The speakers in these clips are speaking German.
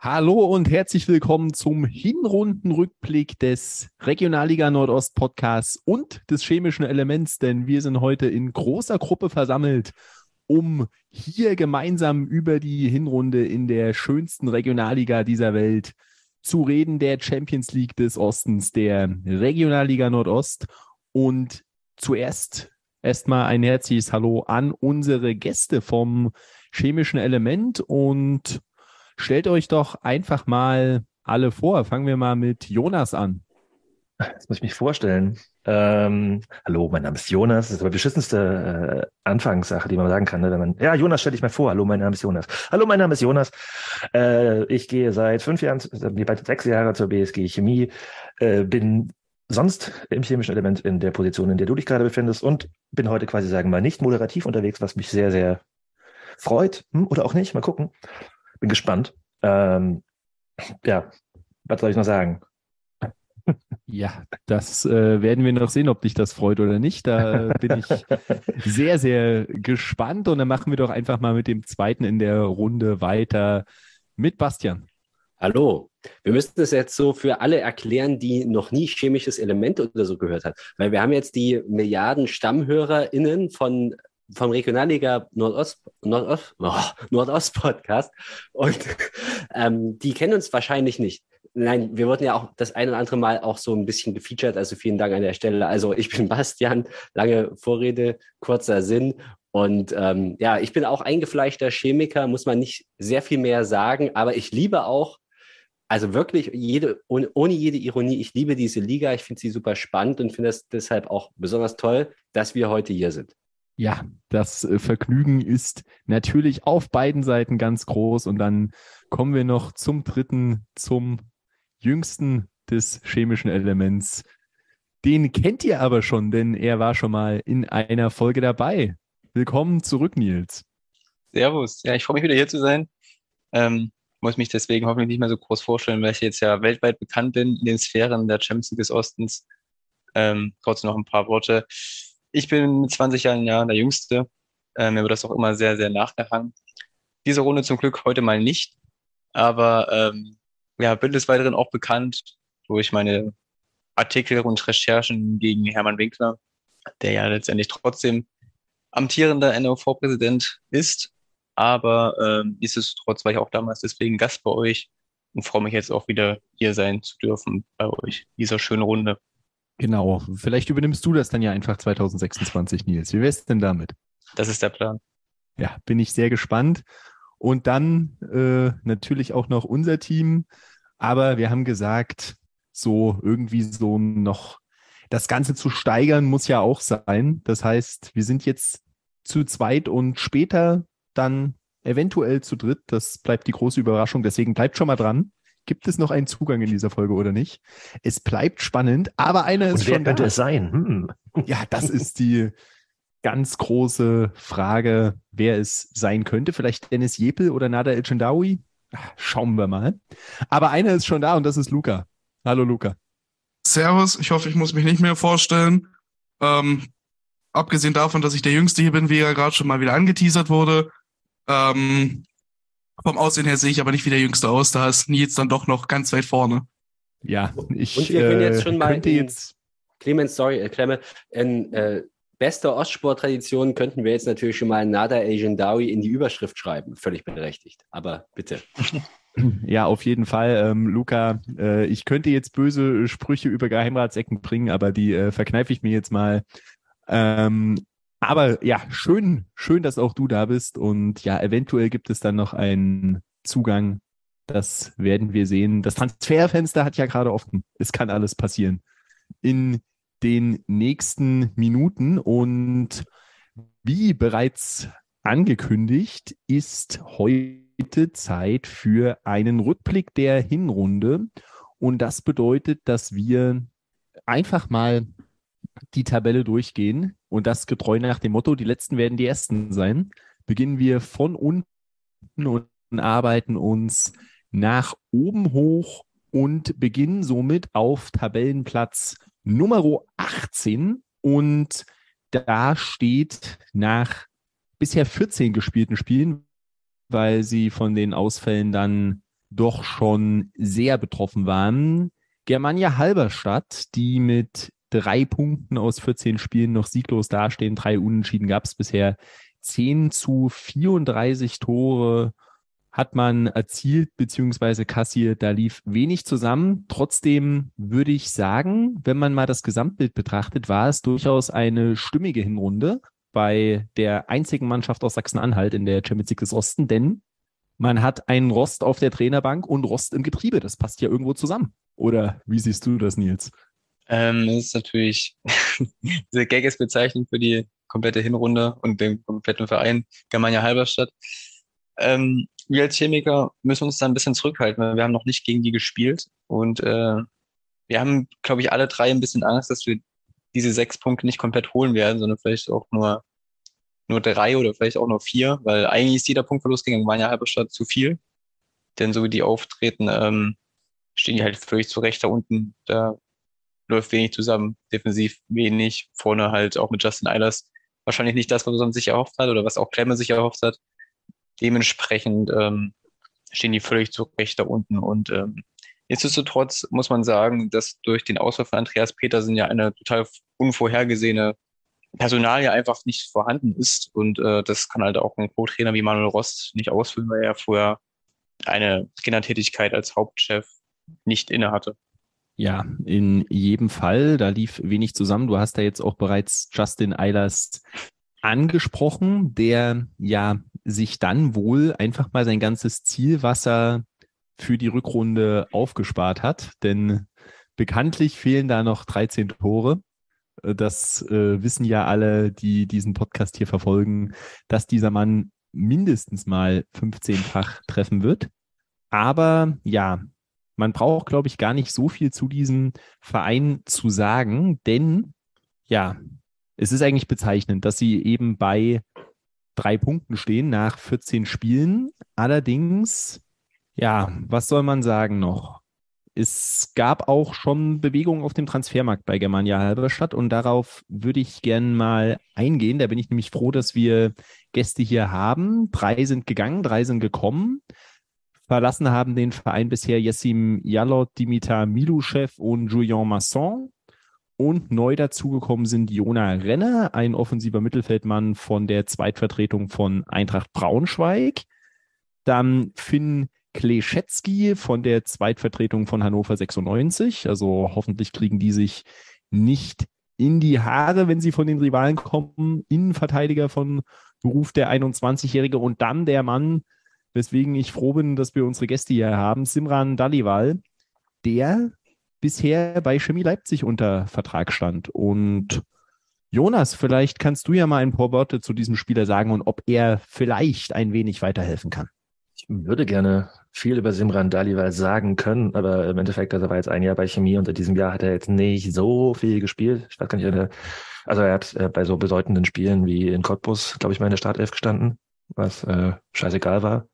Hallo und herzlich willkommen zum Hinrundenrückblick des Regionalliga Nordost Podcasts und des chemischen Elements, denn wir sind heute in großer Gruppe versammelt, um hier gemeinsam über die Hinrunde in der schönsten Regionalliga dieser Welt zu reden, der Champions League des Ostens, der Regionalliga Nordost. Und zuerst erstmal ein herzliches Hallo an unsere Gäste vom chemischen Element und Stellt euch doch einfach mal alle vor. Fangen wir mal mit Jonas an. Das muss ich mich vorstellen. Ähm, hallo, mein Name ist Jonas. Das ist aber die beschissenste äh, Anfangssache, die man sagen kann. Ne? Wenn man, ja, Jonas, stell dich mal vor. Hallo, mein Name ist Jonas. Hallo, mein Name ist Jonas. Äh, ich gehe seit fünf Jahren, äh, bald sechs Jahre zur BSG Chemie, äh, bin sonst im chemischen Element in der Position, in der du dich gerade befindest und bin heute quasi, sagen wir mal, nicht moderativ unterwegs, was mich sehr, sehr freut. Hm, oder auch nicht. Mal gucken. Bin gespannt. Ähm, ja, was soll ich noch sagen? Ja, das äh, werden wir noch sehen, ob dich das freut oder nicht. Da bin ich sehr, sehr gespannt. Und dann machen wir doch einfach mal mit dem zweiten in der Runde weiter mit Bastian. Hallo. Wir müssen das jetzt so für alle erklären, die noch nie chemisches Element oder so gehört haben. Weil wir haben jetzt die Milliarden StammhörerInnen von vom Regionalliga Nordost, Nordost, oh, Nordost Podcast und ähm, die kennen uns wahrscheinlich nicht. Nein, wir wurden ja auch das ein oder andere Mal auch so ein bisschen gefeatured, also vielen Dank an der Stelle. Also ich bin Bastian, lange Vorrede, kurzer Sinn. Und ähm, ja, ich bin auch eingefleischter Chemiker, muss man nicht sehr viel mehr sagen, aber ich liebe auch, also wirklich jede, ohne, ohne jede Ironie, ich liebe diese Liga, ich finde sie super spannend und finde es deshalb auch besonders toll, dass wir heute hier sind. Ja, das äh, Vergnügen ist natürlich auf beiden Seiten ganz groß. Und dann kommen wir noch zum dritten, zum jüngsten des chemischen Elements. Den kennt ihr aber schon, denn er war schon mal in einer Folge dabei. Willkommen zurück, Nils. Servus. Ja, ich freue mich wieder hier zu sein. Ähm, muss mich deswegen hoffentlich nicht mehr so groß vorstellen, weil ich jetzt ja weltweit bekannt bin in den Sphären der Champions League des Ostens. Ähm, trotzdem noch ein paar Worte. Ich bin mit 20 Jahren ja der Jüngste. Äh, mir wird das auch immer sehr, sehr nachgehangen. Diese Runde zum Glück heute mal nicht. Aber ähm, ja, bin des Weiteren auch bekannt durch meine Artikel und Recherchen gegen Hermann Winkler, der ja letztendlich trotzdem amtierender NOV-Präsident ist. Aber ähm, nichtsdestotrotz war ich auch damals deswegen Gast bei euch und freue mich jetzt auch wieder hier sein zu dürfen bei euch, dieser schönen Runde. Genau. Vielleicht übernimmst du das dann ja einfach 2026, Nils. Wie wär's denn damit? Das ist der Plan. Ja, bin ich sehr gespannt. Und dann äh, natürlich auch noch unser Team. Aber wir haben gesagt, so irgendwie so noch das Ganze zu steigern muss ja auch sein. Das heißt, wir sind jetzt zu zweit und später dann eventuell zu dritt. Das bleibt die große Überraschung. Deswegen bleibt schon mal dran. Gibt es noch einen Zugang in dieser Folge oder nicht? Es bleibt spannend, aber einer ist Und wer schon könnte da. es sein? Hm. Ja, das ist die ganz große Frage, wer es sein könnte. Vielleicht Dennis Jepel oder Nada El Chendawi? Schauen wir mal. Aber einer ist schon da und das ist Luca. Hallo Luca. Servus, ich hoffe, ich muss mich nicht mehr vorstellen. Ähm, abgesehen davon, dass ich der Jüngste hier bin, wie ja gerade schon mal wieder angeteasert wurde. Ähm, vom Aussehen her sehe ich aber nicht wie der Jüngste aus. Da ist Nils dann doch noch ganz weit vorne. Ja, ich Und wir können jetzt schon äh, mal könnte in- jetzt Clemens, sorry, äh, Klemme, in äh, bester Ostsport-Tradition könnten wir jetzt natürlich schon mal Nada Asian Dawi in die Überschrift schreiben. Völlig berechtigt. Aber bitte. Ja, auf jeden Fall, ähm, Luca. Äh, ich könnte jetzt böse Sprüche über Geheimratsecken bringen, aber die äh, verkneife ich mir jetzt mal. Ähm, aber ja, schön, schön, dass auch du da bist. Und ja, eventuell gibt es dann noch einen Zugang. Das werden wir sehen. Das Transferfenster hat ja gerade offen. Es kann alles passieren. In den nächsten Minuten. Und wie bereits angekündigt, ist heute Zeit für einen Rückblick der Hinrunde. Und das bedeutet, dass wir einfach mal die Tabelle durchgehen und das getreu nach dem Motto, die letzten werden die ersten sein. Beginnen wir von unten und arbeiten uns nach oben hoch und beginnen somit auf Tabellenplatz Nummer 18 und da steht nach bisher 14 gespielten Spielen, weil sie von den Ausfällen dann doch schon sehr betroffen waren. Germania Halberstadt, die mit drei Punkten aus 14 Spielen noch sieglos dastehen. Drei Unentschieden gab es bisher. 10 zu 34 Tore hat man erzielt bzw. kassiert. Da lief wenig zusammen. Trotzdem würde ich sagen, wenn man mal das Gesamtbild betrachtet, war es durchaus eine stimmige Hinrunde bei der einzigen Mannschaft aus Sachsen-Anhalt in der Champions League des Osten, denn man hat einen Rost auf der Trainerbank und Rost im Getriebe. Das passt ja irgendwo zusammen. Oder wie siehst du das, Nils? Ähm, das ist natürlich, diese Gag ist Bezeichnung für die komplette Hinrunde und den kompletten Verein Germania Halberstadt. Ähm, wir als Chemiker müssen uns da ein bisschen zurückhalten, weil wir haben noch nicht gegen die gespielt und äh, wir haben, glaube ich, alle drei ein bisschen Angst, dass wir diese sechs Punkte nicht komplett holen werden, sondern vielleicht auch nur nur drei oder vielleicht auch nur vier, weil eigentlich ist jeder Punktverlust gegen Manja Halberstadt zu viel. Denn so wie die auftreten, ähm, stehen die halt völlig zurecht da unten. Da läuft wenig zusammen, defensiv wenig, vorne halt auch mit Justin Eilers wahrscheinlich nicht das, was man sich erhofft hat oder was auch Klemme sich erhofft hat. Dementsprechend ähm, stehen die völlig zurecht da unten und ähm, Nichtsdestotrotz muss man sagen, dass durch den Ausfall von Andreas Petersen ja eine total unvorhergesehene Personal ja einfach nicht vorhanden ist. Und äh, das kann halt auch ein Co-Trainer wie Manuel Rost nicht ausfüllen, weil er vorher eine Trainertätigkeit als Hauptchef nicht innehatte. Ja, in jedem Fall. Da lief wenig zusammen. Du hast da jetzt auch bereits Justin Eilers angesprochen, der ja sich dann wohl einfach mal sein ganzes Zielwasser für die Rückrunde aufgespart hat. Denn bekanntlich fehlen da noch 13 Tore. Äh, das äh, wissen ja alle, die diesen Podcast hier verfolgen, dass dieser Mann mindestens mal 15-fach treffen wird. Aber ja, man braucht, glaube ich, gar nicht so viel zu diesem Verein zu sagen, denn ja, es ist eigentlich bezeichnend, dass sie eben bei drei Punkten stehen nach 14 Spielen. Allerdings, ja, was soll man sagen noch? Es gab auch schon Bewegungen auf dem Transfermarkt bei Germania Halberstadt und darauf würde ich gern mal eingehen. Da bin ich nämlich froh, dass wir Gäste hier haben. Drei sind gegangen, drei sind gekommen. Verlassen haben den Verein bisher Jessim Jalot, Dimitar Miluschew und Julien Masson. Und neu dazugekommen sind Jona Renner, ein offensiver Mittelfeldmann von der Zweitvertretung von Eintracht Braunschweig. Dann Finn Kleschetski von der Zweitvertretung von Hannover 96. Also hoffentlich kriegen die sich nicht in die Haare, wenn sie von den Rivalen kommen. Innenverteidiger von Beruf der 21-Jährige und dann der Mann, weswegen ich froh bin, dass wir unsere Gäste hier haben, Simran Dalival, der bisher bei Chemie Leipzig unter Vertrag stand. Und Jonas, vielleicht kannst du ja mal ein paar Worte zu diesem Spieler sagen und ob er vielleicht ein wenig weiterhelfen kann. Ich würde gerne viel über Simran Dalival sagen können, aber im Endeffekt, also er war jetzt ein Jahr bei Chemie und in diesem Jahr hat er jetzt nicht so viel gespielt. Ich weiß gar nicht, also er hat äh, bei so bedeutenden Spielen wie in Cottbus, glaube ich, mal in der Startelf gestanden, was äh, scheißegal war.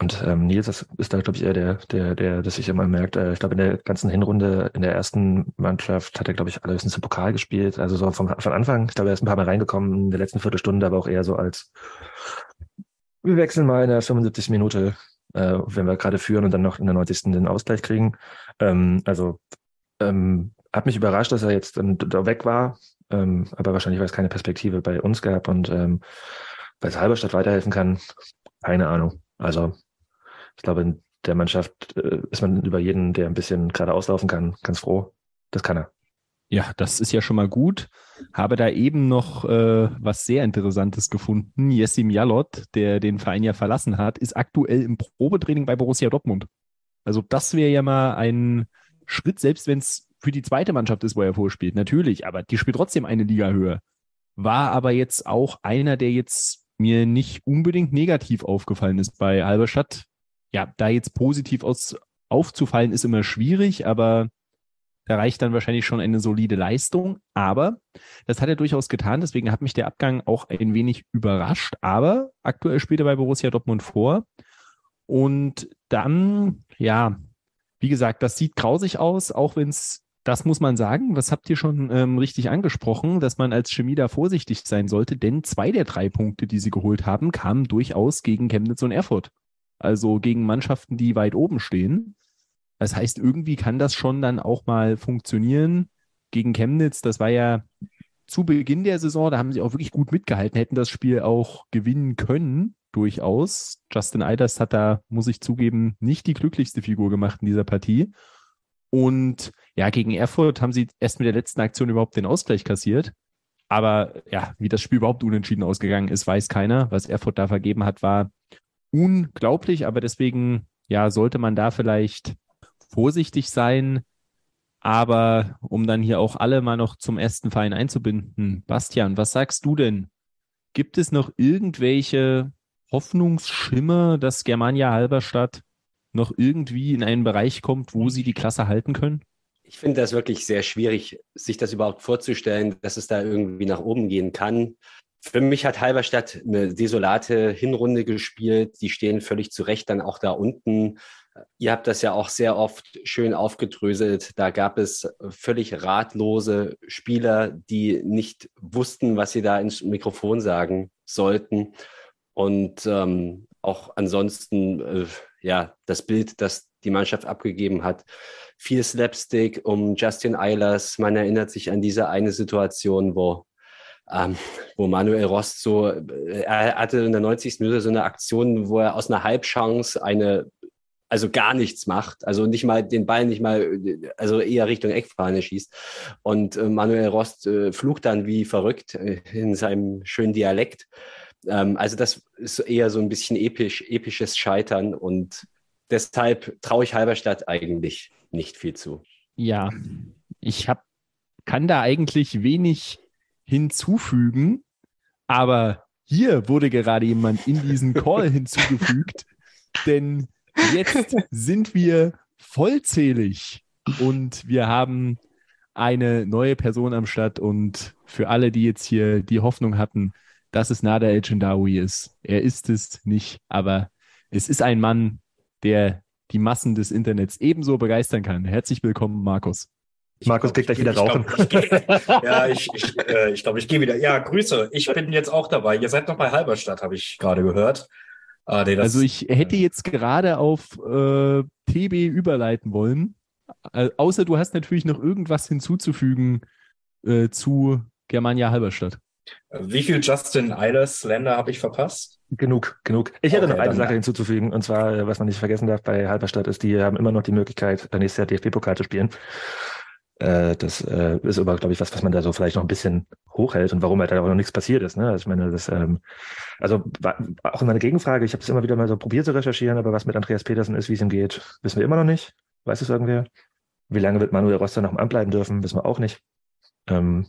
Und ähm, Nils das ist da, glaube ich, eher der, der, der das sich immer merkt. Äh, ich glaube, in der ganzen Hinrunde in der ersten Mannschaft hat er, glaube ich, allerhöchstens im Pokal gespielt. Also so vom, von Anfang. Ich glaube, er ist ein paar Mal reingekommen in der letzten Viertelstunde, aber auch eher so als wir wechseln mal in der 75. Minute äh, wenn wir gerade führen und dann noch in der 90. den Ausgleich kriegen. Ähm, also ähm, hat mich überrascht, dass er jetzt ähm, da weg war, ähm, aber wahrscheinlich, weil es keine Perspektive bei uns gab und ähm, es Halberstadt weiterhelfen kann, keine Ahnung. Also ich glaube, in der Mannschaft äh, ist man über jeden, der ein bisschen gerade auslaufen kann, ganz froh. Das kann er. Ja, das ist ja schon mal gut. Habe da eben noch äh, was sehr Interessantes gefunden. Jessim Jalot, der den Verein ja verlassen hat, ist aktuell im Probetraining bei Borussia Dortmund. Also das wäre ja mal ein Schritt, selbst wenn es für die zweite Mannschaft ist, wo er vorspielt. Natürlich, aber die spielt trotzdem eine Liga höher. War aber jetzt auch einer, der jetzt mir nicht unbedingt negativ aufgefallen ist bei Halberstadt. Ja, da jetzt positiv aus, aufzufallen ist immer schwierig, aber da reicht dann wahrscheinlich schon eine solide Leistung. Aber das hat er durchaus getan. Deswegen hat mich der Abgang auch ein wenig überrascht. Aber aktuell spielt er bei Borussia Dortmund vor. Und dann, ja, wie gesagt, das sieht grausig aus, auch wenn es, das muss man sagen, das habt ihr schon ähm, richtig angesprochen, dass man als Chemie da vorsichtig sein sollte, denn zwei der drei Punkte, die sie geholt haben, kamen durchaus gegen Chemnitz und Erfurt. also gegen Mannschaften, die weit oben stehen. Das heißt, irgendwie kann das schon dann auch mal funktionieren. Gegen Chemnitz, das war ja zu Beginn der Saison, da haben sie auch wirklich gut mitgehalten, hätten das Spiel auch gewinnen können, durchaus. Justin Eiders hat da, muss ich zugeben, nicht die glücklichste Figur gemacht in dieser Partie. Und ja, gegen Erfurt haben sie erst mit der letzten Aktion überhaupt den Ausgleich kassiert. Aber ja, wie das Spiel überhaupt unentschieden ausgegangen ist, weiß keiner. Was Erfurt da vergeben hat, war unglaublich. Aber deswegen, ja, sollte man da vielleicht vorsichtig sein. Aber um dann hier auch alle mal noch zum ersten Verein einzubinden, Bastian, was sagst du denn? Gibt es noch irgendwelche Hoffnungsschimmer, dass Germania Halberstadt noch irgendwie in einen Bereich kommt, wo sie die Klasse halten können? Ich finde das wirklich sehr schwierig, sich das überhaupt vorzustellen, dass es da irgendwie nach oben gehen kann. Für mich hat Halberstadt eine desolate Hinrunde gespielt. Die stehen völlig zurecht dann auch da unten. Ihr habt das ja auch sehr oft schön aufgedröselt. Da gab es völlig ratlose Spieler, die nicht wussten, was sie da ins Mikrofon sagen sollten. Und ähm, auch ansonsten, äh, ja, das Bild, das die Mannschaft abgegeben hat, viel Slapstick um Justin Eilers. Man erinnert sich an diese eine Situation, wo ähm, wo Manuel Rost so, äh, er hatte in der 90. Minute so eine Aktion, wo er aus einer Halbchance eine, also gar nichts macht, also nicht mal den Ball nicht mal, also eher Richtung Eckfahne schießt. Und äh, Manuel Rost äh, flucht dann wie verrückt äh, in seinem schönen Dialekt. Ähm, also das ist eher so ein bisschen episch, episches Scheitern und deshalb traue ich Halberstadt eigentlich nicht viel zu. Ja, ich hab, kann da eigentlich wenig hinzufügen, aber hier wurde gerade jemand in diesen Call hinzugefügt, denn jetzt sind wir vollzählig und wir haben eine neue Person am Start und für alle, die jetzt hier die Hoffnung hatten, dass es Nader El Chendawi ist, er ist es nicht, aber es ist ein Mann, der die Massen des Internets ebenso begeistern kann. Herzlich willkommen, Markus. Markus geht gleich wieder rauchen. Ich glaub, ich ja, ich, ich, äh, ich glaube, ich gehe wieder. Ja, Grüße. Ich bin jetzt auch dabei. Ihr seid noch bei Halberstadt, habe ich gerade gehört. Ah, nee, das, also ich hätte jetzt gerade auf äh, TB überleiten wollen. Äh, außer du hast natürlich noch irgendwas hinzuzufügen äh, zu Germania Halberstadt. Wie viel Justin Eilers Länder habe ich verpasst? Genug, genug. Ich hätte okay, noch eine Sache hinzuzufügen, und zwar, was man nicht vergessen darf bei Halberstadt, ist, die haben immer noch die Möglichkeit, nächstes Jahr DFB-Pokal zu spielen. Äh, das äh, ist aber, glaube ich, was, was man da so vielleicht noch ein bisschen hochhält und warum halt da auch noch nichts passiert ist. Ne? Also ich meine, das, ähm, also auch meine Gegenfrage, ich habe es immer wieder mal so probiert zu recherchieren, aber was mit Andreas Petersen ist, wie es ihm geht, wissen wir immer noch nicht. Weiß es irgendwer? Wie lange wird Manuel Roster noch im Amt bleiben dürfen, wissen wir auch nicht. Ähm,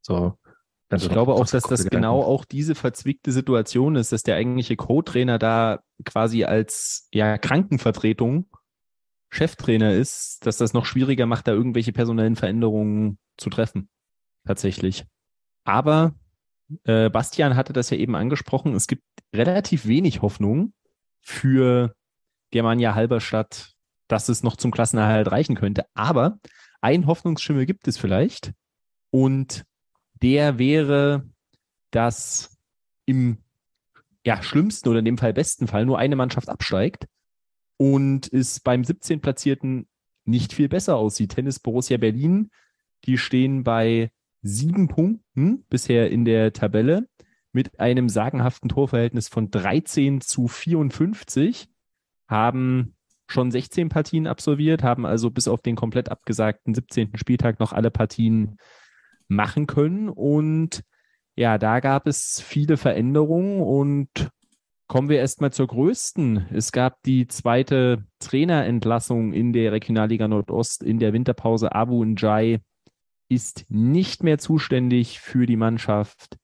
so, ich glaube auch, dass das genau auch diese verzwickte Situation ist, dass der eigentliche Co-Trainer da quasi als ja, Krankenvertretung Cheftrainer ist, dass das noch schwieriger macht, da irgendwelche personellen Veränderungen zu treffen. Tatsächlich. Aber äh, Bastian hatte das ja eben angesprochen, es gibt relativ wenig Hoffnung für Germania Halberstadt, dass es noch zum Klassenerhalt reichen könnte. Aber ein Hoffnungsschimmel gibt es vielleicht. Und der wäre, dass im ja, schlimmsten oder in dem Fall besten Fall nur eine Mannschaft absteigt und es beim 17 Platzierten nicht viel besser aussieht. Tennis Borussia Berlin, die stehen bei sieben Punkten bisher in der Tabelle mit einem sagenhaften Torverhältnis von 13 zu 54, haben schon 16 Partien absolviert, haben also bis auf den komplett abgesagten 17. Spieltag noch alle Partien machen können. Und ja, da gab es viele Veränderungen und kommen wir erstmal zur größten. Es gab die zweite Trainerentlassung in der Regionalliga Nordost in der Winterpause. Abu Njai ist nicht mehr zuständig für die Mannschaft.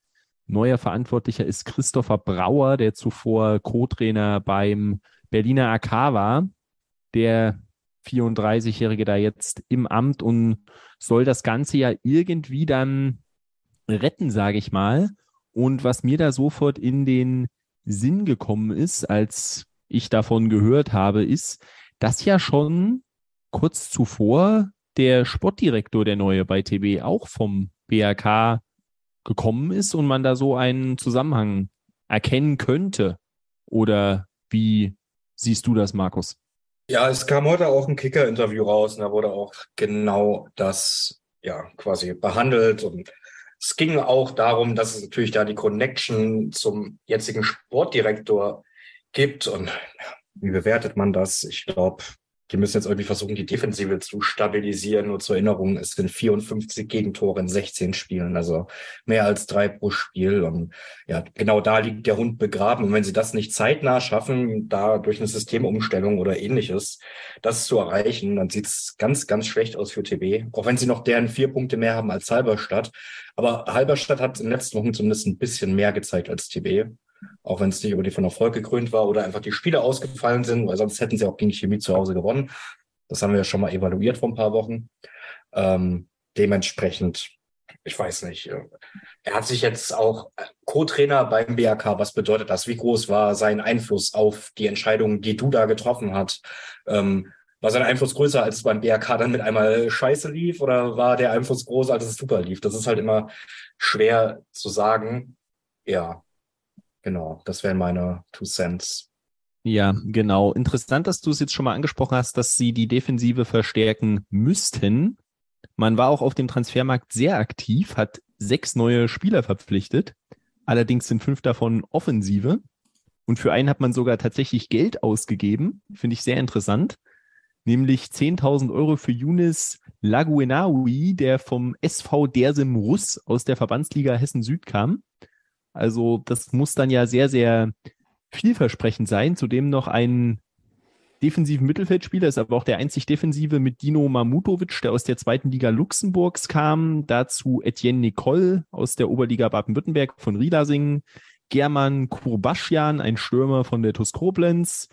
Neuer Verantwortlicher ist Christopher Brauer, der zuvor Co-Trainer beim Berliner AK war. Der 34-Jährige da jetzt im Amt und soll das Ganze ja irgendwie dann retten, sage ich mal. Und was mir da sofort in den Sinn gekommen ist, als ich davon gehört habe, ist, dass ja schon kurz zuvor der Sportdirektor, der neue bei TB, auch vom BRK gekommen ist und man da so einen Zusammenhang erkennen könnte. Oder wie siehst du das, Markus? Ja, es kam heute auch ein Kicker-Interview raus und da wurde auch genau das ja quasi behandelt und es ging auch darum, dass es natürlich da die Connection zum jetzigen Sportdirektor gibt und wie bewertet man das? Ich glaube, die müssen jetzt irgendwie versuchen, die Defensive zu stabilisieren. Nur zur Erinnerung, es sind 54 Gegentore in 16 Spielen, also mehr als drei pro Spiel. Und ja, genau da liegt der Hund begraben. Und wenn sie das nicht zeitnah schaffen, da durch eine Systemumstellung oder ähnliches, das zu erreichen, dann sieht's ganz, ganz schlecht aus für TB. Auch wenn sie noch deren vier Punkte mehr haben als Halberstadt. Aber Halberstadt hat in den letzten Wochen zumindest ein bisschen mehr gezeigt als TB auch wenn es nicht über die von Erfolg gekrönt war oder einfach die Spiele ausgefallen sind, weil sonst hätten sie auch gegen Chemie zu Hause gewonnen. Das haben wir ja schon mal evaluiert vor ein paar Wochen. Ähm, dementsprechend, ich weiß nicht, äh, er hat sich jetzt auch äh, Co-Trainer beim BAK, was bedeutet das? Wie groß war sein Einfluss auf die Entscheidungen, die du da getroffen hast? Ähm, war sein Einfluss größer, als es beim BRK dann mit einmal scheiße lief oder war der Einfluss größer, als es super lief? Das ist halt immer schwer zu sagen. Ja, Genau, das wären meine Two Cents. Ja, genau. Interessant, dass du es jetzt schon mal angesprochen hast, dass sie die Defensive verstärken müssten. Man war auch auf dem Transfermarkt sehr aktiv, hat sechs neue Spieler verpflichtet. Allerdings sind fünf davon Offensive. Und für einen hat man sogar tatsächlich Geld ausgegeben. Finde ich sehr interessant. Nämlich 10.000 Euro für Yunis Laguenaui, der vom SV Dersim Russ aus der Verbandsliga Hessen Süd kam. Also das muss dann ja sehr, sehr vielversprechend sein. Zudem noch ein defensiven Mittelfeldspieler, ist aber auch der einzig defensive mit Dino Mamutovic, der aus der zweiten Liga Luxemburgs kam. Dazu Etienne Nicole aus der Oberliga Baden-Württemberg von Riedasingen. German Kurbaschjan, ein Stürmer von der TuS Koblenz.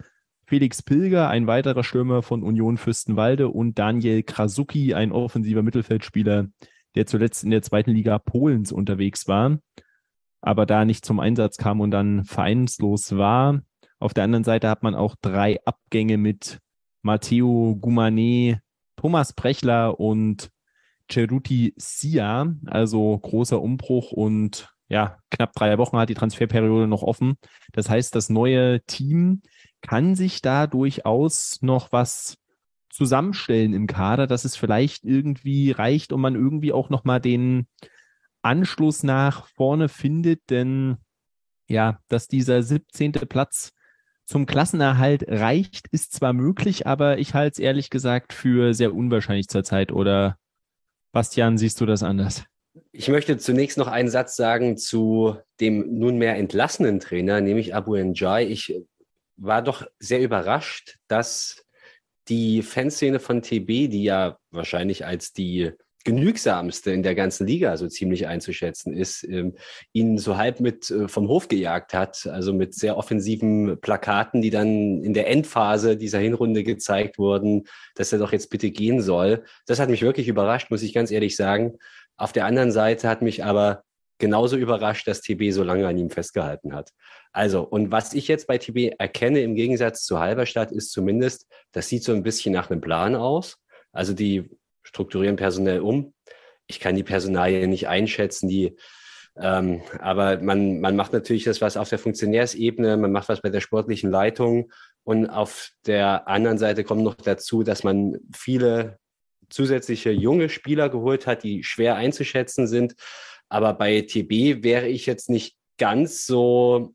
Felix Pilger, ein weiterer Stürmer von Union Fürstenwalde und Daniel Krasuki, ein offensiver Mittelfeldspieler, der zuletzt in der zweiten Liga Polens unterwegs war aber da nicht zum Einsatz kam und dann vereinslos war. Auf der anderen Seite hat man auch drei Abgänge mit Matteo Gumané, Thomas Brechler und Ceruti Sia, also großer Umbruch und ja, knapp drei Wochen hat die Transferperiode noch offen. Das heißt, das neue Team kann sich da durchaus noch was zusammenstellen im Kader, dass es vielleicht irgendwie reicht und man irgendwie auch nochmal den Anschluss nach vorne findet, denn ja, dass dieser 17. Platz zum Klassenerhalt reicht, ist zwar möglich, aber ich halte es ehrlich gesagt für sehr unwahrscheinlich zurzeit. Oder Bastian, siehst du das anders? Ich möchte zunächst noch einen Satz sagen zu dem nunmehr entlassenen Trainer, nämlich Abu Njai. Ich war doch sehr überrascht, dass die Fanszene von TB, die ja wahrscheinlich als die genügsamste in der ganzen Liga so ziemlich einzuschätzen ist, ähm, ihn so halb mit äh, vom Hof gejagt hat, also mit sehr offensiven Plakaten, die dann in der Endphase dieser Hinrunde gezeigt wurden, dass er doch jetzt bitte gehen soll. Das hat mich wirklich überrascht, muss ich ganz ehrlich sagen. Auf der anderen Seite hat mich aber genauso überrascht, dass TB so lange an ihm festgehalten hat. Also, und was ich jetzt bei TB erkenne, im Gegensatz zu Halberstadt, ist zumindest, das sieht so ein bisschen nach einem Plan aus. Also die strukturieren personell um. Ich kann die Personalien nicht einschätzen, die ähm, aber man, man macht natürlich das was auf der Funktionärsebene, man macht was bei der sportlichen Leitung und auf der anderen Seite kommt noch dazu, dass man viele zusätzliche junge Spieler geholt hat, die schwer einzuschätzen sind. Aber bei TB wäre ich jetzt nicht ganz so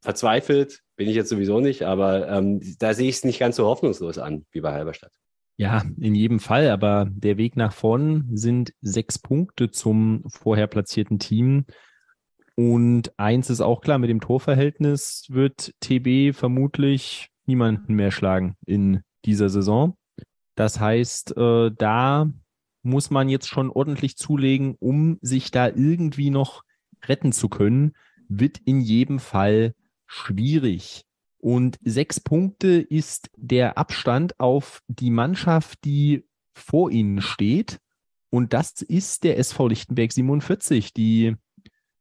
verzweifelt, bin ich jetzt sowieso nicht, aber ähm, da sehe ich es nicht ganz so hoffnungslos an wie bei Halberstadt. Ja, in jedem Fall, aber der Weg nach vorn sind sechs Punkte zum vorher platzierten Team. Und eins ist auch klar, mit dem Torverhältnis wird TB vermutlich niemanden mehr schlagen in dieser Saison. Das heißt, äh, da muss man jetzt schon ordentlich zulegen, um sich da irgendwie noch retten zu können, wird in jedem Fall schwierig. Und sechs Punkte ist der Abstand auf die Mannschaft, die vor ihnen steht. Und das ist der SV Lichtenberg 47, die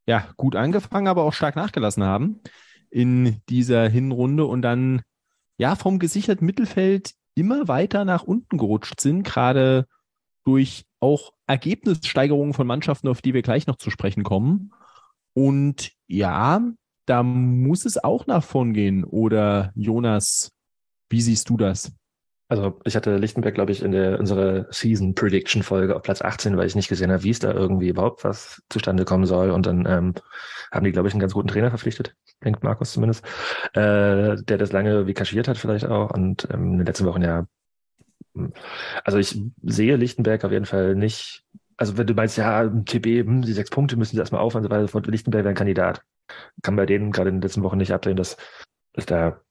ja gut angefangen, aber auch stark nachgelassen haben in dieser Hinrunde und dann ja vom gesicherten Mittelfeld immer weiter nach unten gerutscht sind, gerade durch auch Ergebnissteigerungen von Mannschaften, auf die wir gleich noch zu sprechen kommen. Und ja, da muss es auch nach vorn gehen. Oder Jonas, Wie siehst du das? Also ich hatte Lichtenberg, glaube ich, in der unserer Season Prediction Folge auf Platz 18, weil ich nicht gesehen habe, wie es da irgendwie überhaupt was zustande kommen soll. Und dann ähm, haben die, glaube ich, einen ganz guten Trainer verpflichtet, denkt Markus zumindest, äh, der das lange wie kaschiert hat vielleicht auch und ähm, in den letzten Wochen ja. hm. Also ich sehe Lichtenberg auf jeden Fall nicht. Also wenn du meinst, ja, TB, hm, die sechs Punkte müssen sie erstmal aufhören, so weiter, Lichtenberg wäre ein Kandidat. Kann bei denen gerade in den letzten Wochen nicht abdrehen, dass, dass da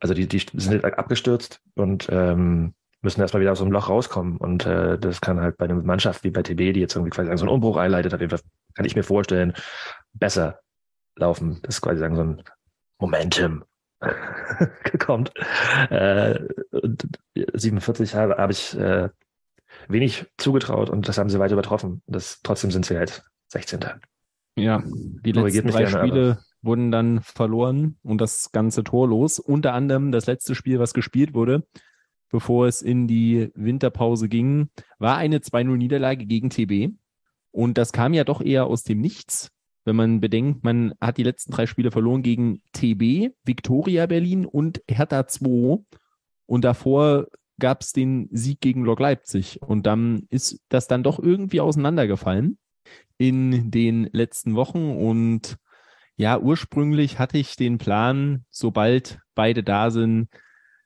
also die, die sind abgestürzt und ähm, müssen erstmal wieder aus so einem Loch rauskommen. Und äh, das kann halt bei einer Mannschaft wie bei TB, die jetzt irgendwie quasi so einen Umbruch einleitet, auf jeden Fall, kann ich mir vorstellen, besser laufen. Das ist quasi so ein Momentum kommt. Äh, und 47 habe, habe ich äh, wenig zugetraut und das haben sie weit übertroffen. Das, trotzdem sind sie halt 16. Ja, die letzten drei Spiele wurden dann verloren und das ganze torlos. Unter anderem das letzte Spiel, was gespielt wurde, bevor es in die Winterpause ging, war eine 2-0-Niederlage gegen TB. Und das kam ja doch eher aus dem Nichts, wenn man bedenkt, man hat die letzten drei Spiele verloren gegen TB, Viktoria Berlin und Hertha 2. Und davor gab es den Sieg gegen Lok Leipzig. Und dann ist das dann doch irgendwie auseinandergefallen in den letzten Wochen. Und ja, ursprünglich hatte ich den Plan, sobald beide da sind,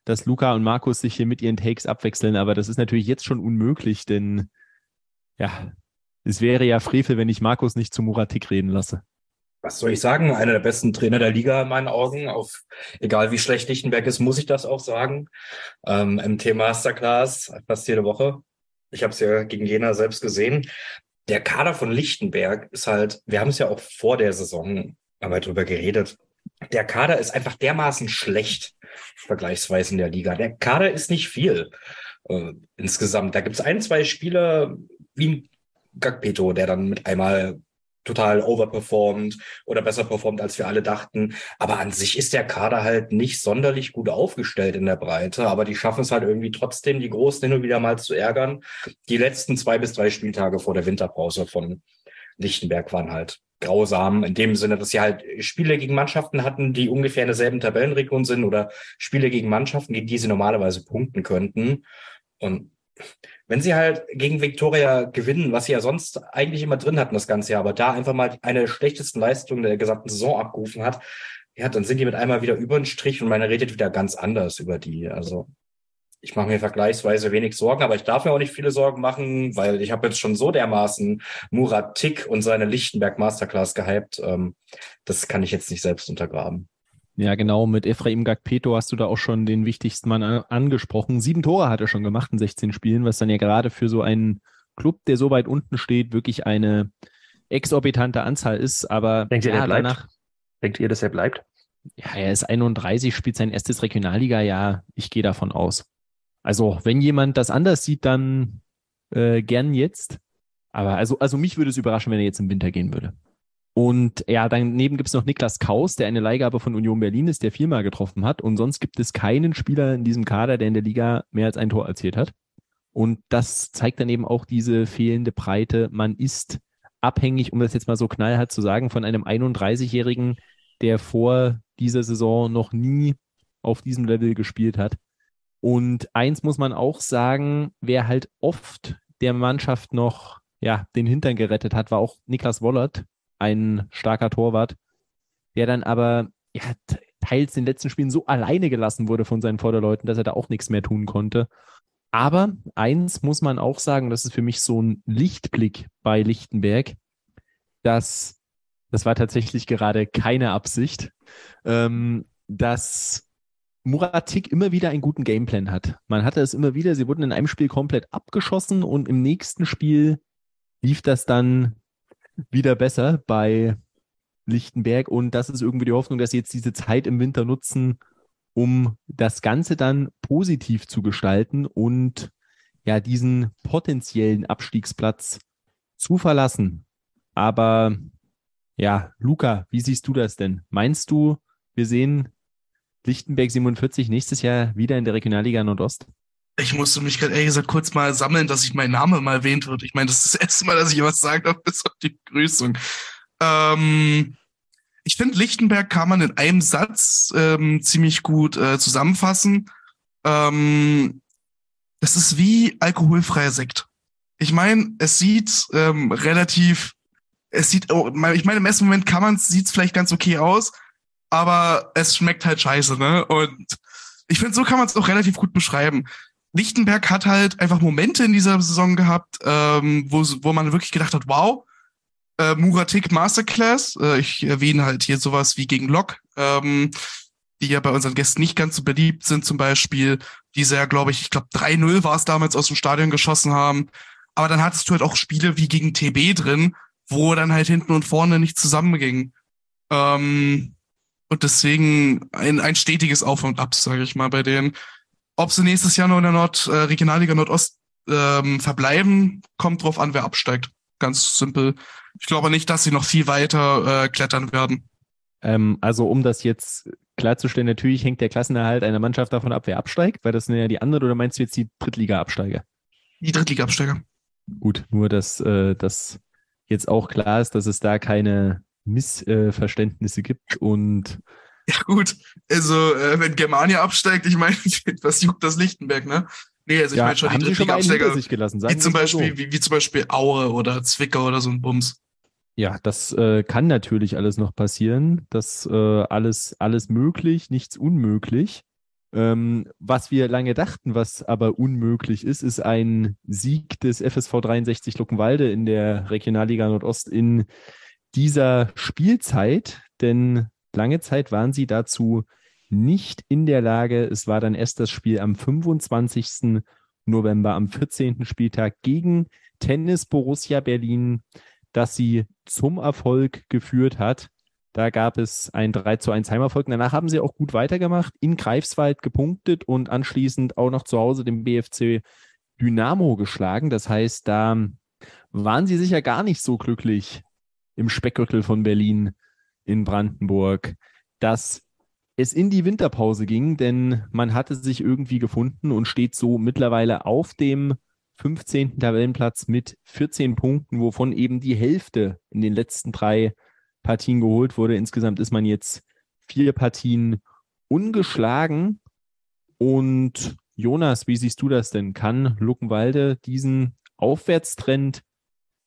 dass Luca und Markus sich hier mit ihren Takes abwechseln. Aber das ist natürlich jetzt schon unmöglich, denn ja, es wäre ja Frevel, wenn ich Markus nicht zu Muratik reden lasse. Was soll ich sagen? Einer der besten Trainer der Liga in meinen Augen. Auf egal wie schlecht Lichtenberg ist, muss ich das auch sagen. Ähm, MT Masterclass fast jede Woche. Ich habe es ja gegen Jena selbst gesehen. Der Kader von Lichtenberg ist halt, wir haben es ja auch vor der Saison wir drüber geredet. Der Kader ist einfach dermaßen schlecht, vergleichsweise in der Liga. Der Kader ist nicht viel äh, insgesamt. Da gibt es ein, zwei Spieler wie ein Gagpeto, der dann mit einmal total overperformt oder besser performt, als wir alle dachten. Aber an sich ist der Kader halt nicht sonderlich gut aufgestellt in der Breite. Aber die schaffen es halt irgendwie trotzdem, die Großen hin und wieder mal zu ärgern. Die letzten zwei bis drei Spieltage vor der Winterpause von Lichtenberg waren halt grausam, in dem Sinne, dass sie halt Spiele gegen Mannschaften hatten, die ungefähr in derselben Tabellenregion sind oder Spiele gegen Mannschaften, gegen die sie normalerweise punkten könnten. Und wenn sie halt gegen Viktoria gewinnen, was sie ja sonst eigentlich immer drin hatten das ganze Jahr, aber da einfach mal eine schlechtesten Leistungen der gesamten Saison abgerufen hat, ja, dann sind die mit einmal wieder über den Strich und man redet wieder ganz anders über die. Also ich mache mir vergleichsweise wenig Sorgen, aber ich darf mir auch nicht viele Sorgen machen, weil ich habe jetzt schon so dermaßen Murat Tick und seine Lichtenberg Masterclass gehypt. Ähm, das kann ich jetzt nicht selbst untergraben. Ja, genau. Mit Ephraim Gagpeto hast du da auch schon den wichtigsten Mann an angesprochen. Sieben Tore hat er schon gemacht in 16 Spielen, was dann ja gerade für so einen Club, der so weit unten steht, wirklich eine exorbitante Anzahl ist. Aber Denkt ihr, ja, der bleibt? danach, Denkt ihr, dass er bleibt? ja, er ist 31, spielt sein erstes Regionalliga-Jahr. Ich gehe davon aus. Also, wenn jemand das anders sieht, dann äh, gern jetzt. Aber also, also mich würde es überraschen, wenn er jetzt im Winter gehen würde. Und ja, daneben gibt es noch Niklas Kaus, der eine Leihgabe von Union Berlin ist, der viermal getroffen hat. Und sonst gibt es keinen Spieler in diesem Kader, der in der Liga mehr als ein Tor erzielt hat. Und das zeigt dann eben auch diese fehlende Breite. Man ist abhängig, um das jetzt mal so knallhart zu sagen, von einem 31-Jährigen, der vor dieser Saison noch nie auf diesem Level gespielt hat. Und eins muss man auch sagen, wer halt oft der Mannschaft noch ja, den Hintern gerettet hat, war auch Niklas Wollert, ein starker Torwart, der dann aber ja, teils in den letzten Spielen so alleine gelassen wurde von seinen Vorderleuten, dass er da auch nichts mehr tun konnte. Aber eins muss man auch sagen, das ist für mich so ein Lichtblick bei Lichtenberg, dass das war tatsächlich gerade keine Absicht, ähm, dass Muratik immer wieder einen guten Gameplan hat. Man hatte es immer wieder, sie wurden in einem Spiel komplett abgeschossen und im nächsten Spiel lief das dann wieder besser bei Lichtenberg und das ist irgendwie die Hoffnung, dass sie jetzt diese Zeit im Winter nutzen, um das Ganze dann positiv zu gestalten und ja, diesen potenziellen Abstiegsplatz zu verlassen. Aber ja, Luca, wie siehst du das denn? Meinst du, wir sehen Lichtenberg 47 nächstes Jahr wieder in der Regionalliga Nordost? Ich musste mich gerade ehrlich gesagt kurz mal sammeln, dass ich mein Name mal erwähnt wird. Ich meine, das ist das erste Mal, dass ich was sagen darf, bis auf die Begrüßung. Ähm, ich finde, Lichtenberg kann man in einem Satz ähm, ziemlich gut äh, zusammenfassen. ähm, das ist wie alkoholfreier Sekt. Ich meine, es sieht ähm, relativ, es sieht, oh, ich meine, im ersten Moment kann man sieht es vielleicht ganz okay aus, aber es schmeckt halt scheiße, ne? Und ich finde, so kann man es auch relativ gut beschreiben. Lichtenberg hat halt einfach Momente in dieser Saison gehabt, ähm, wo, wo man wirklich gedacht hat, wow, äh, Muratik Masterclass. Äh, ich erwähne halt hier sowas wie gegen Lok, ähm, die ja bei unseren Gästen nicht ganz so beliebt sind, zum Beispiel, die sehr, glaube ich, ich glaube 3-0 war es damals aus dem Stadion geschossen haben. Aber dann hattest du halt auch Spiele wie gegen TB drin, wo dann halt hinten und vorne nicht zusammenging. Ähm, und deswegen ein, ein stetiges Auf und Ab, sage ich mal, bei denen. Ob sie nächstes Jahr noch in der Nord, äh, Regionalliga Nordost ähm, verbleiben, kommt drauf an, wer absteigt. Ganz simpel. Ich glaube nicht, dass sie noch viel weiter äh, klettern werden. Ähm, also um das jetzt klarzustellen, natürlich hängt der Klassenerhalt einer Mannschaft davon ab, wer absteigt, weil das sind ja die anderen, oder meinst du jetzt die Drittliga-Absteiger? Die Drittliga-Absteiger. Gut, nur dass äh, das jetzt auch klar ist, dass es da keine Missverständnisse gibt und ja gut, also äh, wenn Germania absteigt, ich meine, was juckt das Lichtenberg, ne? Nee, also ich ja, meine schon die Drittliga-Absteiger, hinter sich gelassen, wie zum mal so. Beispiel, wie, wie zum Beispiel Aue oder Zwickau oder so ein Bums. Ja, das äh, kann natürlich alles noch passieren. Das äh, alles, alles möglich, nichts unmöglich. Ähm, was wir lange dachten, was aber unmöglich ist, ist ein Sieg des FSV 63 Luckenwalde in der Regionalliga Nordost in dieser Spielzeit, denn lange Zeit waren sie dazu nicht in der Lage. Es war dann erst das Spiel am 25. November, am 14. Spieltag gegen Tennis Borussia Berlin, das sie zum Erfolg geführt hat. Da gab es ein 3 zu 1 Heimerfolg. Danach haben sie auch gut weitergemacht, in Greifswald gepunktet und anschließend auch noch zu Hause den BFC Dynamo geschlagen. Das heißt, da waren sie sicher gar nicht so glücklich im Speckgürtel von Berlin in Brandenburg, dass es in die Winterpause ging, denn man hatte sich irgendwie gefunden und steht so mittlerweile auf dem 15. Tabellenplatz mit 14 Punkten, wovon eben die Hälfte in den letzten drei Partien geholt wurde. Insgesamt ist man jetzt vier Partien ungeschlagen. Und Jonas, wie siehst du das denn? Kann Luckenwalde diesen Aufwärtstrend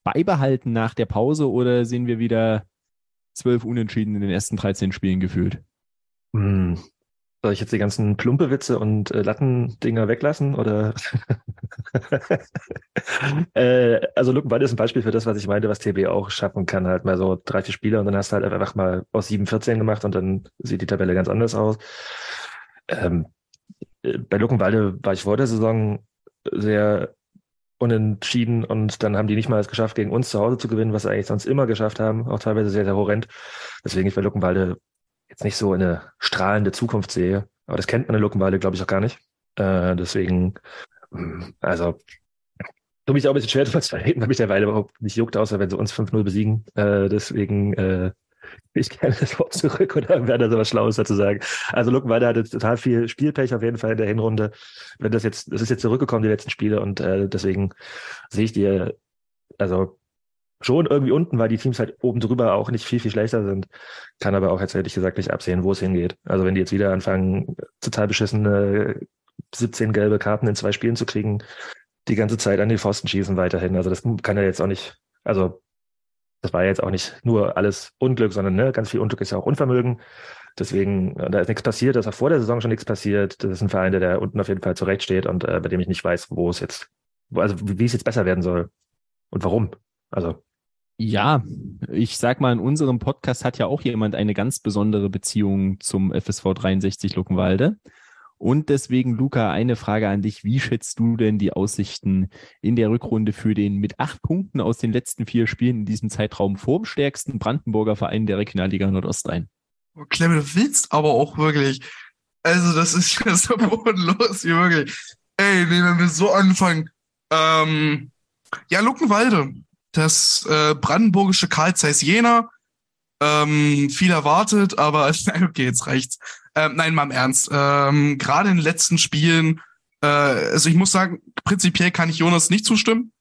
beibehalten nach der Pause oder sehen wir wieder zwölf Unentschieden in den ersten 13 Spielen gefühlt? Hm. Soll ich jetzt die ganzen Plumpewitze und äh, Lattendinger weglassen oder? äh, also Luckenwald ist ein Beispiel für das, was ich meinte, was TB auch schaffen kann. Halt mal so drei, vier Spiele und dann hast du halt einfach mal aus 7, 14 gemacht und dann sieht die Tabelle ganz anders aus. Ähm, äh, bei Luckenwalde war ich vor der Saison sehr unentschieden und dann haben die nicht mal es geschafft, gegen uns zu Hause zu gewinnen, was sie eigentlich sonst immer geschafft haben, auch teilweise sehr, sehr horrend. Deswegen ich bei Luckenwalde jetzt nicht so eine strahlende Zukunft sehe. Aber das kennt man in Luckenwalde, glaube ich, auch gar nicht. Äh, deswegen, mh, also, tu mich auch ein bisschen schwer darüber zu reden, weil mich der Weile überhaupt nicht juckt, außer wenn sie uns 5-0 besiegen. Äh, deswegen, äh, ich gerne das Wort zurück oder wäre da so was Schlaues dazu sagen. Also Luckenwalde hatte total viel Spielpech auf jeden Fall in der Hinrunde. Wenn das jetzt, das ist jetzt zurückgekommen, die letzten Spiele, und äh, deswegen sehe ich die, also schon irgendwie unten, weil die Teams halt oben drüber auch nicht viel, viel schlechter sind. Kann aber auch jetzt ehrlich gesagt nicht absehen, wo es hingeht. Also wenn die jetzt wieder anfangen, total beschissene 17 gelbe Karten in zwei Spielen zu kriegen, die ganze Zeit an die Pfosten schießen weiterhin. Also das kann ja jetzt auch nicht, also das war jetzt auch nicht nur alles Unglück, sondern ne, ganz viel Unglück ist ja auch Unvermögen. Deswegen, äh, da ist nichts passiert, da ist auch vor der Saison schon nichts passiert. Das ist ein Verein, der da unten auf jeden Fall zurechtsteht und äh, bei dem ich nicht weiß, wo es jetzt, also wie es jetzt besser werden soll und warum. Also Ja, ich sag mal, in unserem Podcast hat ja auch jemand eine ganz besondere Beziehung zum FSV 63 Luckenwalde. Und deswegen, Luca, eine Frage an dich. Wie schätzt du denn die Aussichten in der Rückrunde für den mit acht Punkten aus den letzten vier Spielen in diesem Zeitraum formstärksten Brandenburger Verein der Regionalliga Nordost ein? Oh, Clem, du willst aber auch wirklich. Also, das ist ja so bodenlos hier wirklich. Ey, wenn wir so anfangen. Ähm, ja, Luckenwalde. Das äh, brandenburgische Karl Zeiss Jena. Ähm, viel erwartet, aber okay, jetzt reicht's. Ähm, nein, mal im Ernst. Ähm, Gerade in den letzten Spielen, äh, also ich muss sagen, prinzipiell kann ich Jonas nicht zustimmen.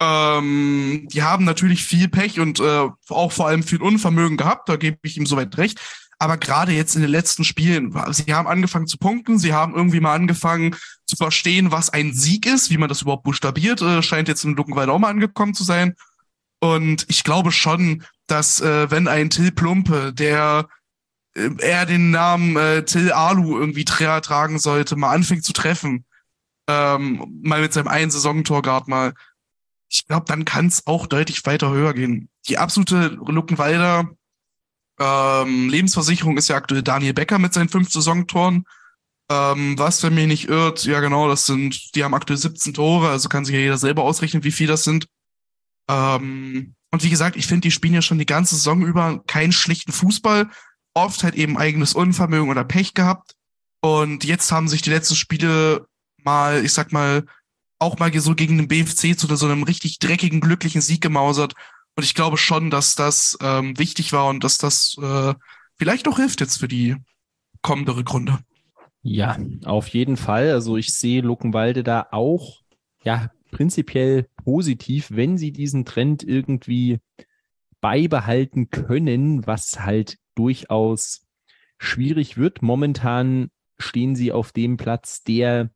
Ähm, die haben natürlich viel Pech und äh, auch vor allem viel Unvermögen gehabt, da gebe ich ihm soweit recht. Aber gerade jetzt in den letzten Spielen, sie haben angefangen zu punkten, sie haben irgendwie mal angefangen zu verstehen, was ein Sieg ist, wie man das überhaupt buchstabiert, äh, scheint jetzt in Luckenwald auch mal angekommen zu sein. Und ich glaube schon, dass äh, wenn ein Till Plumpe, der äh, eher den Namen äh, Till Alu irgendwie tra tragen sollte, mal anfängt zu treffen, ähm, mal mit seinem einen Saisontor gerade mal, ich glaube, dann kann es auch deutlich weiter höher gehen. Die absolute Luckenwalder ähm, Lebensversicherung ist ja aktuell Daniel Becker mit seinen fünf Saisontoren. Ähm, was, wenn mich nicht irrt, ja genau, das sind, die haben aktuell 17 Tore, also kann sich ja jeder selber ausrechnen, wie viel das sind. Ähm, und wie gesagt, ich finde, die spielen ja schon die ganze Saison über keinen schlichten Fußball, oft halt eben eigenes Unvermögen oder Pech gehabt. Und jetzt haben sich die letzten Spiele mal, ich sag mal, auch mal so gegen den BFC zu so einem richtig dreckigen, glücklichen Sieg gemausert. Und ich glaube schon, dass das ähm, wichtig war und dass das äh, vielleicht auch hilft jetzt für die kommende Rückrunde. Ja, auf jeden Fall. Also ich sehe Luckenwalde da auch, ja, prinzipiell positiv, wenn sie diesen Trend irgendwie beibehalten können, was halt durchaus schwierig wird. Momentan stehen sie auf dem Platz, der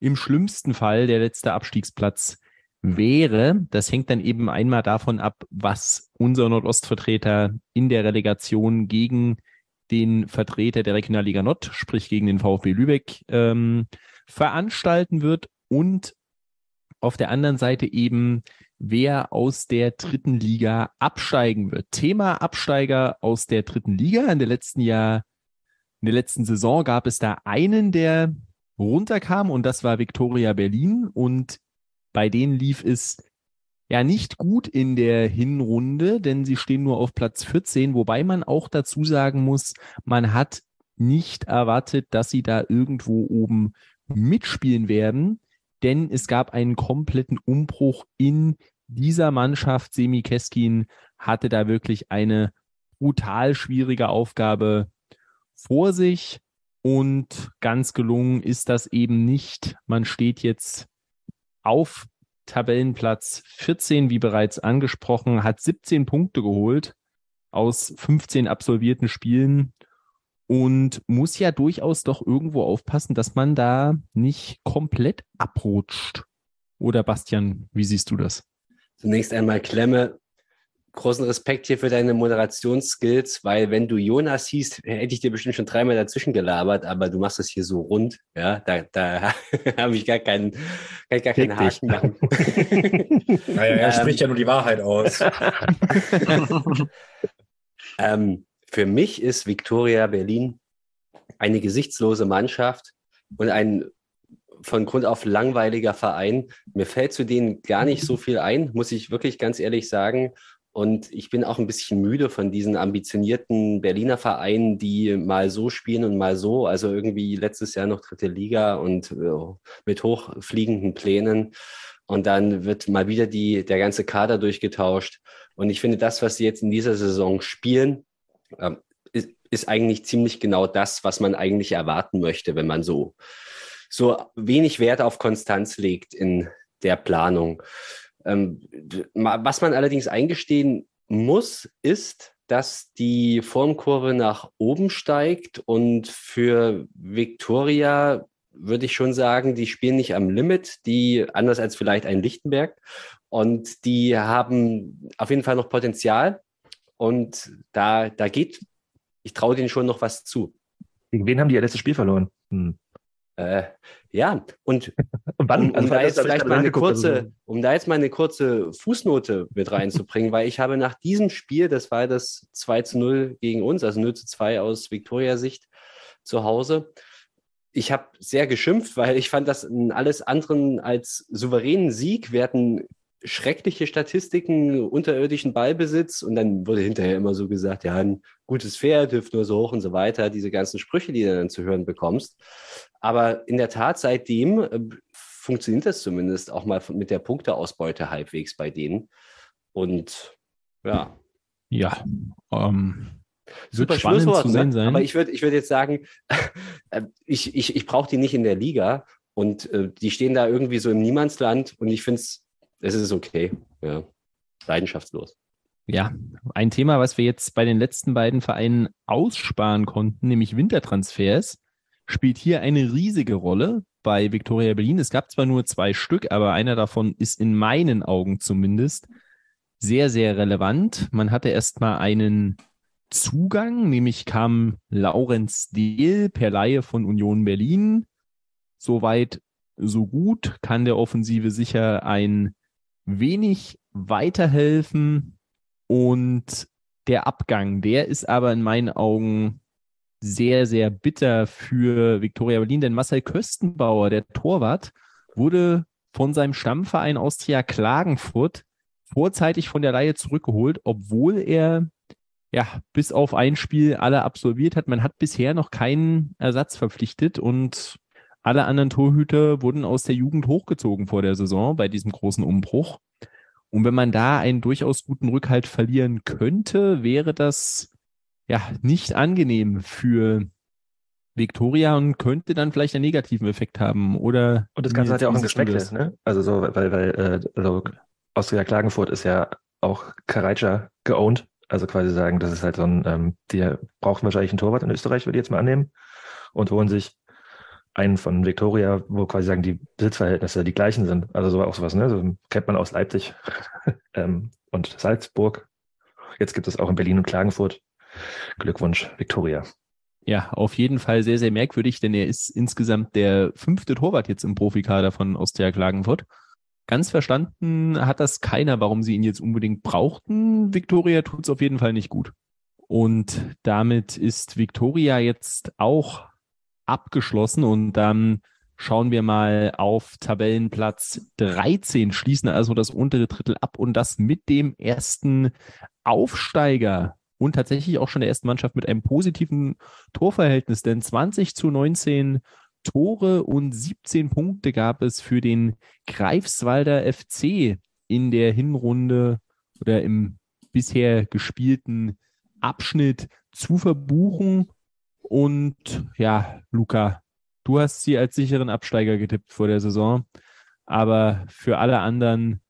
im schlimmsten Fall der letzte Abstiegsplatz wäre. Das hängt dann eben einmal davon ab, was unser Nordostvertreter in der Relegation gegen den Vertreter der Regionalliga Nord, sprich gegen den VfB Lübeck, ähm, veranstalten wird und auf der anderen Seite eben, wer aus der dritten Liga absteigen wird. Thema Absteiger aus der dritten Liga. In der letzten Jahr, in der letzten Saison gab es da einen, der runterkam und das war Viktoria Berlin und bei denen lief es ja nicht gut in der Hinrunde, denn sie stehen nur auf Platz 14, wobei man auch dazu sagen muss, man hat nicht erwartet, dass sie da irgendwo oben mitspielen werden, denn es gab einen kompletten Umbruch in dieser Mannschaft. Semi Keskin hatte da wirklich eine brutal schwierige Aufgabe vor sich und ganz gelungen ist das eben nicht. Man steht jetzt auf Tabellenplatz 14, wie bereits angesprochen, hat 17 Punkte geholt aus 15 absolvierten Spielen und muss ja durchaus doch irgendwo aufpassen, dass man da nicht komplett abrutscht. Oder Bastian, wie siehst du das? Zunächst einmal Klemme, großen Respekt hier für deine Moderationsskills, weil wenn du Jonas hieß, hätte ich dir bestimmt schon dreimal dazwischen gelabert, aber du machst das hier so rund, ja, da, da habe ich gar keinen, kann gar keinen Haken machen. naja, er spricht ja nur die Wahrheit aus. ähm, für mich ist Victoria Berlin eine gesichtslose Mannschaft und ein von Grund auf langweiliger Verein. Mir fällt zu denen gar nicht so viel ein, muss ich wirklich ganz ehrlich sagen. Und ich bin auch ein bisschen müde von diesen ambitionierten Berliner Vereinen, die mal so spielen und mal so. Also irgendwie letztes Jahr noch dritte Liga und äh, mit hochfliegenden Plänen. Und dann wird mal wieder die, der ganze Kader durchgetauscht. Und ich finde, das, was sie jetzt in dieser Saison spielen, äh, ist, ist eigentlich ziemlich genau das, was man eigentlich erwarten möchte, wenn man so, so wenig Wert auf Konstanz legt in der Planung. Ähm, was man allerdings eingestehen muss, ist, dass die Formkurve nach oben steigt und für Victoria würde ich schon sagen, die spielen nicht am Limit, die anders als vielleicht ein Lichtenberg und die haben auf jeden Fall noch Potenzial und da, da geht, ich traue denen schon noch was zu. Gegen wen haben die ihr letztes Spiel verloren? Hm. Äh, ja, und, und wann? Um, um also, da jetzt vielleicht mal eine kurze, also. um da jetzt mal eine kurze Fußnote mit reinzubringen, weil ich habe nach diesem Spiel, das war das 2 zu 0 gegen uns, also 0 zu 2 aus Viktoria-Sicht zu Hause, ich habe sehr geschimpft, weil ich fand das alles anderen als souveränen Sieg. Wir hatten schreckliche Statistiken, unterirdischen Ballbesitz und dann wurde hinterher immer so gesagt, ja, ein gutes Pferd hüpft nur so hoch und so weiter, diese ganzen Sprüche, die du dann zu hören bekommst. Aber in der Tat, seitdem äh, funktioniert das zumindest auch mal mit der Punkteausbeute halbwegs bei denen. Und ja. Ja, ähm, Super spannend Schlusswort, zu sehen ne? sein. Aber ich würde ich würd jetzt sagen, äh, ich, ich, ich brauche die nicht in der Liga und äh, die stehen da irgendwie so im Niemandsland und ich finde es es ist okay. Ja. Leidenschaftslos. Ja, ein Thema, was wir jetzt bei den letzten beiden Vereinen aussparen konnten, nämlich Wintertransfers, spielt hier eine riesige Rolle bei Victoria Berlin. Es gab zwar nur zwei Stück, aber einer davon ist in meinen Augen zumindest sehr, sehr relevant. Man hatte erstmal einen Zugang, nämlich kam Laurenz Dehl per Laie von Union Berlin. Soweit, so gut, kann der Offensive sicher ein wenig weiterhelfen. Und der Abgang, der ist aber in meinen Augen sehr, sehr bitter für Viktoria Berlin, denn Marcel Köstenbauer, der Torwart, wurde von seinem Stammverein Austria Klagenfurt vorzeitig von der Leihe zurückgeholt, obwohl er ja bis auf ein Spiel alle absolviert hat. Man hat bisher noch keinen Ersatz verpflichtet und alle anderen Torhüter wurden aus der Jugend hochgezogen vor der Saison bei diesem großen Umbruch. Und wenn man da einen durchaus guten Rückhalt verlieren könnte, wäre das ja nicht angenehm für Viktoria und könnte dann vielleicht einen negativen Effekt haben. Oder und das Ganze hat ja auch ein Geschmäckle, ne? Also so, weil, weil äh, also Austria Klagenfurt ist ja auch Karaja geowned. Also quasi sagen, das ist halt so ein, ähm, die brauchen wahrscheinlich einen Torwart in Österreich, würde ich jetzt mal annehmen. Und holen sich einen von Victoria, wo quasi sagen, die Besitzverhältnisse die gleichen sind. Also so auch sowas, ne? So kennt man aus Leipzig ähm, und Salzburg. Jetzt gibt es auch in Berlin und Klagenfurt. Glückwunsch, Victoria. Ja, auf jeden Fall sehr, sehr merkwürdig, denn er ist insgesamt der fünfte Torwart jetzt im Profikader von Austria Klagenfurt. Ganz verstanden hat das keiner, warum sie ihn jetzt unbedingt brauchten. Victoria tut es auf jeden Fall nicht gut. Und damit ist Victoria jetzt auch abgeschlossen und dann schauen wir mal auf Tabellenplatz 13, schließen also das untere Drittel ab und das mit dem ersten Aufsteiger und tatsächlich auch schon der ersten Mannschaft mit einem positiven Torverhältnis, denn 20 zu 19 Tore und 17 Punkte gab es für den Greifswalder FC in der Hinrunde oder im bisher gespielten Abschnitt zu verbuchen. Und ja, Luca, du hast sie als sicheren Absteiger getippt vor der Saison. Aber für alle anderen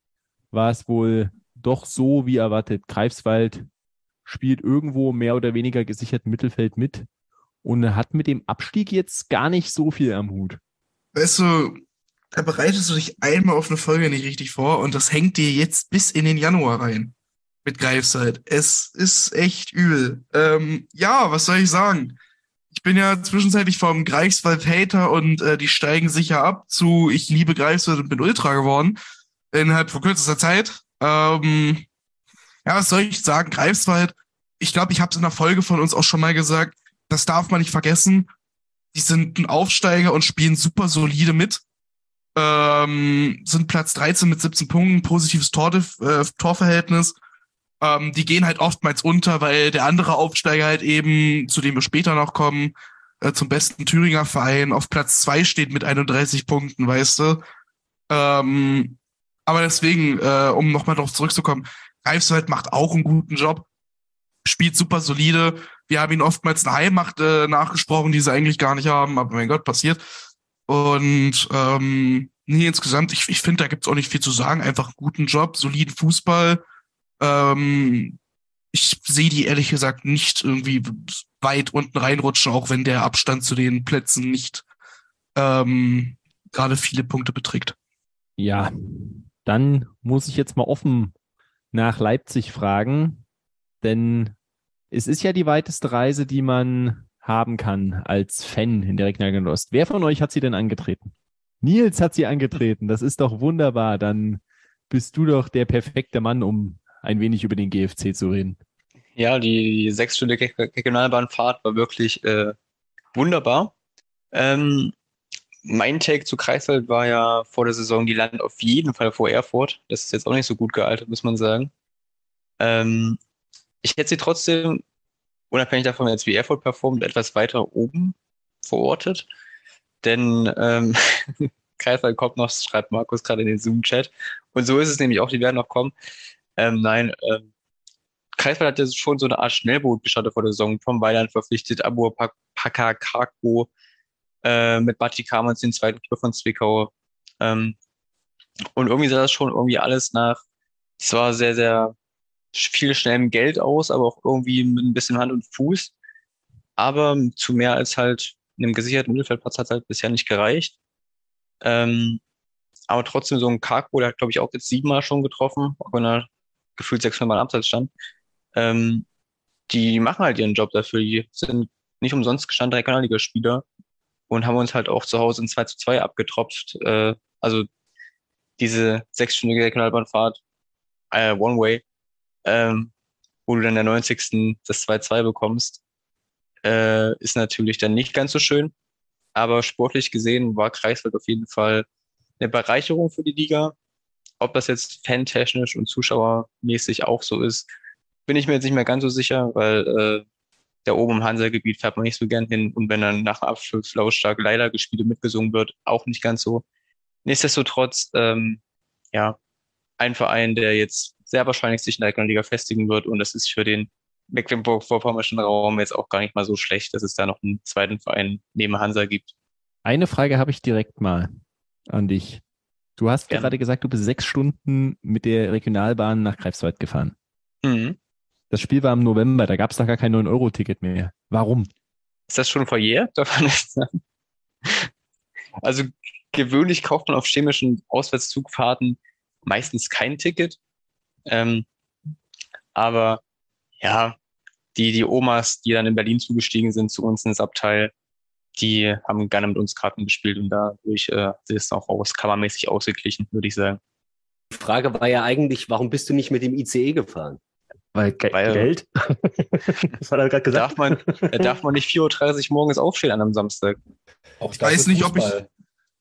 war es wohl doch so wie erwartet. Greifswald spielt irgendwo mehr oder weniger gesichert Mittelfeld mit und hat mit dem Abstieg jetzt gar nicht so viel am Hut. Weißt du, da bereitest du dich einmal auf eine Folge nicht richtig vor und das hängt dir jetzt bis in den Januar rein mit Greifswald. Es ist echt übel. Ähm, ja, was soll ich sagen? Ich bin ja zwischenzeitlich vom Greifswald-Hater und äh, die steigen sicher ab zu ich liebe Greifswald und bin Ultra geworden. Innerhalb von kürzester Zeit. Ähm, ja, was soll ich sagen? Greifswald, ich glaube, ich habe es in der Folge von uns auch schon mal gesagt, das darf man nicht vergessen. Die sind ein Aufsteiger und spielen super solide mit. Ähm, sind Platz 13 mit 17 Punkten, positives Tor, äh, Torverhältnis. Ähm, die gehen halt oftmals unter, weil der andere Aufsteiger halt eben, zu dem wir später noch kommen, äh, zum besten Thüringer Verein auf Platz zwei steht mit 31 Punkten, weißt du. Ähm, aber deswegen, äh, um nochmal darauf zurückzukommen, Greifswald macht auch einen guten Job, spielt super solide. Wir haben ihn oftmals eine Heimmacht äh, nachgesprochen, die sie eigentlich gar nicht haben, aber mein Gott, passiert. Und ähm, nee, insgesamt, ich, ich finde, da gibt's auch nicht viel zu sagen. Einfach einen guten Job, soliden Fußball, ähm, ich sehe die ehrlich gesagt nicht irgendwie weit unten reinrutschen, auch wenn der Abstand zu den Plätzen nicht ähm, gerade viele Punkte beträgt. Ja, dann muss ich jetzt mal offen nach Leipzig fragen, denn es ist ja die weiteste Reise, die man haben kann als Fan in der Regionalliga Ost. Wer von euch hat sie denn angetreten? Nils hat sie angetreten. Das ist doch wunderbar. Dann bist du doch der perfekte Mann, um ein wenig über den GFC zu reden. Ja, die, die sechsstündige Regionalbahnfahrt war wirklich äh, wunderbar. Ähm, mein Take zu Kreiswald war ja vor der Saison, die landen auf jeden Fall vor Erfurt. Das ist jetzt auch nicht so gut gealtert, muss man sagen. Ähm, ich hätte sie trotzdem, unabhängig davon, jetzt wie Erfurt performt, etwas weiter oben verortet. Denn ähm, Kreiswald kommt noch, schreibt Markus gerade in den Zoom-Chat. Und so ist es nämlich auch, die werden noch kommen. Ähm, nein, ähm, Kreiswald hat ja schon so eine Art Schnellboot gestartet vor der Saison. Tom Weiland verpflichtet, Abu Pakakako äh, mit Bati Kamans, den zweiten Keeper von Zwickau. Ähm, und irgendwie sah das schon irgendwie alles nach, es war sehr, sehr viel schnellem Geld aus, aber auch irgendwie mit ein bisschen Hand und Fuß. Aber zu mehr als halt einem gesicherten Mittelfeldplatz hat es halt bisher nicht gereicht. Ähm, aber trotzdem so ein Karko, der hat, glaube ich, auch jetzt siebenmal schon getroffen, auch wenn er gefühlt sechsmal Mal Abseits stand. Ähm, die machen halt ihren Job dafür. Die sind nicht umsonst gestandene Regionalligaspieler und haben uns halt auch zu Hause in 2 zu 2 abgetropft. Äh, also diese sechsstündige Regionalbahnfahrt, äh, One Way, ähm, wo du dann der 90. das 2-2 bekommst, äh, ist natürlich dann nicht ganz so schön. Aber sportlich gesehen war Kreiswald auf jeden Fall eine Bereicherung für die Liga. Ob das jetzt fantechnisch und zuschauermäßig auch so ist, bin ich mir jetzt nicht mehr ganz so sicher, weil äh, da oben im Hansa-Gebiet fährt man nicht so gern hin und wenn dann nach Abschluss lautstark leider gespielt und mitgesungen wird, auch nicht ganz so. Nichtsdestotrotz, ähm, ja, ein Verein, der jetzt sehr wahrscheinlich sich in der Liga festigen wird und das ist für den Mecklenburg-Vorpommernischen Raum jetzt auch gar nicht mal so schlecht, dass es da noch einen zweiten Verein neben Hansa gibt. Eine Frage habe ich direkt mal an dich. Du hast Gerne. gerade gesagt, du bist sechs Stunden mit der Regionalbahn nach Greifswald gefahren. Mhm. Das Spiel war im November, da gab es doch gar kein 9-Euro-Ticket mehr. Warum? Ist das schon verjährt? Darf man nicht sagen? Also gewöhnlich kauft man auf chemischen Auswärtszugfahrten meistens kein Ticket. Ähm, aber ja, die, die Omas, die dann in Berlin zugestiegen sind zu uns ins Abteil, die haben gerne mit uns Karten gespielt und dadurch äh, ist auch aus kammermäßig ausgeglichen, würde ich sagen. Die Frage war ja eigentlich, warum bist du nicht mit dem ICE gefahren? Weil, Ge Weil Geld? das hat er gerade gesagt. Darf man, darf man nicht 4.30 Uhr morgens aufstehen an einem Samstag? Auch ich weiß nicht, Fußball. ob ich.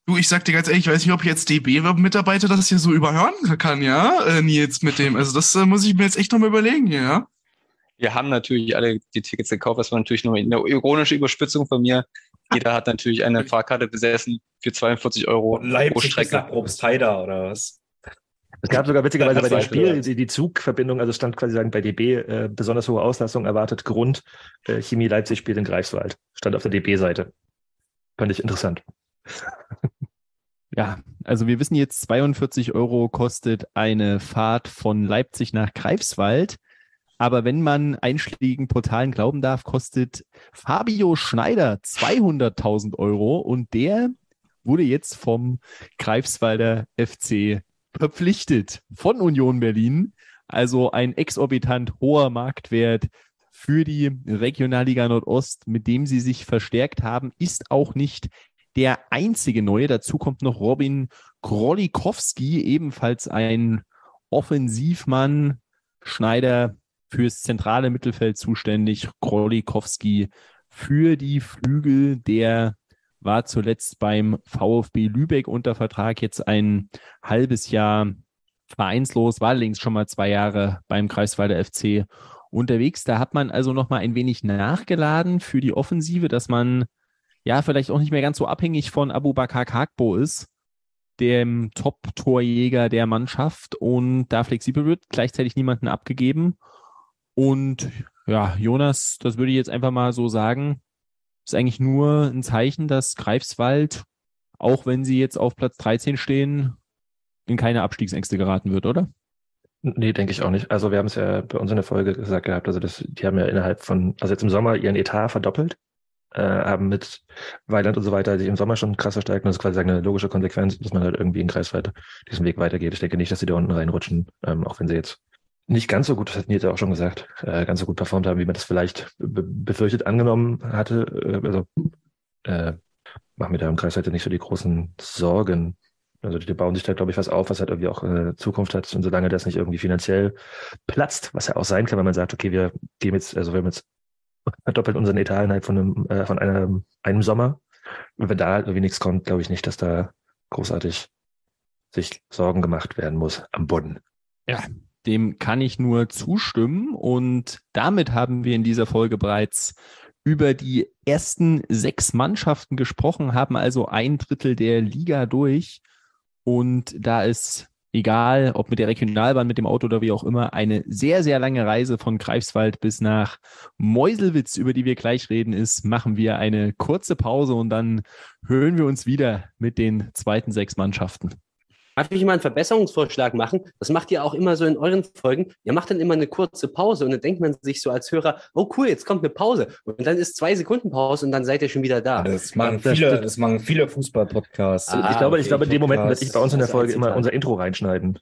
Du, ich sag dir ganz ehrlich, ich weiß nicht, ob jetzt DB-Mitarbeiter das hier so überhören kann, ja, äh, Nils, mit dem. Also das äh, muss ich mir jetzt echt nochmal überlegen hier, ja. Wir haben natürlich alle die Tickets gekauft. Das war natürlich nur eine ironische Überspitzung von mir. Jeder hat natürlich eine Fahrkarte besessen für 42 Euro Leipzig pro Strecke. Nach Probstheida oder was? Es gab sogar witzigerweise bei dem Spiel die, die, Zugverbindung, also stand quasi sagen bei DB äh, besonders hohe Auslastung erwartet, Grund äh, Chemie Leipzig spielt in Greifswald. Stand auf der DB-Seite. Fand ich interessant. Ja, also wir wissen jetzt, 42 Euro kostet eine Fahrt von Leipzig nach Greifswald. Aber wenn man einschlägigen Portalen glauben darf, kostet Fabio Schneider 200.000 Euro und der wurde jetzt vom Greifswalder FC verpflichtet von Union Berlin. Also ein exorbitant hoher Marktwert für die Regionalliga Nordost, mit dem sie sich verstärkt haben, ist auch nicht der einzige neue. Dazu kommt noch Robin Krolikowski, ebenfalls ein Offensivmann. Schneider fürs zentrale Mittelfeld zuständig, Krolikowski für die Flügel, der war zuletzt beim VfB Lübeck unter Vertrag, jetzt ein halbes Jahr vereinslos, war allerdings schon mal zwei Jahre beim Kreiswalder FC unterwegs. Da hat man also noch mal ein wenig nachgeladen für die Offensive, dass man ja vielleicht auch nicht mehr ganz so abhängig von Abu Bakar Kakbo ist, dem Top-Torjäger der Mannschaft und da flexibel wird, gleichzeitig niemanden abgegeben. Und ja, Jonas, das würde ich jetzt einfach mal so sagen, ist eigentlich nur ein Zeichen, dass Greifswald, auch wenn sie jetzt auf Platz 13 stehen, in keine Abstiegsängste geraten wird, oder? Nee, denke ich auch nicht. Also wir haben es ja bei uns in der Folge gesagt gehabt, also das, die haben ja innerhalb von, also jetzt im Sommer ihren Etat verdoppelt, äh, haben mit Weiland und so weiter sich im Sommer schon krass verstärkt und das ist quasi eine logische Konsequenz, dass man halt irgendwie in Kreiswald diesen Weg weitergeht. Ich denke nicht, dass sie da unten reinrutschen, ähm, auch wenn sie jetzt nicht ganz so gut, das hat Nils auch schon gesagt, äh, ganz so gut performt haben, wie man das vielleicht befürchtet angenommen hatte. Äh, also äh, machen wir da im Kreis heute nicht so die großen Sorgen. Also die bauen sich da, glaube ich, was auf, was halt irgendwie auch äh, Zukunft hat. Und solange das nicht irgendwie finanziell platzt, was ja auch sein kann, wenn man sagt, okay, wir geben jetzt, also wir haben jetzt verdoppelt unseren Etat innerhalb von einem, äh, von einem, einem Sommer. Und wenn da halt irgendwie nichts kommt, glaube ich nicht, dass da großartig sich Sorgen gemacht werden muss am Boden. Ja, dem kann ich nur zustimmen. Und damit haben wir in dieser Folge bereits über die ersten sechs Mannschaften gesprochen, haben also ein Drittel der Liga durch. Und da ist egal, ob mit der Regionalbahn, mit dem Auto oder wie auch immer, eine sehr, sehr lange Reise von Greifswald bis nach Meuselwitz, über die wir gleich reden, ist, machen wir eine kurze Pause und dann hören wir uns wieder mit den zweiten sechs Mannschaften. Darf ich mal einen Verbesserungsvorschlag machen? Das macht ihr auch immer so in euren Folgen. Ihr macht dann immer eine kurze Pause und dann denkt man sich so als Hörer, oh cool, jetzt kommt eine Pause. Und dann ist zwei Sekunden Pause und dann seid ihr schon wieder da. Das machen viele, das machen viele Fußball-Podcasts. Ah, ich glaube, ich okay, glaube, in dem Moment werde ich bei uns in der Folge immer unser Intro reinschneiden.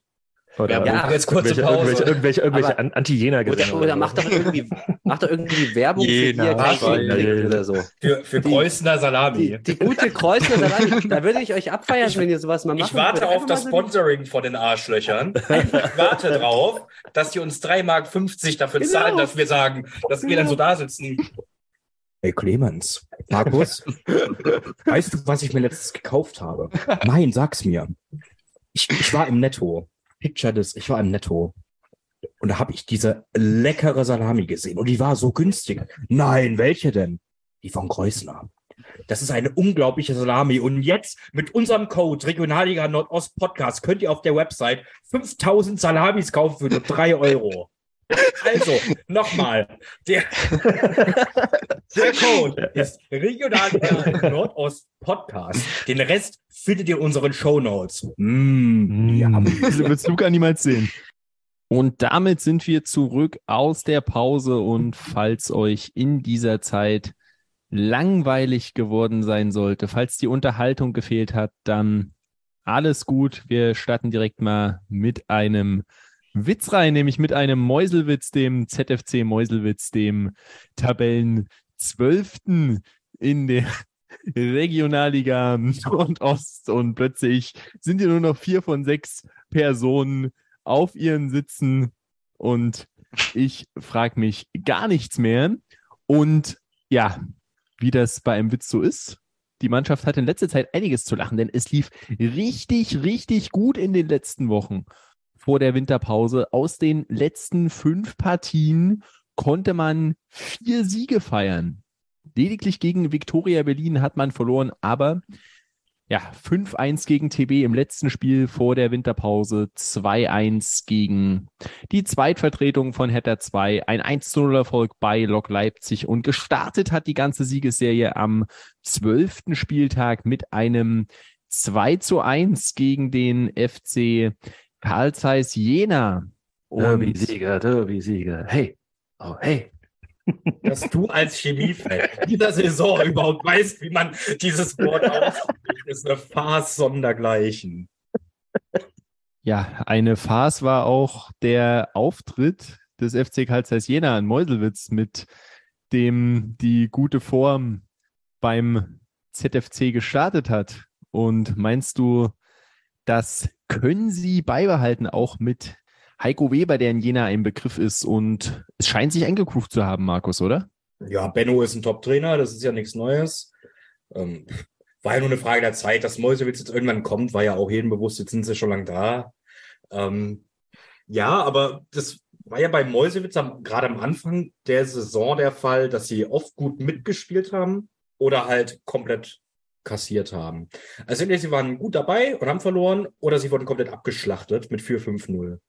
Oder Ja, jetzt kurze irgendwelche, Pause. irgendwelche, irgendwelche, irgendwelche Aber- An- Anti-Jena-Gesänge. Oder, oder macht doch irgendwie, macht doch irgendwie Werbung für Jena, die Schwein. Geld kriegt oder so. Für, für Kreuzner Salami. Die, die gute Kreuzner Salami, da würde ich euch abfeiern, wenn ihr sowas mal macht. Ich warte auf das Sponsoring von den Arschlöchern. Ich warte drauf, dass die uns 3,50 Mark dafür Genau. zahlen, dass wir sagen, dass wir dann so da sitzen. Hey Clemens, Markus, weißt du, was ich mir letztes gekauft habe? Nein, sag's mir. Ich, ich war im Netto. Picture this, ich war im Netto. Und da habe ich diese leckere Salami gesehen. Und die war so günstig. Nein, welche denn? Die von Kreuzner. Das ist eine unglaubliche Salami. Und jetzt mit unserem Code Regionalliga Nordost Podcast könnt ihr auf der Website 5000 Salamis kaufen für nur 3 Euro. Also, nochmal. Der, der Code ist Regionalliga Nordost Podcast. Den Rest findet ihr in unseren Shownotes. Mm, die haben So wird's Luca niemals sehen. Und damit sind wir zurück aus der Pause und falls euch in dieser Zeit langweilig geworden sein sollte, falls die Unterhaltung gefehlt hat, dann alles gut. Wir starten direkt mal mit einem Witz rein, nämlich mit einem Mäuselwitz, dem ZFC Mäuselwitz, dem Tabellen 12. in der Regionalliga Nordost und plötzlich sind hier nur noch vier von sechs Personen auf ihren Sitzen und ich frage mich gar nichts mehr. Und ja, wie das bei einem Witz so ist, die Mannschaft hat in letzter Zeit einiges zu lachen, denn es lief richtig, richtig gut in den letzten Wochen vor der Winterpause. Aus den letzten fünf Partien konnte man vier Siege feiern. Lediglich gegen Viktoria Berlin hat man verloren, aber ja, 5-1 gegen TB im letzten Spiel vor der Winterpause, 2-1 gegen die Zweitvertretung von Hertha 2, ein 1-0-Erfolg bei Lok Leipzig und gestartet hat die ganze Siegesserie am 12. Spieltag mit einem 2-1 gegen den FC Karl Zeiss Jena. Derby-Sieger, Derby-Sieger. Hey, oh, hey. Dass du als Chemiefan dieser Saison überhaupt weißt, wie man dieses Wort ausspricht, ist eine Farce sondergleichen. Ja, eine Farce war auch der Auftritt des FC Karl Zeiss Jena in Meuselwitz, mit dem die gute Form beim ZFC gestartet hat. Und meinst du, das können sie beibehalten, auch mit Heiko Weber, der in Jena ein Begriff ist und es scheint sich eingegroovt zu haben, Markus, oder? Ja, Benno ist ein Top-Trainer, das ist ja nichts Neues. Ähm, war ja nur eine Frage der Zeit, dass Mäusewitz jetzt irgendwann kommt, war ja auch jedem bewusst, jetzt sind sie schon lange da. Ähm, ja, aber das war ja bei Mäusewitz am, gerade am Anfang der Saison der Fall, dass sie oft gut mitgespielt haben oder halt komplett kassiert haben. Also entweder sie waren gut dabei und haben verloren oder sie wurden komplett abgeschlachtet mit 4-5-0.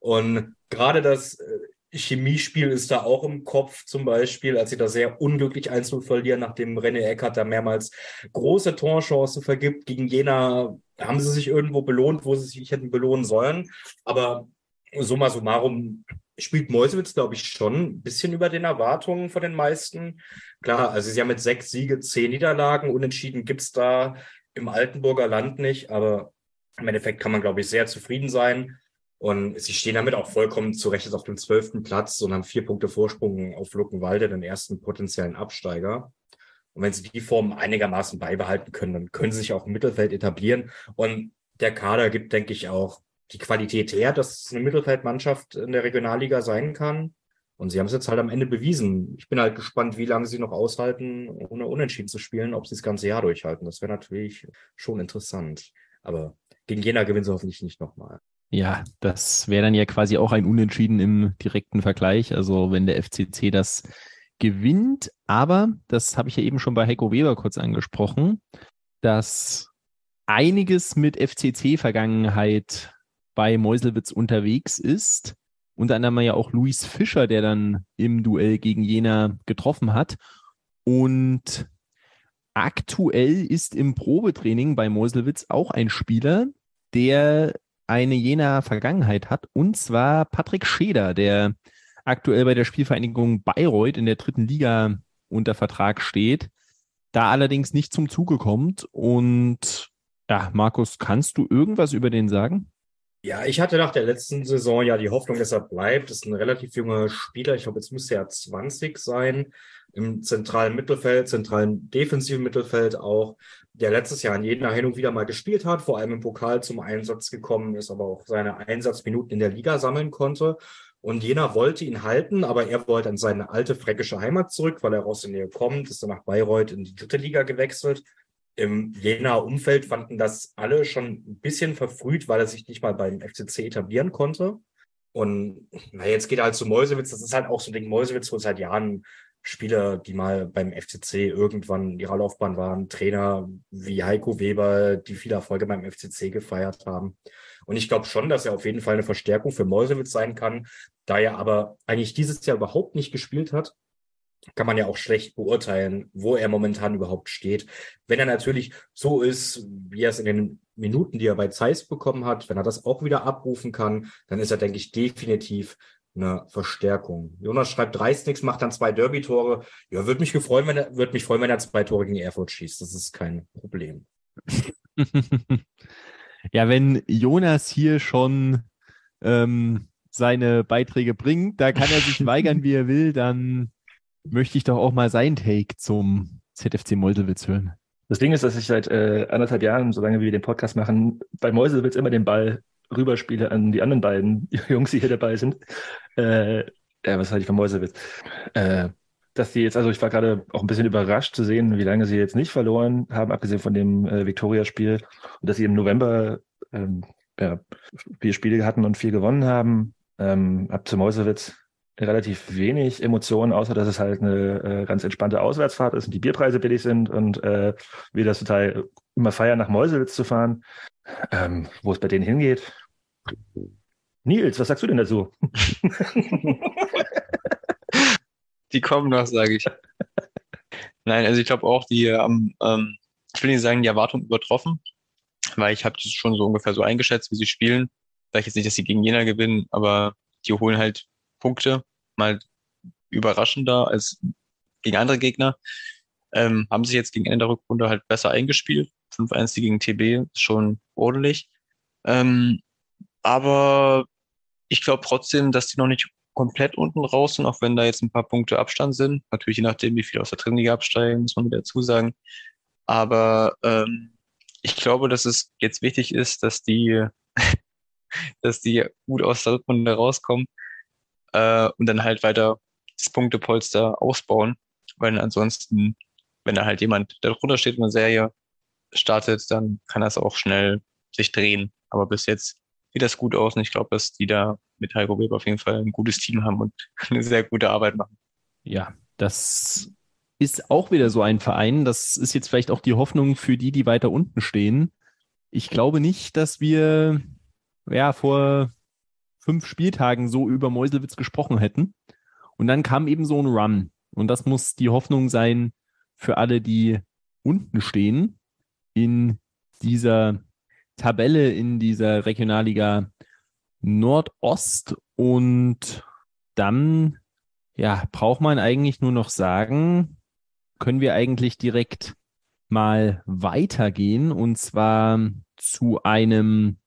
Und gerade das äh, Chemiespiel ist da auch im Kopf zum Beispiel, als sie da sehr unglücklich 1-0 verlieren, nachdem René Eckert da mehrmals große Torchancen vergibt. Gegen Jena haben sie sich irgendwo belohnt, wo sie sich hätten belohnen sollen. Aber summa summarum spielt Mäusewitz, glaube ich, schon ein bisschen über den Erwartungen von den meisten. Klar, also sie haben mit sechs Siege, zehn Niederlagen. Unentschieden gibt's da im Altenburger Land nicht, aber im Endeffekt kann man, glaube ich, sehr zufrieden sein. Und sie stehen damit auch vollkommen zurecht auf dem zwölften Platz und haben vier Punkte Vorsprung auf Luckenwalde, den ersten potenziellen Absteiger. Und wenn sie die Form einigermaßen beibehalten können, dann können sie sich auch im Mittelfeld etablieren. Und der Kader gibt, denke ich, auch die Qualität her, dass es eine Mittelfeldmannschaft in der Regionalliga sein kann. Und sie haben es jetzt halt am Ende bewiesen. Ich bin halt gespannt, wie lange sie noch aushalten, ohne unentschieden zu spielen, ob sie das ganze Jahr durchhalten. Das wäre natürlich schon interessant. Aber gegen Jena gewinnen sie hoffentlich nicht nochmal. Ja, das wäre dann ja quasi auch ein Unentschieden im direkten Vergleich. Also wenn der FCC das gewinnt. Aber das habe ich ja eben schon bei Heiko Weber kurz angesprochen, dass einiges mit FCC-Vergangenheit bei Meuselwitz unterwegs ist. Unter anderem ja auch Luis Fischer, der dann im Duell gegen Jena getroffen hat. Und aktuell ist im Probetraining bei Meuselwitz auch ein Spieler, der eine jener Vergangenheit hat, und zwar Patrick Scheder, der aktuell bei der Spielvereinigung Bayreuth in der dritten Liga unter Vertrag steht, da allerdings nicht zum Zuge kommt. Und ja, Markus, kannst du irgendwas über den sagen? Ja, ich hatte nach der letzten Saison ja die Hoffnung, dass er bleibt. Das ist ein relativ junger Spieler. Ich glaube, jetzt müsste er 20 sein. Im zentralen Mittelfeld, zentralen defensiven Mittelfeld auch, der letztes Jahr in jeder Hin wieder mal gespielt hat, vor allem im Pokal zum Einsatz gekommen ist, aber auch seine Einsatzminuten in der Liga sammeln konnte. Und Jena wollte ihn halten, aber er wollte an seine alte fränkische Heimat zurück, weil er aus der Nähe kommt, ist dann nach Bayreuth in die dritte Liga gewechselt im Jenaer Umfeld fanden das alle schon ein bisschen verfrüht, weil er sich nicht mal beim FCC etablieren konnte. Und na, jetzt geht er halt zu Mäusewitz. Das ist halt auch so ein Ding. Mäusewitz holt seit Jahren Spieler, die mal beim FCC irgendwann in ihrer Laufbahn waren, Trainer wie Heiko Weber, die viele Erfolge beim FCC gefeiert haben. Und ich glaube schon, dass er auf jeden Fall eine Verstärkung für Mäusewitz sein kann, da er aber eigentlich dieses Jahr überhaupt nicht gespielt hat kann man ja auch schlecht beurteilen, wo er momentan überhaupt steht. Wenn er natürlich so ist, wie er es in den Minuten, die er bei Zeiss bekommen hat, wenn er das auch wieder abrufen kann, dann ist er, denke ich, definitiv eine Verstärkung. Jonas schreibt dreist nichts, macht dann zwei Derby-Tore. Ja, würde mich gefreuen, wenn er, würde mich freuen, wenn er zwei Tore gegen Erfurt schießt. Das ist kein Problem. ja, wenn Jonas hier schon ähm, seine Beiträge bringt, da kann er sich weigern, wie er will, dann möchte ich doch auch mal sein Take zum ZFC Meuselwitz hören. Das Ding ist, dass ich seit äh, anderthalb Jahren, solange wir den Podcast machen, bei Meuselwitz immer den Ball rüberspiele an die anderen beiden Jungs, die hier dabei sind. Äh, ja, was halte ich von Meuselwitz? Äh, dass die jetzt, also ich war gerade auch ein bisschen überrascht zu sehen, wie lange sie jetzt nicht verloren haben, abgesehen von dem äh, Victoria-Spiel. Und dass sie im November ähm, ja, vier Spiele hatten und vier gewonnen haben. Ähm, ab zu Meuselwitz relativ wenig Emotionen, außer dass es halt eine äh, ganz entspannte Auswärtsfahrt ist und die Bierpreise billig sind und äh, wir das total immer feiern, nach Meuselwitz zu fahren, ähm, wo es bei denen hingeht. Nils, was sagst du denn dazu? die kommen noch, sage ich. Nein, also ich glaube auch, die haben, ähm, ich will nicht sagen, die Erwartung übertroffen, weil ich habe das schon so ungefähr so eingeschätzt, wie sie spielen. Sag ich jetzt nicht, dass sie gegen Jena gewinnen, aber die holen halt Punkte mal überraschender als gegen andere Gegner. Ähm, haben sich jetzt gegen Ende der Rückrunde halt besser eingespielt. 5-1 gegen TB schon ordentlich. Ähm, aber ich glaube trotzdem, dass die noch nicht komplett unten raus sind, auch wenn da jetzt ein paar Punkte Abstand sind. Natürlich je nachdem, wie viel aus der Training absteigen, muss man wieder dazu sagen. Aber ähm, ich glaube, dass es jetzt wichtig ist, dass die, dass die gut aus der Rückrunde rauskommen äh, und dann halt weiter das Punktepolster ausbauen, weil ansonsten, wenn da halt jemand da drunter steht und eine Serie startet, dann kann das auch schnell sich drehen. Aber bis jetzt sieht das gut aus und ich glaube, dass die da mit Heiko Weber auf jeden Fall ein gutes Team haben und eine sehr gute Arbeit machen. Ja, das ist auch wieder so ein Verein. Das ist jetzt vielleicht auch die Hoffnung für die, die weiter unten stehen. Ich glaube nicht, dass wir ja vor fünf Spieltagen so über Meuselwitz gesprochen hätten. Und dann kam eben so ein Run. Und das muss die Hoffnung sein für alle, die unten stehen in dieser Tabelle, in dieser Regionalliga Nordost. Und dann, ja, braucht man eigentlich nur noch sagen, können wir eigentlich direkt mal weitergehen und zwar zu einem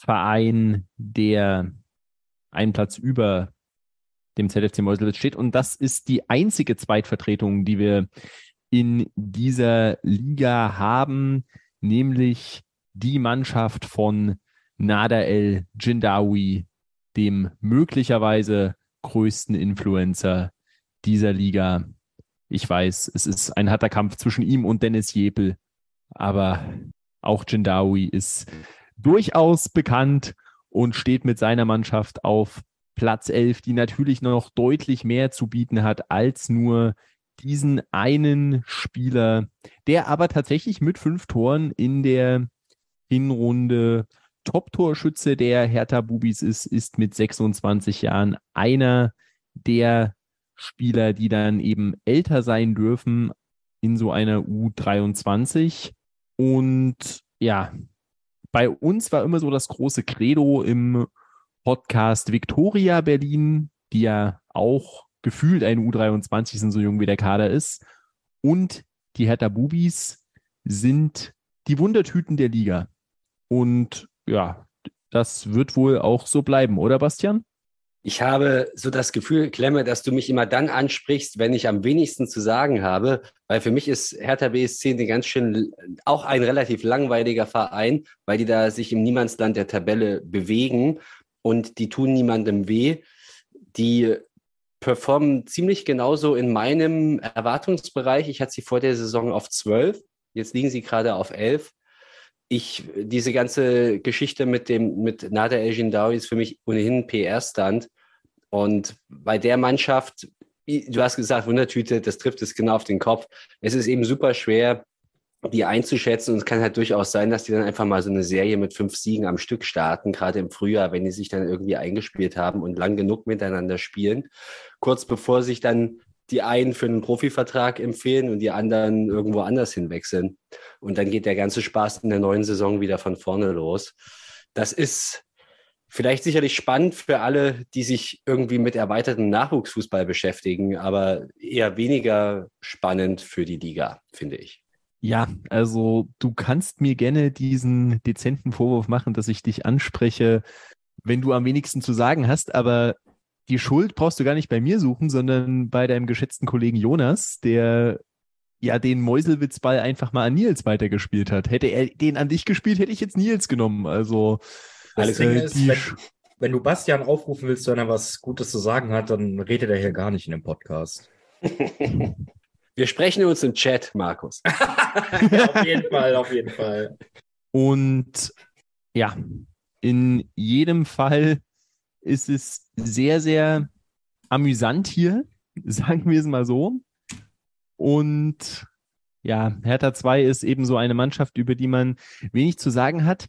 Verein, der einen Platz über dem ZFC Meuselwitz steht. Und das ist die einzige Zweitvertretung, die wir in dieser Liga haben, nämlich die Mannschaft von Nader El Jindawi, dem möglicherweise größten Influencer dieser Liga. Ich weiß, es ist ein harter Kampf zwischen ihm und Dennis Jepel, aber auch Jindawi ist durchaus bekannt und steht mit seiner Mannschaft auf Platz 11, die natürlich noch deutlich mehr zu bieten hat als nur diesen einen Spieler, der aber tatsächlich mit fünf Toren in der Hinrunde Top-Torschütze der Hertha Bubis ist, ist mit 26 Jahren einer der Spieler, die dann eben älter sein dürfen in so einer U23. Und ja, bei uns war immer so das große Credo im Podcast Victoria Berlin, die ja auch gefühlt ein U23 sind, so jung wie der Kader ist. Und die Hertha Bubis sind die Wundertüten der Liga. Und ja, das wird wohl auch so bleiben, oder Bastian? Ich habe so das Gefühl, Klemme, dass du mich immer dann ansprichst, wenn ich am wenigsten zu sagen habe, weil für mich ist Hertha BSC ganz schön, auch ein relativ langweiliger Verein, weil die da sich im Niemandsland der Tabelle bewegen und die tun niemandem weh. Die performen ziemlich genauso in meinem Erwartungsbereich. Ich hatte sie vor der Saison auf 12, jetzt liegen sie gerade auf 11 ich, diese ganze Geschichte mit dem, mit Nader El Jindawi ist für mich ohnehin PR-Stand. Und bei der Mannschaft, du hast gesagt, Wundertüte, das trifft es genau auf den Kopf. Es ist eben super schwer, die einzuschätzen. Und es kann halt durchaus sein, dass die dann einfach mal so eine Serie mit fünf Siegen am Stück starten, gerade im Frühjahr, wenn die sich dann irgendwie eingespielt haben und lang genug miteinander spielen. Kurz bevor sich dann die einen für einen Profivertrag empfehlen und die anderen irgendwo anders hinwechseln. Und dann geht der ganze Spaß in der neuen Saison wieder von vorne los. Das ist vielleicht sicherlich spannend für alle, die sich irgendwie mit erweitertem Nachwuchsfußball beschäftigen, aber eher weniger spannend für die Liga, finde ich. Ja, also du kannst mir gerne diesen dezenten Vorwurf machen, dass ich dich anspreche, wenn du am wenigsten zu sagen hast, aber die Schuld brauchst du gar nicht bei mir suchen, sondern bei deinem geschätzten Kollegen Jonas, der ja den Meuselwitzball einfach mal an Nils weitergespielt hat. Hätte er den an dich gespielt, hätte ich jetzt Nils genommen. Also das Ding äh, ist, wenn, wenn, du Bastian aufrufen willst, wenn er was Gutes zu sagen hat, dann redet er hier gar nicht in dem Podcast. Wir sprechen uns im Chat, Markus. ja, auf jeden Fall, auf jeden Fall. Und ja, in jedem Fall ist es sehr, sehr amüsant hier, sagen wir es mal so. Und ja, Hertha 2 ist eben so eine Mannschaft, über die man wenig zu sagen hat.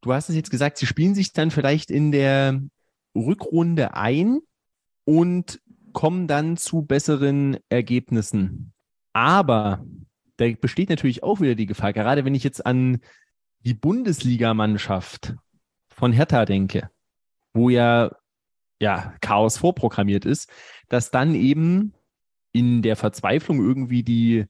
Du hast es jetzt gesagt, sie spielen sich dann vielleicht in der Rückrunde ein und kommen dann zu besseren Ergebnissen. Aber da besteht natürlich auch wieder die Gefahr, gerade wenn ich jetzt an die Bundesligamannschaft von Hertha denke, wo ja, ja Chaos vorprogrammiert ist, dass dann eben in der Verzweiflung irgendwie die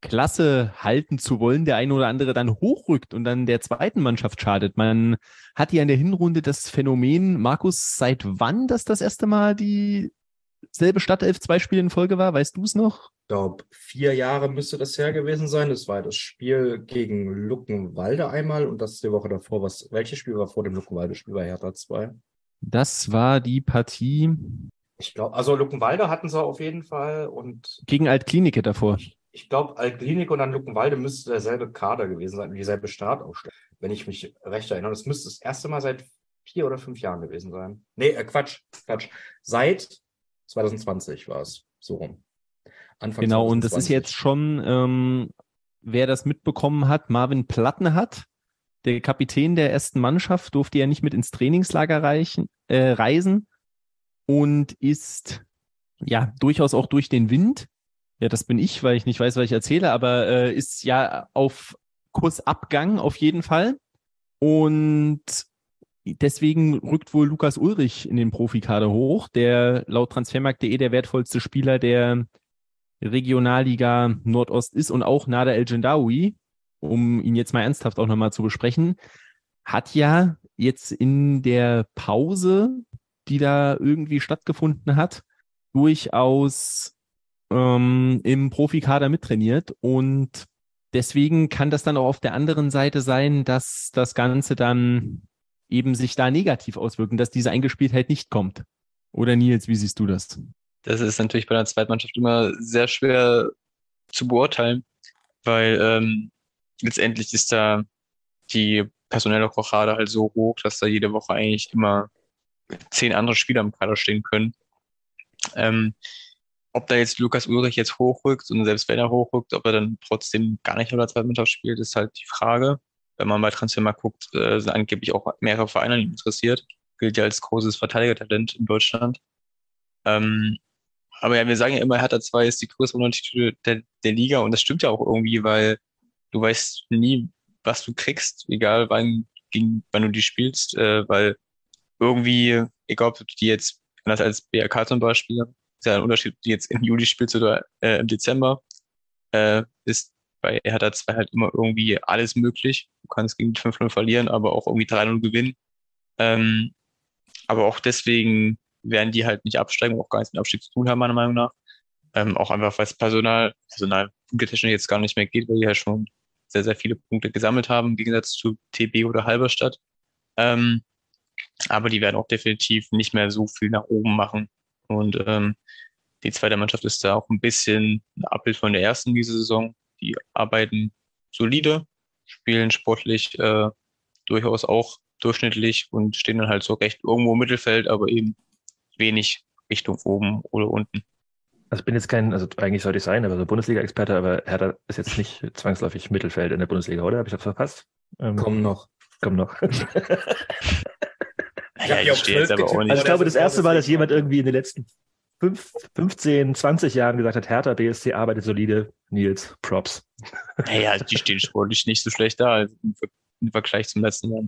Klasse halten zu wollen, der eine oder andere dann hochrückt und dann der zweiten Mannschaft schadet. Man hat ja in der Hinrunde das Phänomen, Markus, seit wann das das erste Mal dieselbe Stadtelf zwei Spiele in Folge war? Weißt du es noch? Ich glaube, vier Jahre müsste das her gewesen sein. Das war das Spiel gegen Luckenwalde einmal und das die Woche davor. Was, welches Spiel war vor dem Luckenwalde-Spiel bei Hertha 2? Das war die Partie. Ich glaube, also Luckenwalde hatten sie auf jeden Fall und. Gegen Altklinike davor. Ich glaube, Altklinik und dann Luckenwalde müsste derselbe Kader gewesen sein, dieselbe Startaufstellung. Wenn ich mich recht erinnere. Das müsste das erste Mal seit vier oder fünf Jahren gewesen sein. Nee, äh, Quatsch, Quatsch. Seit 2020 war es so rum. Anfang genau, 2020. und das ist jetzt schon, ähm, wer das mitbekommen hat, Marvin Platten hat, der Kapitän der ersten Mannschaft, durfte ja nicht mit ins Trainingslager reichen, äh, reisen und ist ja durchaus auch durch den Wind. Ja, das bin ich, weil ich nicht weiß, was ich erzähle, aber äh, ist ja auf Kursabgang auf jeden Fall. Und deswegen rückt wohl Lukas Ulrich in den Profikader hoch, der laut Transfermarkt.de der wertvollste Spieler der Regionalliga Nordost ist und auch Nader El Gendawi, um ihn jetzt mal ernsthaft auch nochmal zu besprechen, hat ja jetzt in der Pause, die da irgendwie stattgefunden hat, durchaus ähm, im Profikader mittrainiert und deswegen kann das dann auch auf der anderen Seite sein, dass das Ganze dann eben sich da negativ auswirken, dass diese Eingespieltheit nicht kommt. Oder Nils, wie siehst du das? Das ist natürlich bei der Zweitmannschaft immer sehr schwer zu beurteilen, weil ähm, letztendlich ist da die personelle Rochade halt so hoch, dass da jede Woche eigentlich immer zehn andere Spieler im Kader stehen können. Ähm, ob da jetzt Lukas Ulrich jetzt hochrückt und selbst wenn er hochrückt, ob er dann trotzdem gar nicht in der Zweitmannschaft spielt, ist halt die Frage. Wenn man bei Transfer mal guckt, äh, sind angeblich auch mehrere Vereine interessiert. Gilt ja als großes Verteidigertalent in Deutschland. Ähm, aber ja, wir sagen ja immer, Hertha 2 ist die größte Unterschiede der, der Liga und das stimmt ja auch irgendwie, weil du weißt nie, was du kriegst, egal wann gegen, wann du die spielst, äh, weil irgendwie, egal ob du die jetzt, anders als BRK zum Beispiel, ist ja ein Unterschied, ob du jetzt im Juli spielst oder äh, im Dezember, äh, ist bei Hertha 2 halt immer irgendwie alles möglich. Du kannst gegen die 5-0 verlieren, aber auch irgendwie 3-0 gewinnen. Ähm, aber auch deswegen werden die halt nicht absteigen, auch gar nichts mit Abstieg zu tun haben, meiner Meinung nach. Ähm, auch einfach, weil es Personal, Personal punktetechnisch jetzt gar nicht mehr geht, weil die ja schon sehr, sehr viele Punkte gesammelt haben, im Gegensatz zu TB oder Halberstadt. Ähm, aber die werden auch definitiv nicht mehr so viel nach oben machen. Und ähm, die zweite Mannschaft ist da auch ein bisschen ein Abbild von der ersten diese Saison. Die arbeiten solide, spielen sportlich äh, durchaus auch durchschnittlich und stehen dann halt so recht irgendwo im Mittelfeld, aber eben wenig Richtung oben oder unten. Also ich bin jetzt kein, also eigentlich sollte ich sein, aber so Bundesliga-Experte, aber Hertha ist jetzt nicht zwangsläufig Mittelfeld in der Bundesliga, oder? Habe ich das verpasst? Ähm, Komm noch. Komm noch. ja, ich stehe jetzt aber auch nicht. Also ich glaube, das erste Mal, dass jemand irgendwie in den letzten fünf, 15, 20 Jahren gesagt hat, Hertha BSC arbeitet solide. Nils, Props. Naja, die stehen sportlich nicht so schlecht da im Vergleich zum letzten Jahr.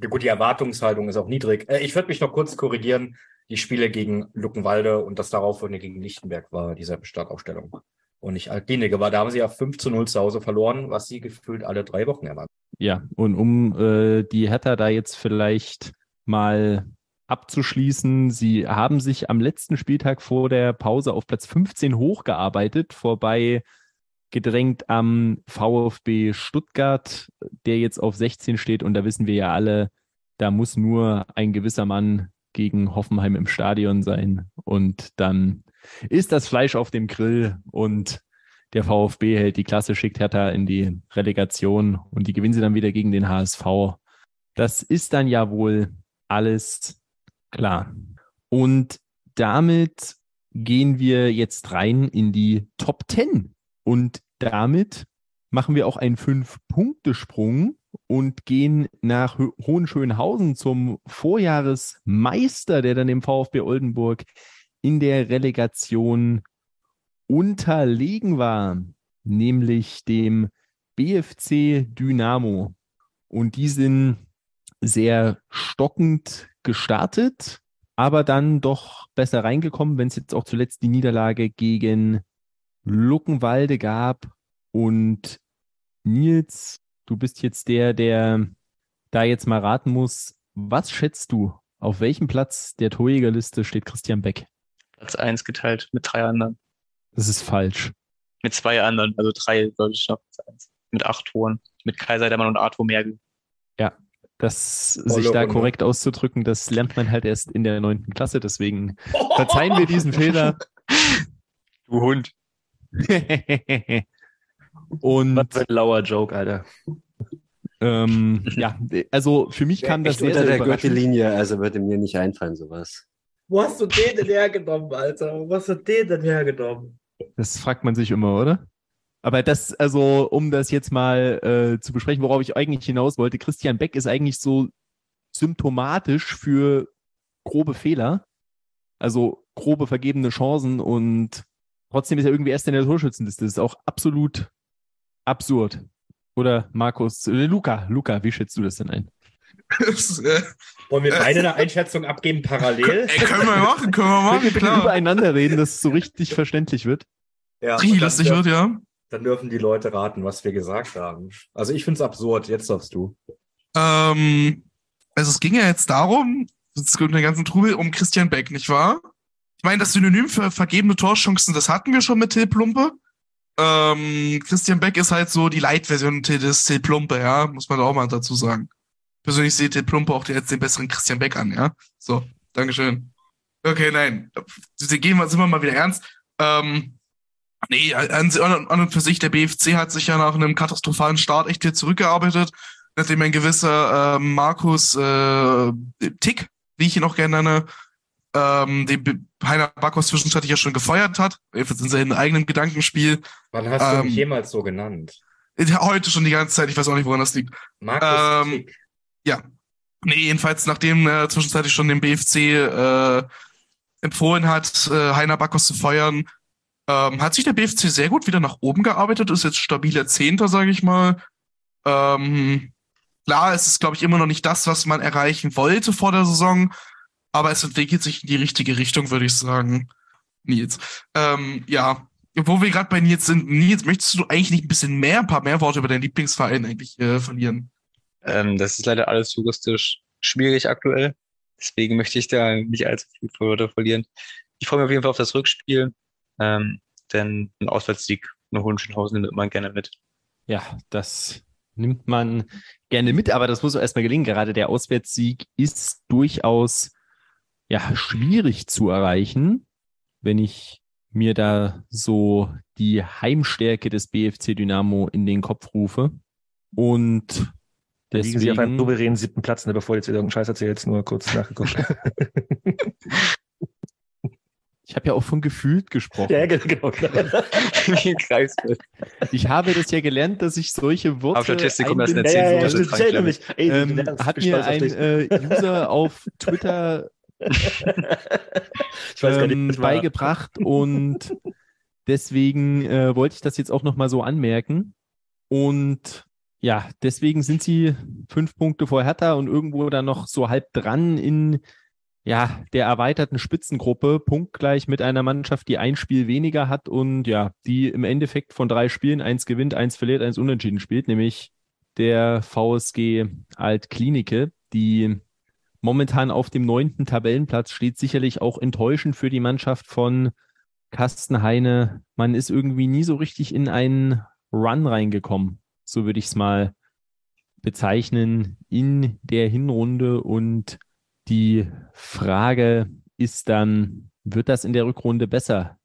Ja, gut, die Erwartungshaltung ist auch niedrig. Äh, ich würde mich noch kurz korrigieren. Die Spiele gegen Luckenwalde und das darauffolgende gegen Lichtenberg war dieselbe Startaufstellung. Und nicht Altlinige war. Da haben sie ja 5 zu 0 zu Hause verloren, was sie gefühlt alle drei Wochen erwarten. Ja, und um äh, die Hertha da jetzt vielleicht mal abzuschließen, sie haben sich am letzten Spieltag vor der Pause auf Platz 15 hochgearbeitet, vorbei gedrängt am VfB Stuttgart, der jetzt auf 16 steht. Und da wissen wir ja alle, da muss nur ein gewisser Mann gegen Hoffenheim im Stadion sein. Und dann ist das Fleisch auf dem Grill und der VfB hält die Klasse, schickt Hertha in die Relegation und die gewinnen sie dann wieder gegen den HSV. Das ist dann ja wohl alles klar. Und damit gehen wir jetzt rein in die Top 10 und damit machen wir auch einen Fünf-Punkte-Sprung und gehen nach Hohenschönhausen zum Vorjahresmeister, der dann dem VfB Oldenburg in der Relegation unterlegen war, nämlich dem BFC Dynamo. Und die sind sehr stockend gestartet, aber dann doch besser reingekommen, wenn es jetzt auch zuletzt die Niederlage gegen Luckenwalde gab. Und Nils, du bist jetzt der, der da jetzt mal raten muss. Was schätzt du? Auf welchem Platz der Torjägerliste steht Christian Beck? Platz 1 geteilt mit drei anderen. Das ist falsch. Mit zwei anderen, also drei, glaube ich, noch Mit acht Toren. Mit Kaiser Dermann und Arthur Mergel. Ja, das sich da korrekt auszudrücken, das lernt man halt erst in der neunten Klasse, deswegen verzeihen wir diesen Fehler. Du Hund. Und Was für ein lauer Joke, Alter. ähm, ja, also für mich kam das sehr, unter sehr der. Gürtellinie, also würde mir nicht einfallen, sowas. Wo hast du den denn hergenommen, Alter? Wo hast du den denn hergenommen? Das fragt man sich immer, oder? Aber das, also, um das jetzt mal äh, zu besprechen, worauf ich eigentlich hinaus wollte, Christian Beck ist eigentlich so symptomatisch für grobe Fehler, also grobe vergebene Chancen und trotzdem ist er irgendwie erst in der Torschützenliste. Das ist auch absolut absurd. Oder Markus, äh, Luca, Luca, wie schätzt du das denn ein? Wollen wir beide eine Einschätzung abgeben parallel? Ey, können wir machen, können wir Wenn wir machen, bitte klar. übereinander reden, dass es so richtig verständlich wird. Ja, Richtig lustig wird, ja. Dann dürfen die Leute raten, was wir gesagt haben. Also ich finde es absurd. Jetzt darfst du. Ähm, also es ging ja jetzt darum, es gibt einen ganzen Trubel um Christian Beck, nicht wahr? Ich meine, das Synonym für vergebene Torchancen, das hatten wir schon mit Till Plumpe. Ähm, Christian Beck ist halt so die Light-Version des Till Plumpe, ja, muss man auch mal dazu sagen. Persönlich sehe Till Plumpe auch jetzt den besseren Christian Beck an, ja. So, Dankeschön. Okay, nein, gehen wir, sind wir mal wieder ernst. Ähm, nee, an, an, und für sich, der BFC hat sich ja nach einem katastrophalen Start echt hier zurückgearbeitet nachdem ein gewisser ähm, Markus äh, Tick, wie ich ihn auch gerne nenne, ähm, den Heiner Backhaus zwischenzeitlich ja schon gefeuert hat, jedenfalls in seinem eigenen Gedankenspiel. Wann hast du Ähm, mich jemals so genannt? Ja, Heute schon die ganze Zeit, ich weiß auch nicht, woran das liegt. Markus ähm, Tick. Nee, jedenfalls nachdem er zwischenzeitlich schon den BFC äh, empfohlen hat, äh, Heiner Backhaus zu feuern, ähm, hat sich der BFC sehr gut wieder nach oben gearbeitet, ist jetzt stabiler Zehnter, sage ich mal. Ähm, klar, es ist, glaube ich, immer noch nicht das, was man erreichen wollte vor der Saison, aber es entwickelt sich in die richtige Richtung, würde ich sagen. Nils. Ähm, ja, wo wir gerade bei Nils sind, Nils, möchtest du eigentlich nicht ein bisschen mehr, ein paar mehr Worte über deinen Lieblingsverein eigentlich äh, verlieren? Ähm, das ist leider alles juristisch schwierig aktuell. Deswegen möchte ich da nicht allzu viel Worte verlieren. Ich freue mich auf jeden Fall auf das Rückspiel, ähm, denn ein Auswärtssieg nach Hohenschönhausen nimmt man gerne mit. Ja, das nimmt man gerne mit, aber das muss auch erstmal gelingen. Gerade der Auswärtssieg ist durchaus ja, schwierig zu erreichen, wenn ich mir da so die Heimstärke des BFC Dynamo in den Kopf rufe. Und Da liegen sie auf einem deswegen, souveränen siebten Platz, ne, bevor du jetzt wieder irgendeinen Scheiß erzählst, nur kurz nachgeguckt. ich habe ja auch von gefühlt gesprochen. ja, genau. genau. Wie ein Kreisbild. Ich habe das ja gelernt, dass ich solche Worte Auf Statistik kommt das in der ja, ja, ja, nämlich. Ey, du ähm, hat mir ein äh, User auf Twitter ich weiß gar ähm, nicht, beigebracht und deswegen äh, wollte ich das jetzt auch nochmal so anmerken. Und ja, deswegen sind sie fünf Punkte vor Hertha und irgendwo da noch so halb dran in ja, der erweiterten Spitzengruppe, punktgleich mit einer Mannschaft, die ein Spiel weniger hat und ja, die im Endeffekt von drei Spielen eins gewinnt, eins verliert, eins unentschieden spielt, nämlich der VSG Altklinike, die momentan auf dem neunten Tabellenplatz steht, sicherlich auch enttäuschend für die Mannschaft von Carsten Heine. Man ist irgendwie nie so richtig in einen Run reingekommen. So würde ich es mal bezeichnen in der Hinrunde. Und die Frage ist dann, wird das in der Rückrunde besser,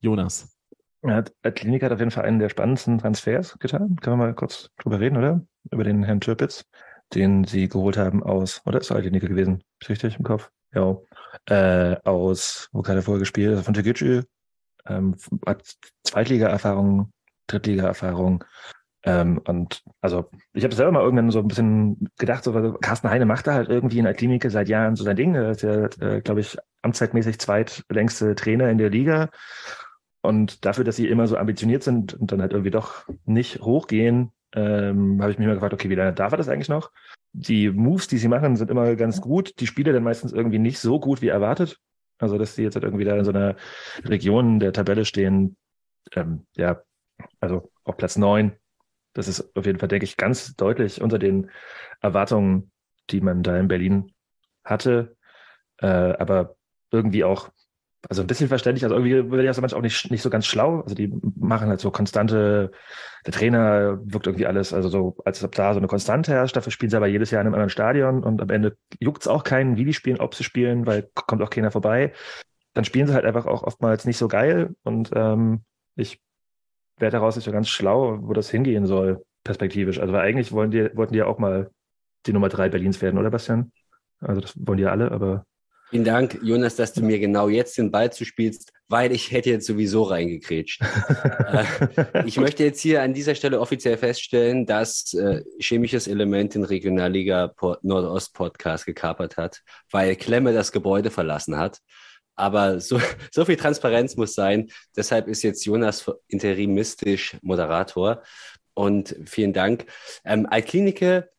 Jonas? Hat, Klinik hat auf jeden Fall einen der spannendsten Transfers getan. Können wir mal kurz drüber reden, oder? Über den Herrn Türpitz, den sie geholt haben aus, oder ist Klinik gewesen? Ist richtig im Kopf? Ja. Äh, aus, wo er vorher gespielt? Also von Tegücü. Ähm, hat Zweitliga-Erfahrung, Drittliga-Erfahrung. Ähm, und also ich habe selber mal irgendwann so ein bisschen gedacht, so, Carsten Heine macht da halt irgendwie in der Klinik seit Jahren so sein Ding. Er ist ja, äh, glaube ich, amtszeitmäßig zweitlängste Trainer in der Liga. Und dafür, dass sie immer so ambitioniert sind und dann halt irgendwie doch nicht hochgehen, ähm, habe ich mich mal gefragt, okay, wie lange darf er das eigentlich noch? Die Moves, die sie machen, sind immer ganz gut. Die Spiele dann meistens irgendwie nicht so gut wie erwartet. Also, dass sie jetzt halt irgendwie da in so einer Region der Tabelle stehen, ähm, ja, also auf Platz neun. Das ist auf jeden Fall, denke ich, ganz deutlich unter den Erwartungen, die man da in Berlin hatte. Äh, aber irgendwie auch also ein bisschen verständlich, also irgendwie wird ja so manchmal auch nicht, nicht so ganz schlau. Also die machen halt so konstante, der Trainer wirkt irgendwie alles, also so, als ob da so eine Konstante herrscht, dafür spielen sie aber jedes Jahr in einem anderen Stadion und am Ende juckt es auch keinen, wie die spielen, ob sie spielen, weil kommt auch keiner vorbei. Dann spielen sie halt einfach auch oftmals nicht so geil und ähm, ich werde daraus nicht so ganz schlau, wo das hingehen soll, perspektivisch. Also weil eigentlich wollen die, wollten die ja auch mal die Nummer drei Berlins werden, oder Bastian? Also das wollen die ja alle, aber Vielen Dank, Jonas, dass du mir genau jetzt den Ball zuspielst, weil ich hätte jetzt sowieso reingekrätscht. äh, ich möchte jetzt hier an dieser Stelle offiziell feststellen, dass äh, chemisches Element den Regionalliga Nordost Podcast gekapert hat, weil Klemme das Gebäude verlassen hat. Aber so, so viel Transparenz muss sein. Deshalb ist jetzt Jonas interimistisch Moderator. Und vielen Dank. Ähm, Altklinike,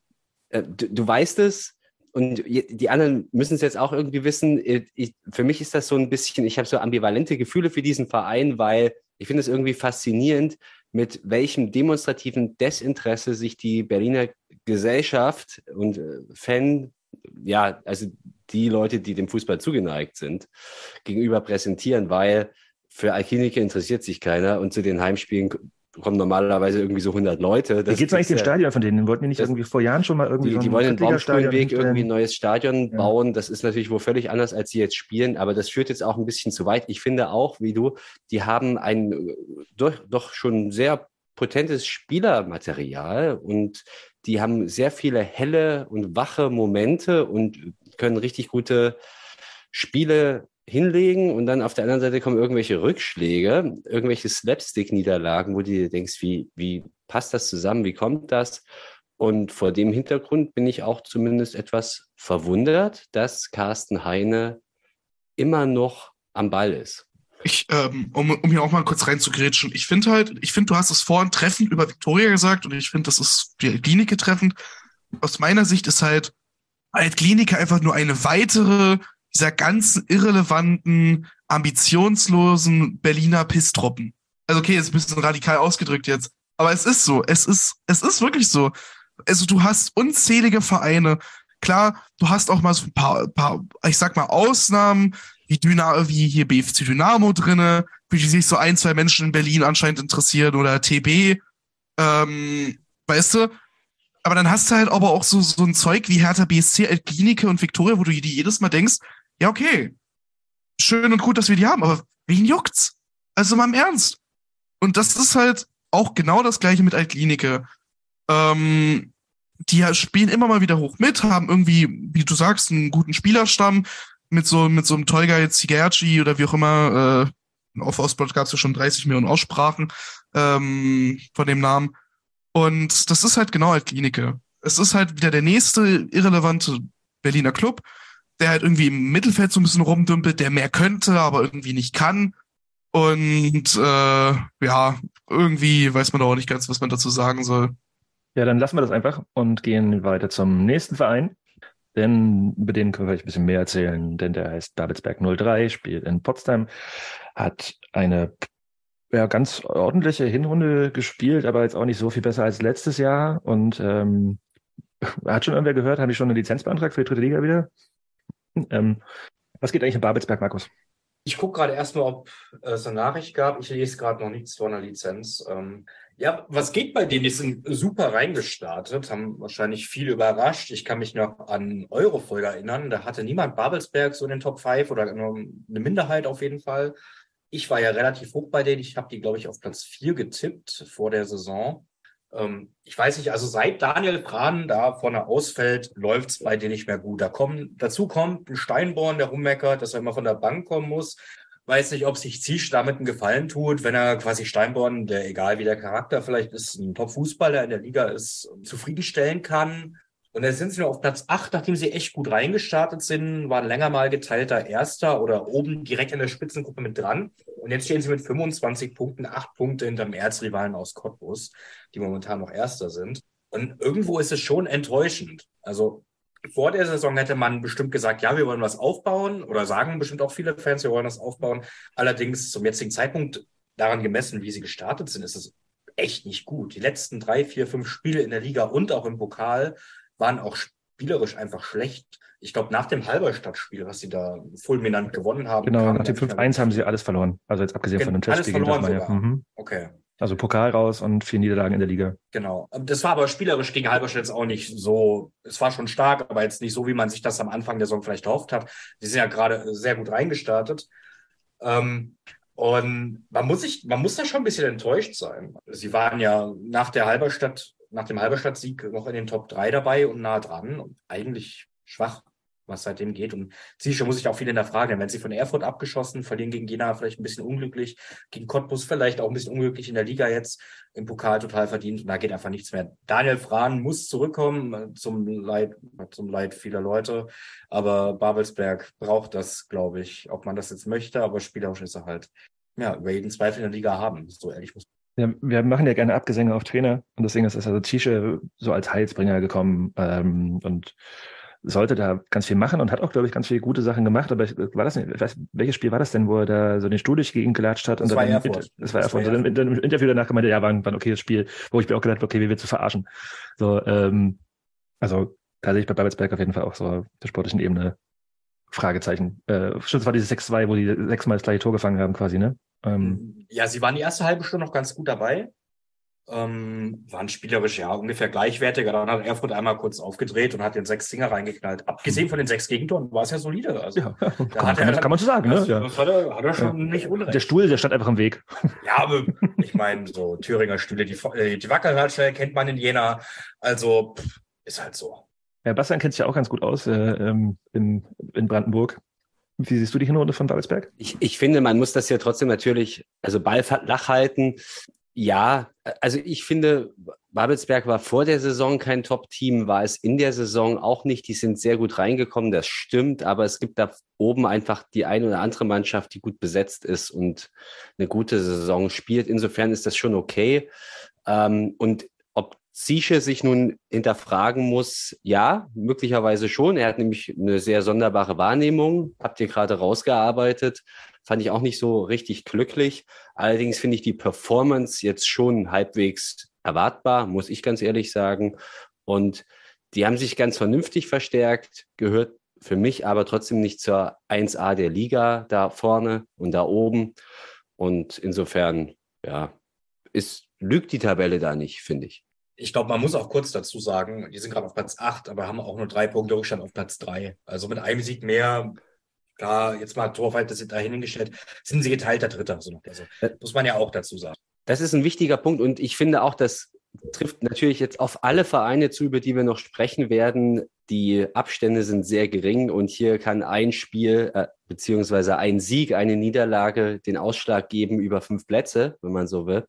äh, du, du weißt es, und die anderen müssen es jetzt auch irgendwie wissen. Ich, für mich ist das so ein bisschen, ich habe so ambivalente Gefühle für diesen Verein, weil ich finde es irgendwie faszinierend, mit welchem demonstrativen Desinteresse sich die Berliner Gesellschaft und Fan, ja, also die Leute, die dem Fußball zugeneigt sind, gegenüber präsentieren, weil für Alkinike interessiert sich keiner und zu den Heimspielen kommen normalerweise irgendwie so 100 Leute. Das Wie geht's eigentlich dem Stadion von denen? Wollten die nicht irgendwie vor Jahren schon mal irgendwie die, so die wollen den Baumspulenweg irgendwie ein neues Stadion ja. bauen. Das ist natürlich wohl völlig anders, als sie jetzt spielen, aber das führt jetzt auch ein bisschen zu weit. Ich finde auch, wie du, die haben ein doch, doch schon sehr potentes Spielermaterial und die haben sehr viele helle und wache Momente und können richtig gute Spiele hinlegen und dann auf der anderen Seite kommen irgendwelche Rückschläge, irgendwelche Slapstick-Niederlagen, wo du dir denkst, wie, wie passt das zusammen, wie kommt das? Und vor dem Hintergrund bin ich auch zumindest etwas verwundert, dass Carsten Heine immer noch am Ball ist. Ich, ähm, um, um hier auch mal kurz reinzugrätschen, ich finde halt, ich finde, du hast es vorhin treffend über Victoria gesagt und ich finde, das ist die Klinike treffend. aus meiner Sicht ist halt Altklinika einfach nur eine weitere dieser ganzen irrelevanten, ambitionslosen Berliner Pisstruppen. Also okay, ist ein bisschen radikal ausgedrückt jetzt, aber es ist so. Es ist, es ist wirklich so. Also du hast unzählige Vereine. Klar, du hast auch mal so ein paar, paar ich sag mal, Ausnahmen, wie, Dyna wie hier BFC Dynamo drinne, die sich so ein, zwei Menschen in Berlin anscheinend interessieren oder TB. Ähm, weißt du? Aber dann hast du halt aber auch so, so ein Zeug wie Hertha BSC, Klinike und Viktoria, wo du dir jedes Mal denkst, ja, okay, schön und gut, dass wir die haben, aber wen juckt's? Also mal im Ernst. Und das ist halt auch genau das gleiche mit Altklinike. Ähm, die spielen immer mal wieder hoch mit, haben irgendwie, wie du sagst, einen guten Spielerstamm mit so, mit so einem Tolga Zigerci oder wie auch immer, äh, auf Ostblock gab es ja schon 30 Millionen Aussprachen ähm, von dem Namen. Und das ist halt genau Altklinike. Es ist halt wieder der nächste irrelevante Berliner Club, der halt irgendwie im Mittelfeld so ein bisschen rumdümpelt, der mehr könnte, aber irgendwie nicht kann. Und äh, ja, irgendwie weiß man auch nicht ganz, was man dazu sagen soll. Ja, dann lassen wir das einfach und gehen weiter zum nächsten Verein. Denn über den können wir vielleicht ein bisschen mehr erzählen, denn der heißt Babelsberg 03, spielt in Potsdam, hat eine ja, ganz ordentliche Hinrunde gespielt, aber jetzt auch nicht so viel besser als letztes Jahr. Und ähm, hat schon irgendwer gehört, habe ich schon eine Lizenz beantragt für die dritte Liga wieder? Ähm, was geht eigentlich in Babelsberg, Markus? Ich gucke gerade erstmal, ob es eine Nachricht gab. Ich lese gerade noch nichts von einer Lizenz. Ähm, ja, was geht bei denen? Die sind super reingestartet, haben wahrscheinlich viel überrascht. Ich kann mich noch an Eurofolge erinnern. Da hatte niemand Babelsberg so in den Top 5 oder eine Minderheit auf jeden Fall. Ich war ja relativ hoch bei denen. Ich habe die, glaube ich, auf Platz 4 getippt vor der Saison. Ähm, ich weiß nicht, also seit Daniel Pran da vorne ausfällt, läuft es bei denen nicht mehr gut. Da kommen, dazu kommt ein Steinborn, der rummeckert, dass er immer von der Bank kommen muss. Weiß nicht, ob sich Zisch damit einen Gefallen tut, wenn er quasi Steinborn, der egal wie der Charakter vielleicht ist, ein Top-Fußballer in der Liga ist, zufriedenstellen kann. Und dann sind sie nur auf Platz 8, nachdem sie echt gut reingestartet sind, waren länger mal geteilter Erster oder oben direkt in der Spitzengruppe mit dran. Und jetzt stehen sie mit 25 Punkten, 8 Punkte hinterm Erzrivalen aus Cottbus, die momentan noch Erster sind. Und irgendwo ist es schon enttäuschend. Also vor der Saison hätte man bestimmt gesagt, ja, wir wollen was aufbauen oder sagen bestimmt auch viele Fans, wir wollen was aufbauen. Allerdings zum jetzigen Zeitpunkt daran gemessen, wie sie gestartet sind, ist es echt nicht gut. Die letzten drei, vier, fünf Spiele in der Liga und auch im Pokal waren auch spielerisch einfach schlecht. Ich glaube, nach dem Halberstadt-Spiel, was sie da fulminant gewonnen haben. Genau, nach dem 5-1 haben sie alles verloren. Also jetzt abgesehen von dem Testspiel. Alles verloren sogar. Ja. Mhm. Okay. Also Pokal raus und vier Niederlagen in der Liga. Genau. Das war aber spielerisch gegen Halberstadt jetzt auch nicht so, es war schon stark, aber jetzt nicht so, wie man sich das am Anfang der Saison vielleicht erhofft hat. Die sind ja gerade sehr gut reingestartet. Ähm, und man muss sich, man muss da schon ein bisschen enttäuscht sein. Sie waren ja nach der Halberstadt nach dem Halberstadt-Sieg noch in den Top 3 dabei und nah dran und eigentlich schwach, was seitdem geht. Und Ziesche muss ich auch viel in der Frage, denn wenn sie von Erfurt abgeschossen, verlieren gegen Jena vielleicht ein bisschen unglücklich, gegen Cottbus vielleicht auch ein bisschen unglücklich in der Liga jetzt, im Pokal total verdient und da geht einfach nichts mehr. Daniel Frahn muss zurückkommen äh, zum Leid, zum Leid vieler Leute, aber Babelsberg braucht das, glaube ich, ob man das jetzt möchte, aber spielerisch ist er halt, ja, über jeden Zweifel in der Liga haben, so ehrlich muss ja, wir machen ja gerne Abgesänge auf Trainer und deswegen ist also Tische so als Heilsbringer gekommen ähm, und sollte da ganz viel machen und hat auch, glaube ich, ganz viele gute Sachen gemacht. Aber ich, war das nicht, weiß, welches Spiel war das denn, wo er da so den Stuhl durch gegen gelatscht hat? Das und war dann, Erfurt. Das war Erfurt. Und dann im Interview danach gemeint, ja, war ein, war ein okayes Spiel, wo ich mir auch gedacht habe, okay, wie wir zu verarschen. So, ähm, also da sehe ich bei Babelsberg auf jeden Fall auch so auf der sportlichen Ebene Fragezeichen. Äh, stimmt, es war dieses 6-2, wo die sechsmal das gleiche Tor gefangen haben, quasi, ne? Ähm, ja, sie waren die erste halbe Stunde noch ganz gut dabei. Ähm, waren spielerisch ja ungefähr gleichwertiger. Dann hat Erfurt einmal kurz aufgedreht und hat den sechs Dinger reingeknallt. Abgesehen von den sechs Gegentoren war es ja solide. Also, ja, da kann, hat er, kann man so sagen. Das, ne? ja. das hat, er, hat er schon ja. nicht unrecht. Der Stuhl, der stand einfach im Weg. Ja, aber ich meine, so Thüringer Stühle, die, äh, die Wackelradstelle kennt man in Jena. Also pff, ist halt so. Ja, Bastian kennt sich ja auch ganz gut aus äh, ähm, in, in Brandenburg. Wie siehst du die Hinrunde von Babelsberg? Ich, ich finde, man muss das ja trotzdem natürlich, also Ball flach halten. Ja, also ich finde, Babelsberg war vor der Saison kein Top-Team, war es in der Saison auch nicht. Die sind sehr gut reingekommen, das stimmt, aber es gibt da oben einfach die eine oder andere Mannschaft, die gut besetzt ist und eine gute Saison spielt. Insofern ist das schon okay. Ähm, und Sische sich nun hinterfragen muss, ja, möglicherweise schon. Er hat nämlich eine sehr sonderbare Wahrnehmung, habt ihr gerade rausgearbeitet. Fand ich auch nicht so richtig glücklich. Allerdings finde ich die Performance jetzt schon halbwegs erwartbar, muss ich ganz ehrlich sagen. Und die haben sich ganz vernünftig verstärkt, gehört für mich aber trotzdem nicht zur 1A der Liga da vorne und da oben. Und insofern, ja, ist, lügt die Tabelle da nicht, finde ich. Ich glaube, man muss auch kurz dazu sagen, die sind gerade auf Platz 8, aber haben auch nur drei Punkte Rückstand auf Platz 3. Also mit einem Sieg mehr, klar, jetzt mal Torverhältnisse dahingestellt, sind sie geteilter Dritter. So also, muss man ja auch dazu sagen. Das ist ein wichtiger Punkt und ich finde auch, das trifft natürlich jetzt auf alle Vereine zu, über die wir noch sprechen werden. Die Abstände sind sehr gering und hier kann ein Spiel äh, beziehungsweise ein Sieg, eine Niederlage den Ausschlag geben über fünf Plätze, wenn man so will.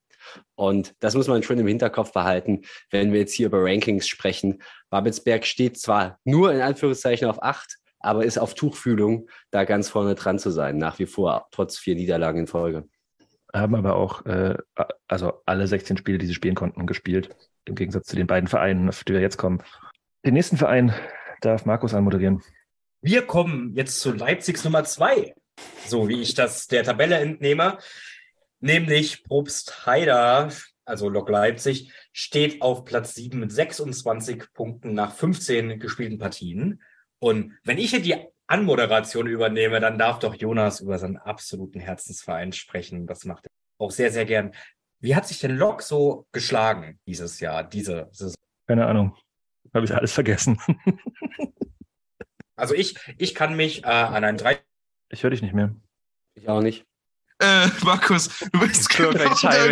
Und das muss man schon im Hinterkopf behalten, wenn wir jetzt hier über Rankings sprechen. Babelsberg steht zwar nur in Anführungszeichen auf acht, aber ist auf Tuchfühlung, da ganz vorne dran zu sein, nach wie vor, trotz vier Niederlagen in Folge. Haben aber auch, äh, also alle 16 Spiele, die sie spielen konnten, gespielt. Im Gegensatz zu den beiden Vereinen, auf die wir jetzt kommen. Den nächsten Verein darf Markus anmoderieren. Wir kommen jetzt zu Leipzigs Nummer zwei, so wie ich das der Tabelle entnehme nämlich Probst Haider, also Lok Leipzig, steht auf Platz 7 mit 26 Punkten nach 15 gespielten Partien. Und wenn ich hier die Anmoderation übernehme, dann darf doch Jonas über seinen absoluten Herzensverein sprechen. Das macht er auch sehr, sehr gern. Wie hat sich denn Lok so geschlagen dieses Jahr, diese Saison? Keine Ahnung. Habe ich alles vergessen. also ich, ich kann mich äh, an ein drei. Ich höre dich nicht mehr. Ich auch nicht. Äh, Markus, du bist genau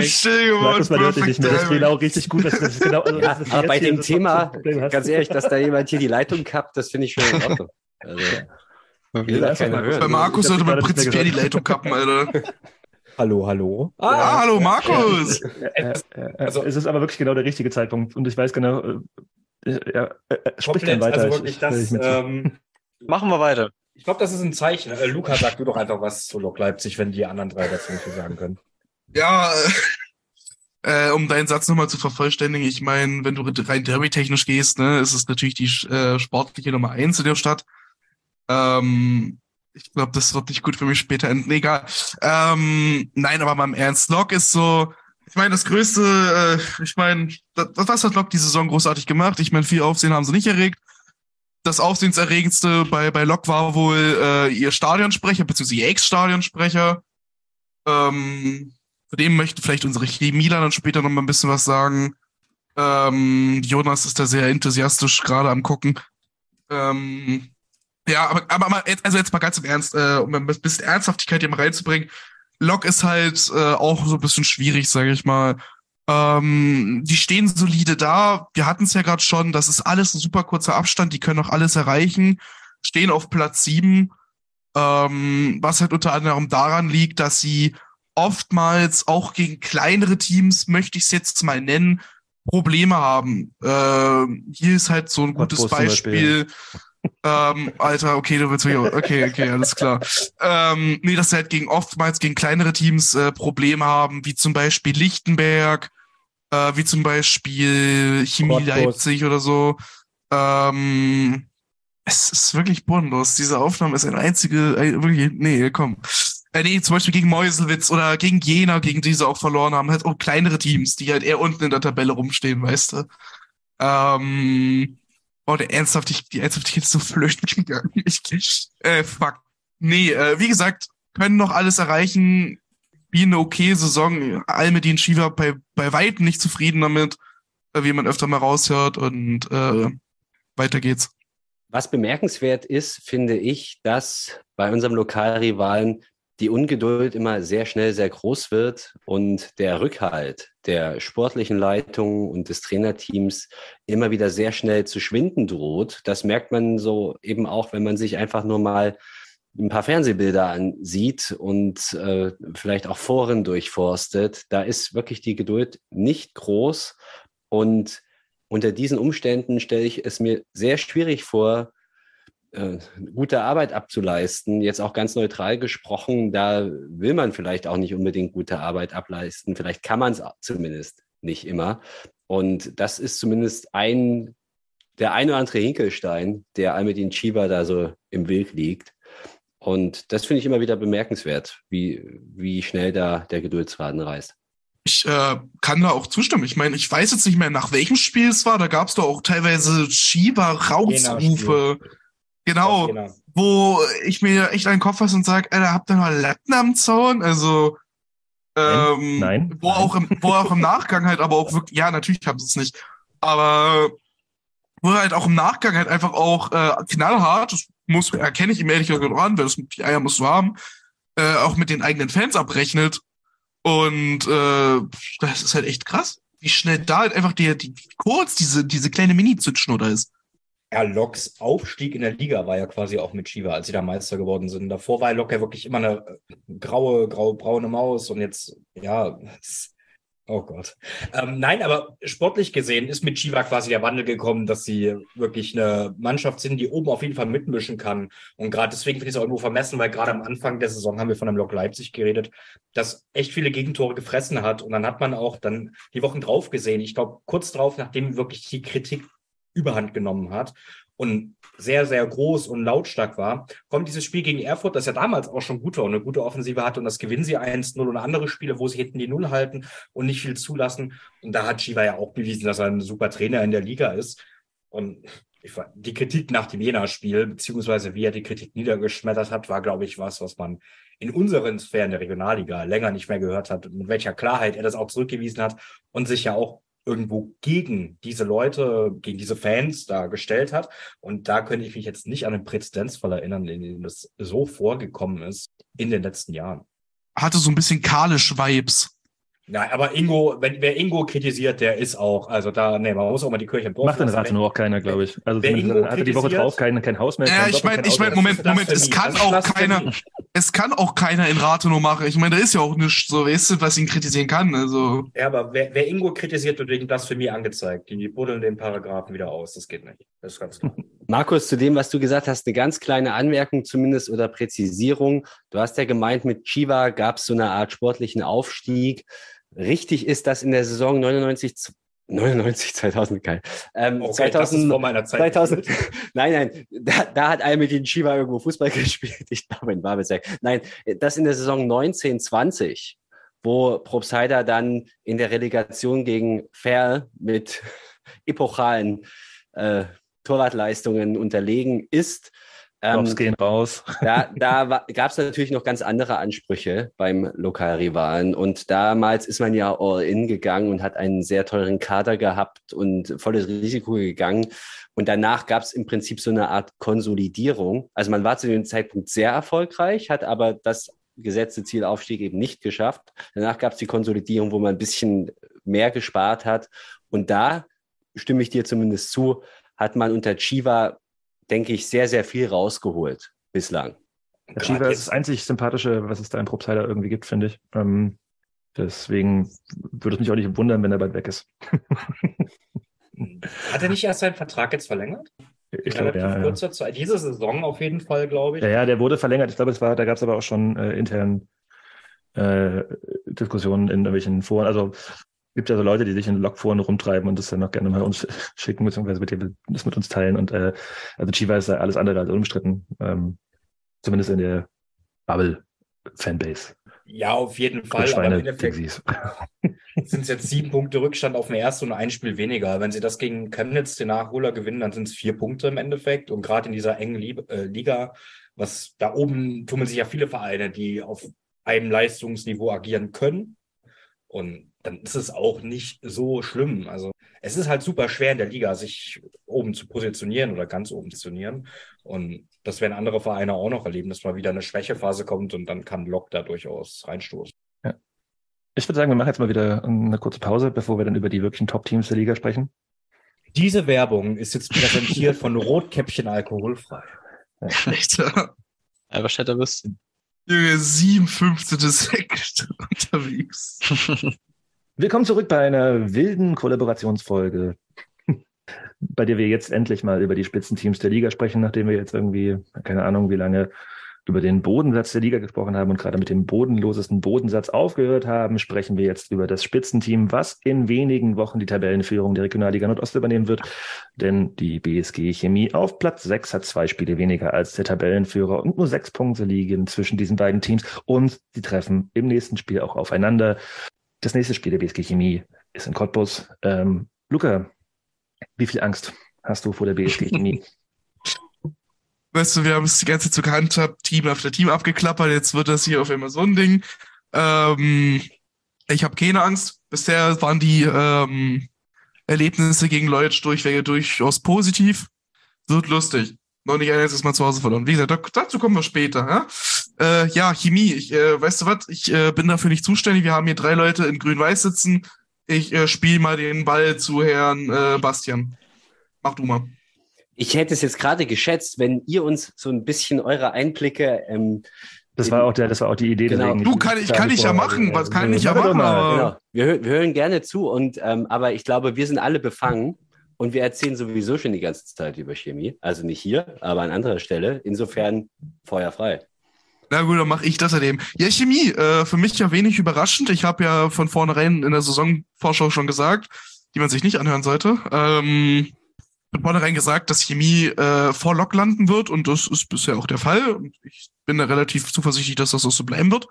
still geworden. Markus, man hört dich nicht mehr. Das ist genau richtig gut. Das, ist genau, also, ja, das aber bei dem Thema, ganz ehrlich, dass da jemand hier die Leitung kappt, das finde ich schon in Ordnung. Also, keiner hören. Bei Markus sollte man prinzipiell die Leitung kappen, Alter. Hallo, hallo. Ah, ja, hallo, Markus. Äh, äh, also, es ist aber wirklich genau der richtige Zeitpunkt. Und ich weiß genau, äh, ja, sprich dann weiter. Also wirklich ich, das, ähm, Machen wir weiter. Ich glaube, das ist ein Zeichen. Äh, Luca, sag du doch einfach was zu Lok Leipzig, wenn die anderen drei dazu nicht sagen können. Ja, äh, um deinen Satz nochmal zu vervollständigen, ich meine, wenn du rein derby-technisch gehst, ne, ist es natürlich die äh, sportliche Nummer eins in der Stadt. Ähm, ich glaube, das wird nicht gut für mich später enden. Egal. Ähm, nein, aber mal im Ernst, Lok ist so, ich meine, das Größte, äh, ich meine, das, was hat Lok die Saison großartig gemacht? Ich meine, viel Aufsehen haben sie nicht erregt das Aufsehenserregendste bei, bei Lok war wohl äh, ihr Stadionsprecher, beziehungsweise ihr Ex-Stadionsprecher. Ähm, für den möchte vielleicht unsere Chemieler dann später noch mal ein bisschen was sagen. Ähm, Jonas ist da sehr enthusiastisch gerade am gucken. Ähm, ja, aber, aber mal, also jetzt mal ganz im Ernst, äh, um ein bisschen Ernsthaftigkeit hier mal reinzubringen. Lok ist halt äh, auch so ein bisschen schwierig, sage ich mal. Ähm, die stehen solide da. Wir hatten es ja gerade schon, das ist alles ein super kurzer Abstand, die können auch alles erreichen, stehen auf Platz sieben, ähm, was halt unter anderem daran liegt, dass sie oftmals auch gegen kleinere Teams, möchte ich es jetzt mal nennen, Probleme haben. Ähm, hier ist halt so ein gutes Beispiel. ähm, Alter, okay, du willst mich auch, okay, okay, alles klar. Ähm, nee, dass sie halt gegen oftmals gegen kleinere Teams äh, Probleme haben, wie zum Beispiel Lichtenberg, äh, wie zum Beispiel Chemie Cottbus. Leipzig oder so. Ähm, es ist wirklich bodenlos. Diese Aufnahme ist eine einzige, äh, wirklich, nee, komm. Äh, nee, zum Beispiel gegen Meuselwitz oder gegen Jena, gegen die sie auch verloren haben, halt auch kleinere Teams, die halt eher unten in der Tabelle rumstehen, weißt du. Ähm, oh, der Ernsthaftigkeit, die Ernsthaftigkeit ist so flöten gegangen. Ich, äh, fuck. Nee, äh, wie gesagt, können noch alles erreichen wie eine okay Saison. Almedin Shiva bei, bei weitem nicht zufrieden damit, äh, wie man öfter mal raushört und äh, weiter geht's. Was bemerkenswert ist, finde ich, dass bei unserem Lokalrivalen die Ungeduld immer sehr schnell sehr groß wird und der Rückhalt der sportlichen Leitung und des Trainerteams immer wieder sehr schnell zu schwinden droht. Das merkt man so eben auch, wenn man sich einfach nur mal ein paar Fernsehbilder ansieht und äh, vielleicht auch Foren durchforstet, da ist wirklich die Geduld nicht groß. Und unter diesen Umständen stelle ich es mir sehr schwierig vor, äh, gute Arbeit abzuleisten. Jetzt auch ganz neutral gesprochen, da will man vielleicht auch nicht unbedingt gute Arbeit ableisten. Vielleicht kann man es zumindest nicht immer. Und das ist zumindest ein, der ein oder andere Hinkelstein, der Almedin Chiba da so im Weg liegt. Und das finde ich immer wieder bemerkenswert, wie, wie schnell da der Geduldsfaden reißt. Ich äh, kann da auch zustimmen. Ich meine, ich weiß jetzt nicht mehr, nach welchem Spiel es war. Da gab es doch auch teilweise Shiba-Rausrufe. Genau, Genau. wo ich mir echt einen Kopf fasse und sage, Alter, habt ihr noch Latten am Zaun? Also, ähm, Nein, wo nein. auch im, wo auch im Nachgang halt aber auch wirklich, ja, natürlich haben sie es nicht, aber wo halt auch im Nachgang halt einfach auch äh, knallhart, das muss, erkenne ich ihm ehrlich gesagt auch an, weil das die Eier musst du haben, äh, auch mit den eigenen Fans abrechnet. Und äh, das ist halt echt krass, wie schnell da halt einfach die, die kurz diese, diese kleine Mini-Zündschnur ist. Ja, Loks Aufstieg in der Liga war ja quasi auch mit Shiva, als sie da Meister geworden sind. Davor war Lok ja wirklich immer eine äh, graue, graue, braune Maus und jetzt, ja, es- oh Gott. Ähm, nein, aber sportlich gesehen ist mit Shiva quasi der Wandel gekommen, dass sie wirklich eine Mannschaft sind, die oben auf jeden Fall mitmischen kann. Und gerade deswegen finde ich es auch irgendwo vermessen, weil gerade am Anfang der Saison haben wir von einem Lok Leipzig geredet, das echt viele Gegentore gefressen hat. Und dann hat man auch dann die Wochen drauf gesehen. Ich glaube, kurz drauf, nachdem wirklich die Kritik überhand genommen hat und sehr, sehr groß und lautstark war, kommt dieses Spiel gegen Erfurt, das ja damals auch schon gut war und eine gute Offensive hatte und das gewinnen sie 1-0 und andere Spiele, wo sie hinten die Null halten und nicht viel zulassen. Und da hat Shiva ja auch bewiesen, dass er ein super Trainer in der Liga ist. Und ich, die Kritik nach dem Jena-Spiel, beziehungsweise wie er die Kritik niedergeschmettert hat, war, glaube ich, was, was man in unseren Sphären der Regionalliga länger nicht mehr gehört hat, mit welcher Klarheit er das auch zurückgewiesen hat und sich ja auch irgendwo gegen diese Leute, gegen diese Fans da gestellt hat. Und da könnte ich mich jetzt nicht an einen Präzedenzfall erinnern, in dem das so vorgekommen ist in den letzten Jahren. Hatte so ein bisschen Kalisch-Vibes. Ja, aber Ingo, wenn wer Ingo kritisiert, der ist auch, also da, nee, man muss auch mal die Kirche im Dorf Macht in. Rate nur auch keiner, glaube ich. Also Wer Ingo hatte die Woche drauf kein, kein Haus mehr. Ja, kein ich meine, ich meine, Auto. Moment, Moment, es kann auch keiner, es kann auch keiner in Rathenow machen. Ich meine, da ist ja auch nichts so, weißt du, was ihn kritisieren kann. Also, Ja, aber wer, wer Ingo kritisiert, wird wegen Blasphemie angezeigt. Die buddeln den Paragraphen wieder aus. Das geht nicht. Das ist ganz klar. Markus, zu dem, was du gesagt hast, eine ganz kleine Anmerkung zumindest oder Präzisierung. Du hast ja gemeint, mit Chiva gab es so eine Art sportlichen Aufstieg. Richtig ist das in der Saison 99, 99, 2000, geil. Ähm, Okay, das ist 2000, vor meiner Zeit. 2000, nein, nein, da, da hat Almedin Shiva irgendwo Fußball gespielt. Ich glaube in Babelsberg. Nein, das in der Saison 19, 20, wo Probstheider dann in der Relegation gegen Fair mit epochalen äh, Torwartleistungen unterlegen ist. Ähm, gehen raus. da da gab es natürlich noch ganz andere Ansprüche beim Lokalrivalen. Und damals ist man ja all in gegangen und hat einen sehr teuren Kader gehabt und volles Risiko gegangen. Und danach gab es im Prinzip so eine Art Konsolidierung. Also man war zu dem Zeitpunkt sehr erfolgreich, hat aber das gesetzte Ziel Aufstieg eben nicht geschafft. Danach gab es die Konsolidierung, wo man ein bisschen mehr gespart hat. Und da stimme ich dir zumindest zu, hat man unter Chiva denke ich, sehr, sehr viel rausgeholt bislang. Shiva ist das einzig Sympathische, was es da in Probstheider irgendwie gibt, finde ich. Ähm, deswegen würde es mich auch nicht wundern, wenn er bald weg ist. Hat er nicht erst seinen Vertrag jetzt verlängert? Ich glaube, ja, ja. kurzer Zeit. Diese Saison auf jeden Fall, glaube ich. Ja, ja, der wurde verlängert. Ich glaube, es war, da gab es aber auch schon äh, intern äh, Diskussionen in irgendwelchen Foren. Also gibt ja so Leute, die sich in Logforen rumtreiben und das dann auch gerne mal uns schicken, beziehungsweise mit dem, das mit uns teilen. Und äh, also Chiva ist ja alles andere als unbestritten. Ähm, zumindest in der Bubble-Fanbase. Ja, auf jeden Fall. Aber im Schweine Endeffekt sind es jetzt sieben Punkte Rückstand auf dem ersten und ein Spiel weniger. Wenn sie das gegen Chemnitz, den Nachholer, gewinnen, dann sind es vier Punkte im Endeffekt. Und gerade in dieser engen äh, Liga, was da oben tummeln sich ja viele Vereine, die auf einem Leistungsniveau agieren können. Und dann ist es auch nicht so schlimm. Also es ist halt super schwer in der Liga, sich oben zu positionieren oder ganz oben zu positionieren. Und das werden andere Vereine auch noch erleben, dass mal wieder eine Schwächephase kommt und dann kann Lok da durchaus reinstoßen. Ich würde sagen, wir machen jetzt mal wieder eine kurze Pause, bevor wir dann über die wirklichen Top-Teams der Liga sprechen. Diese Werbung ist jetzt präsentiert von Rotkäppchen alkoholfrei. Alter. Alberstädter Würstchen. Junge, 57. Sekt unterwegs. Willkommen zurück bei einer wilden Kollaborationsfolge, bei der wir jetzt endlich mal über die Spitzenteams der Liga sprechen, nachdem wir jetzt irgendwie, keine Ahnung, wie lange über den Bodensatz der Liga gesprochen haben und gerade mit dem bodenlosesten Bodensatz aufgehört haben, sprechen wir jetzt über das Spitzenteam, was in wenigen Wochen die Tabellenführung der Regionalliga Nordost übernehmen wird. Denn die BSG Chemie auf Platz 6 hat zwei Spiele weniger als der Tabellenführer und nur sechs Punkte liegen zwischen diesen beiden Teams und sie treffen im nächsten Spiel auch aufeinander. Das nächste Spiel der BSG Chemie ist in Cottbus. Ähm, Luca, wie viel Angst hast du vor der BSG Chemie? Weißt du, wir haben es die ganze Zeit so gehandhabt, Team after Team abgeklappert, jetzt wird das hier auf einmal so ein Ding. Ähm, ich habe keine Angst. Bisher waren die ähm, Erlebnisse gegen Leutsch durchweg durchaus positiv. Wird lustig. Noch nicht ein einziges Mal zu Hause verloren. Wie gesagt, da, dazu kommen wir später. Ja, äh, ja Chemie. Ich, äh, weißt du was? Ich äh, bin dafür nicht zuständig. Wir haben hier drei Leute in Grün-Weiß sitzen. Ich äh, spiele mal den Ball zu Herrn äh, Bastian. Mach du mal. Ich hätte es jetzt gerade geschätzt, wenn ihr uns so ein bisschen eure Einblicke. Ähm, Das war auch der, das war auch die Idee. Genau. Du, kann ich, kann ich ja machen. Was kann ich ja machen? genau, wir, wir hören gerne zu, und ähm, aber ich glaube, wir sind alle befangen und wir erzählen sowieso schon die ganze Zeit über Chemie. Also nicht hier, aber an anderer Stelle. Insofern Feuer frei. Na gut, dann mache ich das daneben. Ja, Chemie, äh, für mich ja wenig überraschend. Ich habe ja von vornherein in der Saisonvorschau schon gesagt, die man sich nicht anhören sollte. Ähm, von vornherein gesagt, dass Chemie äh, vor Lok landen wird und das ist bisher auch der Fall. Und ich bin da relativ zuversichtlich, dass das auch so bleiben wird.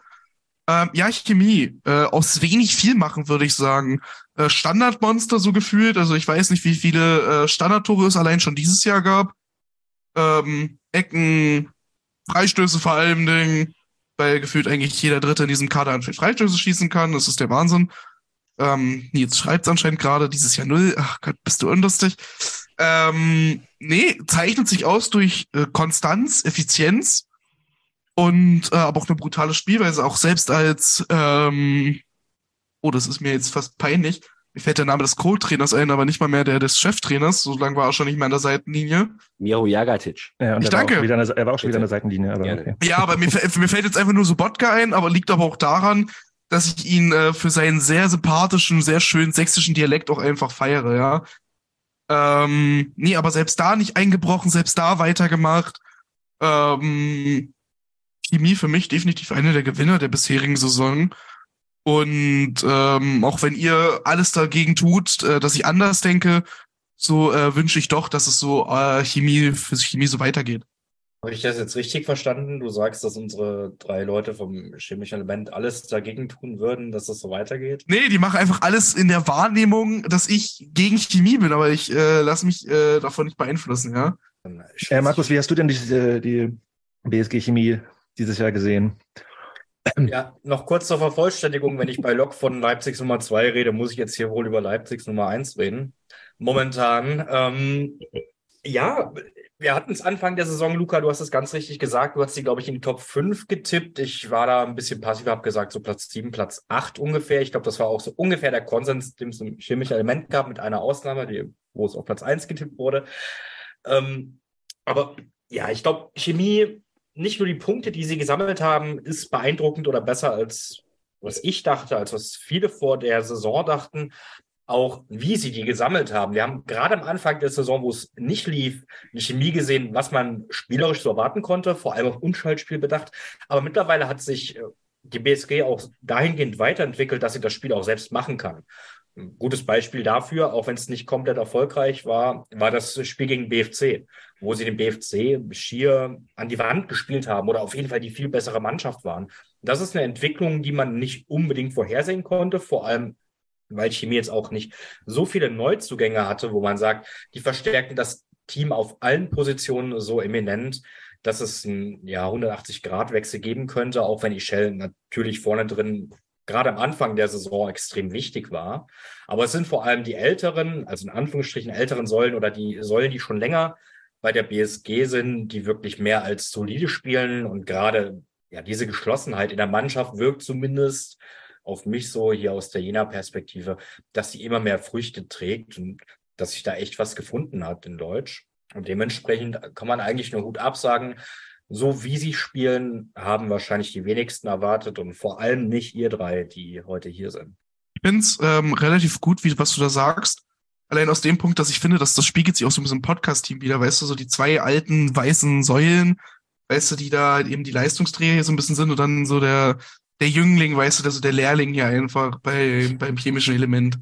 Ähm, ja, Chemie, äh, aus wenig viel machen, würde ich sagen. Äh, Standardmonster so gefühlt. Also ich weiß nicht, wie viele äh, Standardtore es allein schon dieses Jahr gab. Ähm, Ecken, Freistöße vor allem Dingen, weil gefühlt eigentlich jeder Dritte in diesem Kader anscheinend Freistöße schießen kann. Das ist der Wahnsinn. Ähm, Nils schreibt anscheinend gerade dieses Jahr null. Ach Gott, bist du unlustig. Ähm, nee, zeichnet sich aus durch äh, Konstanz, Effizienz und äh, aber auch eine brutale Spielweise. Auch selbst als, ähm, oh, das ist mir jetzt fast peinlich. Mir fällt der Name des Co-Trainers ein, aber nicht mal mehr der des Cheftrainers. So lange war er schon nicht mehr an der Seitenlinie. Miro Jagatic. Ja, Ich er war, auch danke. schon wieder an der, er war auch schon wieder an der. Seitenlinie. Aber okay. Ja, aber mir, mir fällt jetzt einfach nur so Bodka ein, aber liegt aber auch daran, dass ich ihn äh, für seinen sehr sympathischen, sehr schönen sächsischen Dialekt auch einfach feiere, ja. Ähm, nee, aber selbst da nicht eingebrochen, selbst da weitergemacht. Ähm, Chemie für mich definitiv einer der Gewinner der bisherigen Saison. Und ähm, auch wenn ihr alles dagegen tut, äh, dass ich anders denke, so äh, wünsche ich doch, dass es so äh, Chemie für Chemie so weitergeht. Habe ich das jetzt richtig verstanden? Du sagst, dass unsere drei Leute vom chemischen Element alles dagegen tun würden, dass das so weitergeht? Nee, die machen einfach alles in der Wahrnehmung, dass ich gegen Chemie bin, aber ich äh, lasse mich äh, davon nicht beeinflussen, ja. Äh, Markus, wie hast du denn die, äh, die BSG Chemie dieses Jahr gesehen? Ja, noch kurz zur Vervollständigung, wenn ich bei Lok von Leipzigs Nummer 2 rede, muss ich jetzt hier wohl über Leipzigs Nummer 1 reden. Momentan. Ähm, ja, wir hatten es Anfang der Saison, Luca, du hast es ganz richtig gesagt, du hast sie, glaube ich, in die Top 5 getippt. Ich war da ein bisschen passiv, habe gesagt, so Platz 7, Platz 8 ungefähr. Ich glaube, das war auch so ungefähr der Konsens, dem es ein chemisches Element gab, mit einer Ausnahme, die, wo es auf Platz 1 getippt wurde. Ähm, aber ja, ich glaube, Chemie nicht nur die Punkte, die sie gesammelt haben, ist beeindruckend oder besser als was ich dachte, als was viele vor der Saison dachten, auch wie sie die gesammelt haben. Wir haben gerade am Anfang der Saison, wo es nicht lief, eine Chemie gesehen, was man spielerisch so erwarten konnte, vor allem auf Unschaltspiel bedacht. Aber mittlerweile hat sich äh, die BSG auch dahingehend weiterentwickelt, dass sie das Spiel auch selbst machen kann. Ein gutes Beispiel dafür, auch wenn es nicht komplett erfolgreich war, war das Spiel gegen BFC, wo sie den BFC schier an die Wand gespielt haben oder auf jeden Fall die viel bessere Mannschaft waren. Das ist eine Entwicklung, die man nicht unbedingt vorhersehen konnte, vor allem weil Chemie jetzt auch nicht so viele Neuzugänge hatte, wo man sagt, die verstärken das Team auf allen Positionen so eminent, dass es einen ja, 180-Grad-Wechsel geben könnte, auch wenn Ishell natürlich vorne drin gerade am Anfang der Saison extrem wichtig war. Aber es sind vor allem die älteren, also in Anführungsstrichen älteren Säulen oder die Säulen, die schon länger bei der BSG sind, die wirklich mehr als solide spielen und gerade ja diese Geschlossenheit in der Mannschaft wirkt zumindest auf mich so hier aus der Jena-Perspektive, dass sie immer mehr Früchte trägt und dass sich da echt was gefunden hat in Deutsch. Und dementsprechend kann man eigentlich nur Hut absagen. So wie sie spielen, haben wahrscheinlich die wenigsten erwartet und vor allem nicht ihr drei, die heute hier sind. Ich finde es ähm, relativ gut, wie was du da sagst. Allein aus dem Punkt, dass ich finde, dass das spiegelt sich auch so ein bisschen im Podcast-Team wieder, weißt du, so die zwei alten weißen Säulen, weißt du, die da eben die Leistungsträger hier so ein bisschen sind und dann so der, der Jüngling, weißt du, der, der Lehrling hier einfach bei, beim chemischen Element.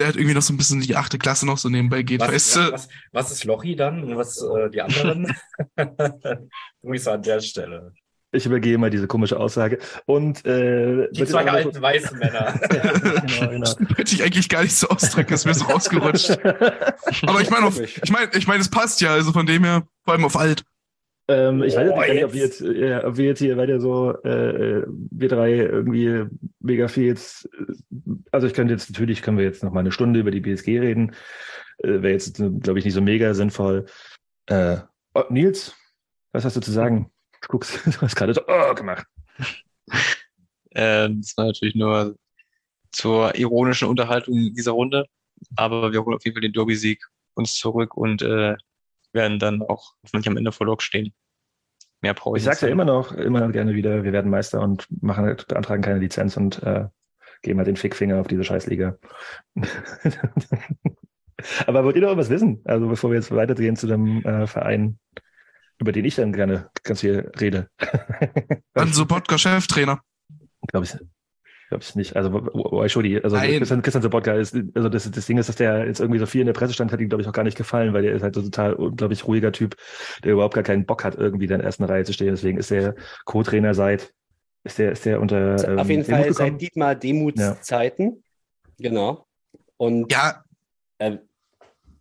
Der hat irgendwie noch so ein bisschen die achte Klasse noch so nebenbei geht, Was, weißt ja, du? was, was ist Lochi dann und was äh, die anderen? Grüße an der Stelle. Ich übergehe mal diese komische Aussage. Und äh, Die zwei alten weißen Männer. genau, genau. Hätte ich eigentlich gar nicht so ausdrücken, ist mir so rausgerutscht. Aber ich meine, ich meine, ich meine, es passt ja, also von dem her, vor allem auf alt. Ähm, ich weiß jetzt Oh, nicht, ob wir jetzt. jetzt, äh, ob wir jetzt hier weiter so, äh, äh, wir drei irgendwie mega viel jetzt, äh, also ich könnte jetzt, natürlich können wir jetzt noch mal eine Stunde über die BSG reden, äh, wäre jetzt, glaube ich, nicht so mega sinnvoll. Äh, oh, Nils, was hast du zu sagen? Du guckst, du hast gerade so, oh, gemacht. Ähm, das war natürlich nur zur ironischen Unterhaltung dieser Runde. Aber wir holen auf jeden Fall den Derby-Sieg uns zurück und äh, werden dann auch hoffentlich am Ende vor Lok stehen. Mehr brauche ich Ich sag's ja nicht immer noch, immer gerne wieder, wir werden Meister und machen halt, beantragen keine Lizenz und äh, geben halt den Fickfinger auf diese Scheißliga. Aber wollt ihr noch was wissen? Also bevor wir jetzt weitergehen zu dem äh, Verein, über den ich dann gerne ganz viel rede. Dann so Podcast-Cheftrainer. Glaube ich, glaube ich nicht. Also should he? Also Nein. Christian, Christian Sobotka ist, also das, das Ding ist, dass der jetzt irgendwie so viel in der Presse stand, hat ihm, glaube ich, auch gar nicht gefallen, weil der ist halt so total unglaublich ruhiger Typ, der überhaupt gar keinen Bock hat, irgendwie in der ersten Reihe zu stehen. Deswegen ist der Co-Trainer seit, ist der, ist der unter ähm, Auf jeden Demut Fall gekommen? seit Dietmar Demuts Ja. Zeiten. Genau. Und Ja, äh,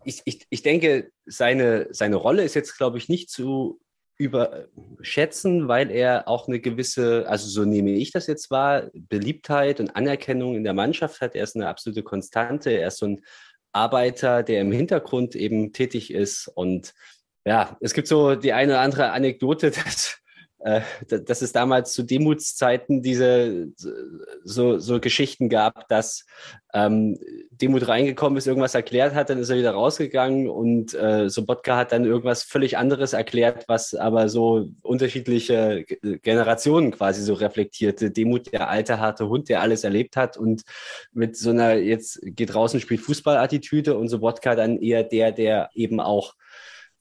ich, ich, ich denke, seine, seine Rolle ist jetzt, glaube ich, nicht zu überschätzen, weil er auch eine gewisse, also so nehme ich das jetzt wahr, Beliebtheit und Anerkennung in der Mannschaft hat. Er ist eine absolute Konstante. Er ist so ein Arbeiter, der im Hintergrund eben tätig ist. Und ja, es gibt so die eine oder andere Anekdote, dass, dass es damals zu Demutszeiten diese so, so Geschichten gab, dass ähm, Demut reingekommen ist, irgendwas erklärt hat, dann ist er wieder rausgegangen und äh, Sobotka hat dann irgendwas völlig anderes erklärt, was aber so unterschiedliche Ge- Generationen quasi so reflektierte. Demut, der alte, harte Hund, der alles erlebt hat und mit so einer jetzt geht draußen, spielt Fußball-Attitüde und Sobotka dann eher der, der eben auch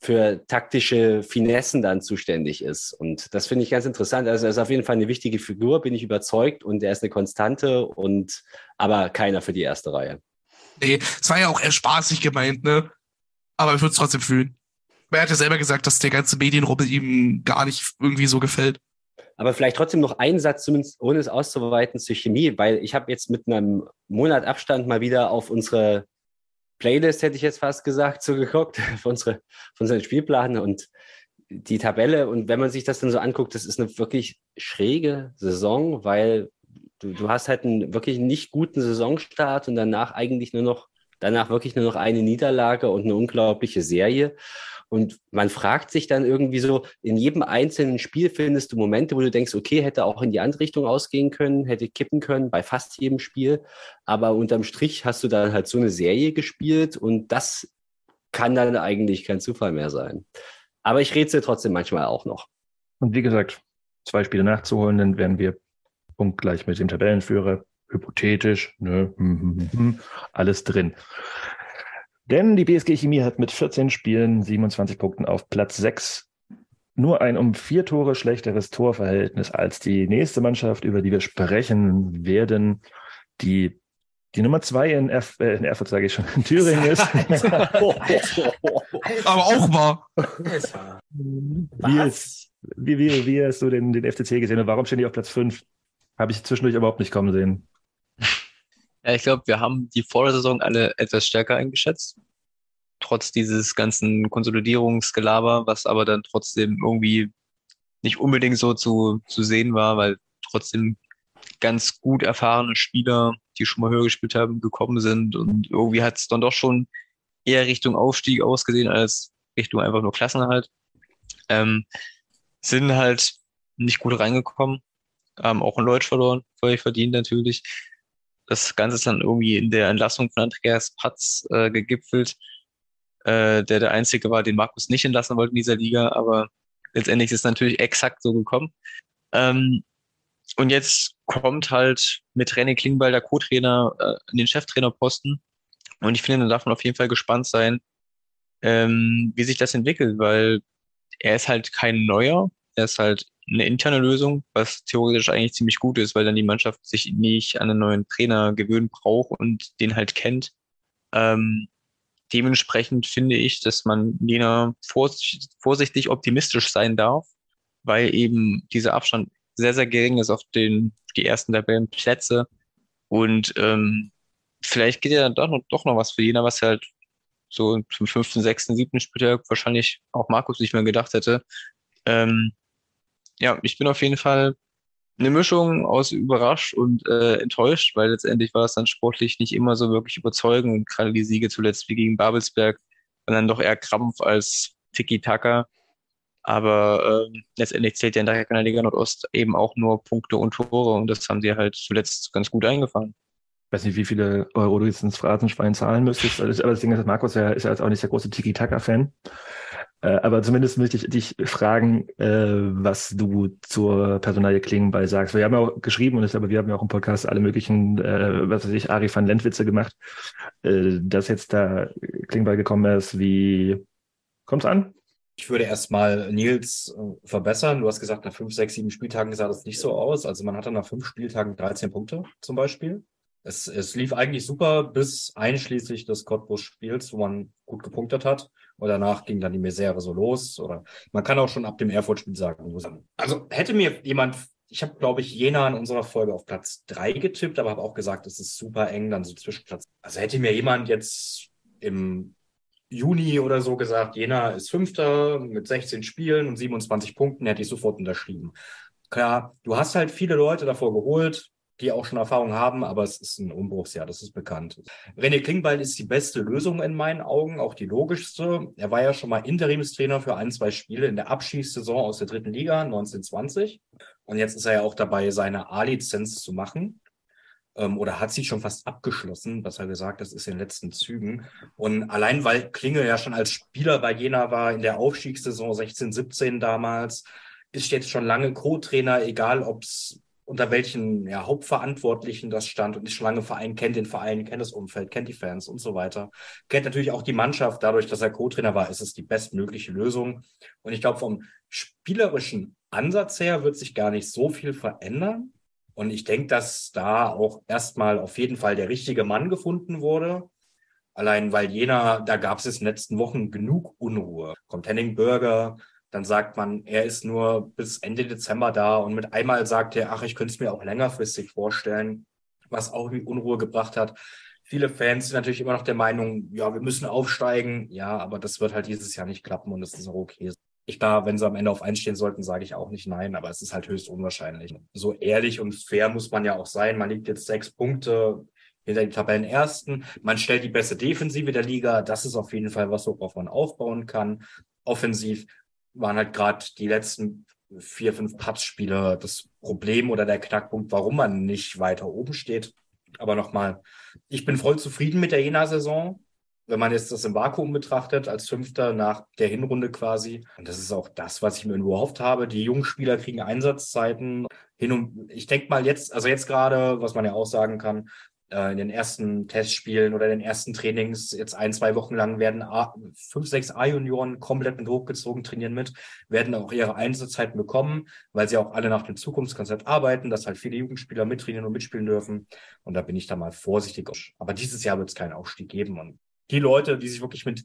für taktische Finessen dann zuständig ist. Und das finde ich ganz interessant. Also er ist auf jeden Fall eine wichtige Figur, bin ich überzeugt. Und er ist eine Konstante und aber keiner für die erste Reihe. nee, es war ja auch eher spaßig gemeint, ne? Aber ich würde es trotzdem fühlen. Er hat ja selber gesagt, dass der ganze Medienrubbel ihm gar nicht irgendwie so gefällt. Aber vielleicht trotzdem noch einen Satz, zumindest ohne es auszuweiten, zur Chemie, weil ich habe jetzt mit einem Monat Abstand mal wieder auf unsere Playlist, hätte ich jetzt fast gesagt, so geguckt, für unsere, für unseren Spielplan und die Tabelle. Und wenn man sich das dann so anguckt, das ist eine wirklich schräge Saison, weil du, du hast halt einen wirklich nicht guten Saisonstart und danach eigentlich nur noch, danach wirklich nur noch eine Niederlage und eine unglaubliche Serie. Und man fragt sich dann irgendwie so, in jedem einzelnen Spiel findest du Momente, wo du denkst, okay, hätte auch in die andere Richtung ausgehen können, hätte kippen können, bei fast jedem Spiel. Aber unterm Strich hast du dann halt so eine Serie gespielt und das kann dann eigentlich kein Zufall mehr sein. Aber ich rätsel trotzdem manchmal auch noch. Und wie gesagt, zwei Spiele nachzuholen, dann wären wir punktgleich mit dem Tabellenführer. Hypothetisch, ne, alles drin. Denn die BSG Chemie hat mit 14 Spielen 27 Punkten auf Platz 6 nur ein um vier Tore schlechteres Torverhältnis als die nächste Mannschaft, über die wir sprechen werden, die die Nummer zwei in, Erf äh, in Erfurt, sage ich schon, in Thüringen ist. Aber auch wahr. Wie wie, wie, wie hast du den, den FCC gesehen und warum stehen die auf Platz 5? Habe ich zwischendurch überhaupt nicht kommen sehen. Ja, ich glaube, wir haben die Vorsaison alle etwas stärker eingeschätzt. Trotz dieses ganzen Konsolidierungsgelaber, was aber dann trotzdem irgendwie nicht unbedingt so zu, zu sehen war, weil trotzdem ganz gut erfahrene Spieler, die schon mal höher gespielt haben, gekommen sind. Und irgendwie hat es dann doch schon eher Richtung Aufstieg ausgesehen als Richtung einfach nur Klassenerhalt. Ähm, sind halt nicht gut reingekommen, haben auch einen Leutsch verloren, völlig verdient natürlich. Das Ganze ist dann irgendwie in der Entlassung von Andreas Patz äh, gegipfelt, äh, der der Einzige war, den Markus nicht entlassen wollte in dieser Liga, aber letztendlich ist es natürlich exakt so gekommen. Ähm, und jetzt kommt halt mit René Klingbeil der Co-Trainer äh, in den Cheftrainerposten. Und ich finde, da darf man auf jeden Fall gespannt sein, ähm, wie sich das entwickelt, weil er ist halt kein neuer er ist halt eine interne Lösung, was theoretisch eigentlich ziemlich gut ist, weil dann die Mannschaft sich nicht an einen neuen Trainer gewöhnen braucht und den halt kennt. Ähm, dementsprechend finde ich, dass man jener vorsichtig, vorsichtig optimistisch sein darf, weil eben dieser Abstand sehr, sehr gering ist auf den, die ersten Tabellenplätze. Und ähm, vielleicht geht ja dann doch noch, doch noch was für Jena, was halt so zum fünften, sechsten, siebten Spieltag wahrscheinlich auch Markus nicht mehr gedacht hätte. Ähm, ja, ich bin auf jeden Fall eine Mischung aus überrascht und äh, enttäuscht, weil letztendlich war es dann sportlich nicht immer so wirklich überzeugend und gerade die Siege zuletzt wie gegen Babelsberg waren dann doch eher Krampf als Tiki-Taka. Aber äh, letztendlich zählt ja in der Liga Nordost eben auch nur Punkte und Tore und das haben sie halt zuletzt ganz gut eingefahren. Ich weiß nicht, wie viele Euro du jetzt ins Phrasenschwein zahlen müsstest, aber das Ding ist, Markus ist ja auch nicht der große Tiki-Taka-Fan. Äh, aber zumindest möchte ich dich fragen, äh, was du zur Personalie Klingenball sagst. Wir haben ja auch geschrieben und ich glaube, wir haben ja auch im Podcast alle möglichen, äh, was weiß ich, Ari van Lentwitze gemacht, äh, dass jetzt da Klingenball gekommen ist. Wie kommt's an? Ich würde erstmal Nils äh, verbessern. Du hast gesagt, nach fünf, sechs, sieben Spieltagen sah das nicht so aus. Also man hatte nach fünf Spieltagen 13 Punkte zum Beispiel. Es, es lief eigentlich super bis einschließlich des Cottbus-Spiels, wo man gut gepunktet hat. Und danach ging dann die Misere so los. Oder man kann auch schon ab dem Erfurt-Spiel sagen. Also hätte mir jemand, ich habe, glaube ich, Jena in unserer Folge auf Platz drei getippt, aber habe auch gesagt, es ist super eng, dann so zwischen Platz. Also hätte mir jemand jetzt im Juni oder so gesagt, Jena ist Fünfter mit 16 Spielen und 27 Punkten, hätte ich sofort unterschrieben. Klar, du hast halt viele Leute davor geholt, die auch schon Erfahrung haben, aber es ist ein Umbruchsjahr, das ist bekannt. René Klingbeil ist die beste Lösung in meinen Augen, auch die logischste. Er war ja schon mal Interimstrainer für ein, zwei Spiele in der Abschießsaison aus der dritten Liga 1920. Und jetzt ist er ja auch dabei, seine A-Lizenz zu machen. Ähm, oder hat sie schon fast abgeschlossen, was er gesagt, das ist in den letzten Zügen. Und allein weil Klinge ja schon als Spieler bei Jena war in der Aufstiegssaison 16, 17 damals, ist jetzt schon lange Co-Trainer, egal ob es unter welchen ja, Hauptverantwortlichen das stand und ist schon lange Verein, kennt den Verein, kennt das Umfeld, kennt die Fans und so weiter. Kennt natürlich auch die Mannschaft. Dadurch, dass er Co-Trainer war, ist es die bestmögliche Lösung. Und ich glaube, vom spielerischen Ansatz her wird sich gar nicht so viel verändern. Und ich denke, dass da auch erstmal auf jeden Fall der richtige Mann gefunden wurde. Allein weil jener, da gab es in den letzten Wochen genug Unruhe. Kommt Henning Bürger, dann sagt man, er ist nur bis Ende Dezember da und mit einmal sagt er, ach, ich könnte es mir auch längerfristig vorstellen, was auch irgendwie Unruhe gebracht hat. Viele Fans sind natürlich immer noch der Meinung, ja, wir müssen aufsteigen. Ja, aber das wird halt dieses Jahr nicht klappen und das ist auch okay. Ich da, wenn sie am Ende auf eins stehen sollten, sage ich auch nicht nein, aber es ist halt höchst unwahrscheinlich. So ehrlich und fair muss man ja auch sein. Man liegt jetzt sechs Punkte hinter den Tabellenersten. Man stellt die beste Defensive der Liga. Das ist auf jeden Fall was, worauf man aufbauen kann. Offensiv waren halt gerade die letzten vier, fünf Pappspiele das Problem oder der Knackpunkt, warum man nicht weiter oben steht. Aber nochmal, ich bin voll zufrieden mit der Jena-Saison. Wenn man jetzt das im Vakuum betrachtet, als Fünfter nach der Hinrunde quasi. Und das ist auch das, was ich mir erhofft habe. Die jungen Spieler kriegen Einsatzzeiten hin und ich denke mal jetzt, also jetzt gerade, was man ja auch sagen kann, in den ersten Testspielen oder in den ersten Trainings jetzt ein, zwei Wochen lang werden A, fünf, sechs A-Junioren komplett mit hochgezogen trainieren mit, werden auch ihre Einsatzzeiten bekommen, weil sie auch alle nach dem Zukunftskonzept arbeiten, dass halt viele Jugendspieler mittrainieren und mitspielen dürfen. Und da bin ich da mal vorsichtig. Aber dieses Jahr wird es keinen Aufstieg geben. Und die Leute, die sich wirklich mit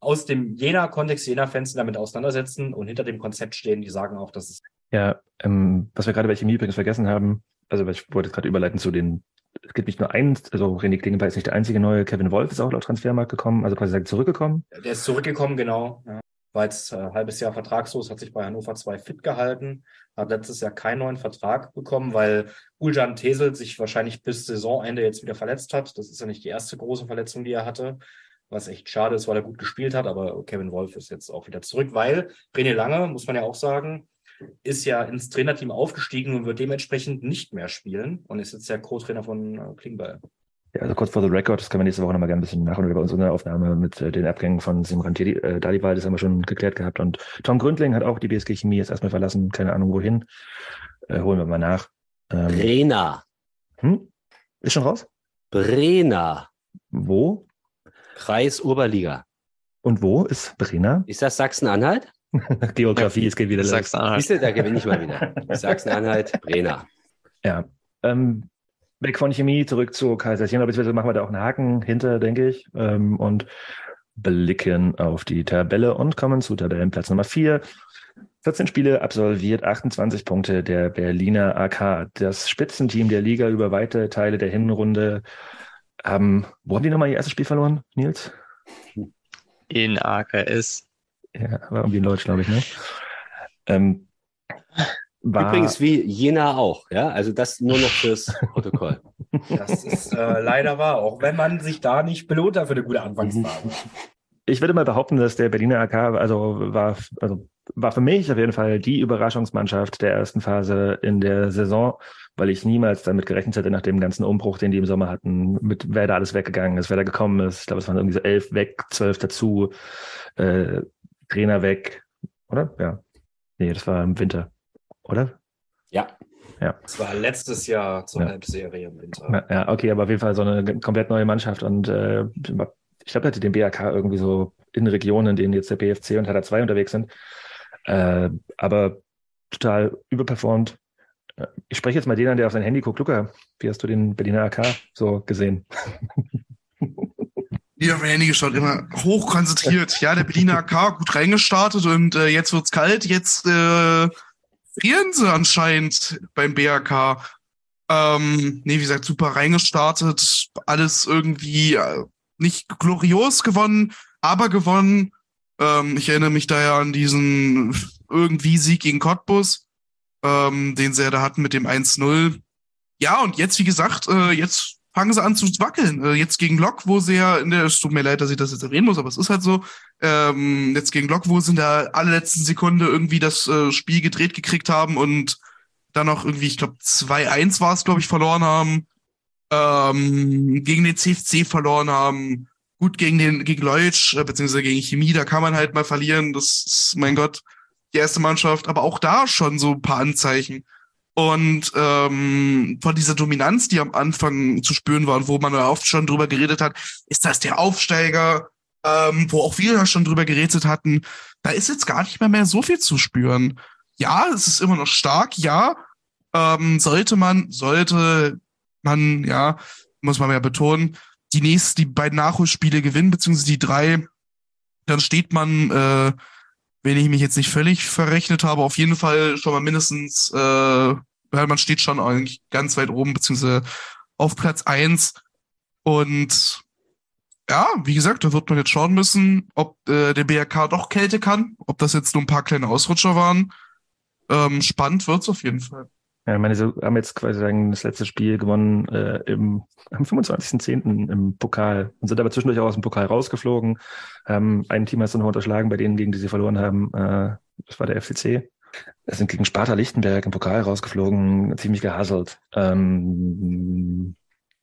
aus dem Jena-Kontext, Jena-Fans damit auseinandersetzen und hinter dem Konzept stehen, die sagen auch, dass es. Ja, ähm, was wir gerade bei Chemie übrigens vergessen haben, also ich wollte gerade überleiten zu den es gibt nicht nur einen, also René Klingenberg ist nicht der einzige neue, Kevin Wolf ist auch laut Transfermarkt gekommen, also quasi zurückgekommen. Der ist zurückgekommen, genau. Ja. War jetzt ein äh, halbes Jahr vertragslos, hat sich bei Hannover 2 fit gehalten, hat letztes Jahr keinen neuen Vertrag bekommen, weil Uljan Tesel sich wahrscheinlich bis Saisonende jetzt wieder verletzt hat. Das ist ja nicht die erste große Verletzung, die er hatte, was echt schade ist, weil er gut gespielt hat, aber Kevin Wolf ist jetzt auch wieder zurück, weil René Lange, muss man ja auch sagen, ist ja ins Trainerteam aufgestiegen und wird dementsprechend nicht mehr spielen und ist jetzt der Co-Trainer von äh, Klingbeil. Ja, also kurz vor the record, das können wir nächste Woche nochmal gerne ein bisschen nachholen über unsere Aufnahme mit äh, den Abgängen von Simran äh, Dalival, das haben wir schon geklärt gehabt. Und Tom Gründling hat auch die BSG Chemie jetzt erstmal verlassen, keine Ahnung wohin. Äh, holen wir mal nach. Ähm, Brenner. Hm? Ist schon raus? Brenner. Wo? Kreis Oberliga. Und wo ist Brenner? Ist das Sachsen-Anhalt? Geografie, es geht wieder los. Sachsen-Anhalt. Siehst du, da gewinne ich mal wieder. Sachsen-Anhalt, Brenner. Ja. Ähm, weg von Chemie, zurück zu Kaiserslautern, beziehungsweise machen wir da auch einen Haken hinter, denke ich. Ähm, und blicken auf die Tabelle und kommen zu Tabellenplatz Nummer 4. 14 Spiele absolviert, 28 Punkte der Berliner AK. Das Spitzenteam der Liga über weite Teile der Hinrunde haben, wo haben die nochmal ihr erstes Spiel verloren, Nils? In AKS. Ja, war irgendwie in Deutsch, glaube ich, ne? Ähm, war, Übrigens wie Jena auch, ja. Also das nur noch fürs Protokoll. Das ist äh, leider wahr, auch wenn man sich da nicht belohnt hat für eine gute Anfangsphase. ich würde mal behaupten, dass der Berliner AK, also war, also war für mich auf jeden Fall die Überraschungsmannschaft der ersten Phase in der Saison, weil ich niemals damit gerechnet hätte, nach dem ganzen Umbruch, den die im Sommer hatten, mit wer da alles weggegangen ist, wer da gekommen ist. Ich glaube, es waren irgendwie so elf weg, zwölf dazu, äh, Trainer weg, oder? Ja. Nee, das war im Winter, oder? Ja. Das war letztes Jahr zur Ja. Halbserie im Winter. Ja, Ja, okay, aber auf jeden Fall so eine komplett neue Mannschaft und äh, ich glaube, er hatte den BAK irgendwie so in Regionen, in denen jetzt der BFC und Hertha 2 unterwegs sind, äh, aber total überperformt. Äh, Ich spreche jetzt mal den an, der auf sein Handy guckt. Luca, wie hast du den Berliner AK so gesehen? Mein Handy geschaut, immer hoch konzentriert. Ja, der Berliner AK gut reingestartet und äh, jetzt wird's kalt. Jetzt äh, frieren sie anscheinend beim BAK. Ähm, nee, wie gesagt, super reingestartet. Alles irgendwie äh, nicht glorios gewonnen, aber gewonnen. Ähm, ich erinnere mich da ja an diesen irgendwie Sieg gegen Cottbus, ähm, den sie ja da hatten mit dem 1-0. Ja, und jetzt, wie gesagt, äh, jetzt fangen sie an zu wackeln. Äh, jetzt gegen Lok, wo sie ja in der, es tut mir leid, dass ich das jetzt erwähnen muss, aber es ist halt so, ähm, jetzt gegen Lok, wo sie in der allerletzten Sekunde irgendwie das äh, Spiel gedreht gekriegt haben und dann noch irgendwie, ich glaube, 2-1 war es, glaube ich, verloren haben, ähm, gegen den CFC verloren haben, gut gegen den, gegen Leutsch, äh, beziehungsweise gegen Chemie, da kann man halt mal verlieren, das ist, mein Gott, die erste Mannschaft, aber auch da schon so ein paar Anzeichen. Und ähm, von dieser Dominanz, die am Anfang zu spüren war und wo man ja oft schon drüber geredet hat, ist das der Aufsteiger, ähm, wo auch wir ja schon drüber geredet hatten, da ist jetzt gar nicht mehr mehr so viel zu spüren. Ja, es ist immer noch stark, ja. Ähm, sollte man, sollte man, ja, muss man ja betonen, die nächsten, die beiden Nachholspiele gewinnen, beziehungsweise die drei, dann steht man, äh, wenn ich mich jetzt nicht völlig verrechnet habe, auf jeden Fall schon mal mindestens, äh, man steht schon eigentlich ganz weit oben, beziehungsweise auf Platz eins Und ja, wie gesagt, da wird man jetzt schauen müssen, ob äh, der BRK doch Kälte kann, ob das jetzt nur ein paar kleine Ausrutscher waren. Ähm, spannend wird's auf jeden Fall. Ja, ich meine, sie haben jetzt quasi sagen, das letzte Spiel gewonnen äh, im, am 25.10. im Pokal und sind aber zwischendurch auch aus dem Pokal rausgeflogen. Ähm, ein Team hast du noch unterschlagen bei denen, gegen die sie verloren haben. Äh, das war der FCC. Wir sind gegen Sparta Lichtenberg im Pokal rausgeflogen, ziemlich gehasselt. Ähm,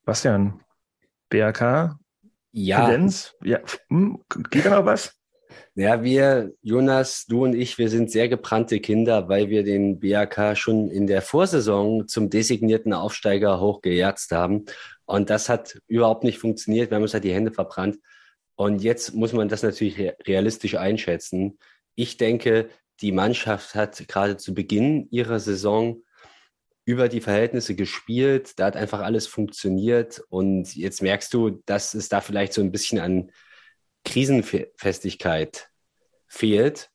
Bastian, BRK, Ja, Tendenz? Ja, hm, geht da noch was? Ja, wir, Jonas, du und ich, wir sind sehr gebrannte Kinder, weil wir den BAK schon in der Vorsaison zum designierten Aufsteiger hochgejatzt haben. Und das hat überhaupt nicht funktioniert. Wir haben uns halt die Hände verbrannt. Und jetzt muss man das natürlich re- realistisch einschätzen. Ich denke, die Mannschaft hat gerade zu Beginn ihrer Saison über die Verhältnisse gespielt. Da hat einfach alles funktioniert. Und jetzt merkst du, dass es da vielleicht so ein bisschen an Krisenfestigkeit fehlt.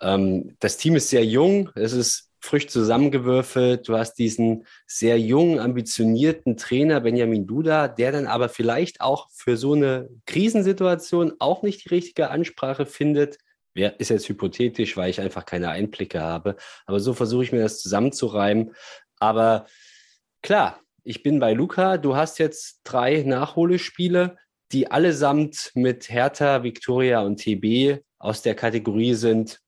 Ähm, das Team ist sehr jung, es ist frisch zusammengewürfelt. Du hast diesen sehr jungen, ambitionierten Trainer Benjamin Duda, der dann aber vielleicht auch für so eine Krisensituation auch nicht die richtige Ansprache findet. Ist jetzt hypothetisch, weil ich einfach keine Einblicke habe. Aber so versuche ich mir das zusammenzureimen. Aber klar, ich bin bei Luca. Du hast jetzt drei Nachholespiele die allesamt mit Hertha, Viktoria und TB aus der Kategorie sind,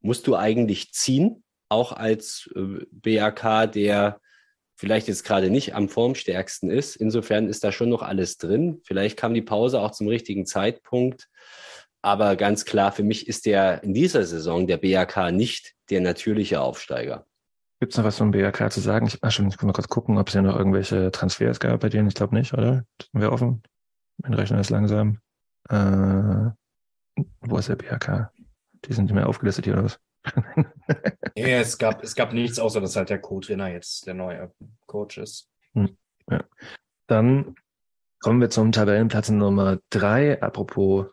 musst du eigentlich ziehen, auch als äh, BAK, der vielleicht jetzt gerade nicht am formstärksten ist. Insofern ist da schon noch alles drin. Vielleicht kam die Pause auch zum richtigen Zeitpunkt. Aber ganz klar, für mich ist der in dieser Saison der BAK nicht der natürliche Aufsteiger. Gibt es noch was zum BRK zu sagen? Ich, ach schon, ich kann mal kurz gucken, ob es ja noch irgendwelche Transfers gab bei denen. Ich glaube nicht, oder? Sind wir offen? Mein Rechner ist langsam. Äh, wo ist der BRK? Die sind nicht mehr aufgelistet hier oder was? Nee, es gab, es gab nichts, außer dass halt der Co-Trainer jetzt der neue Coach ist. Dann kommen wir zum Tabellenplatz Nummer drei. Apropos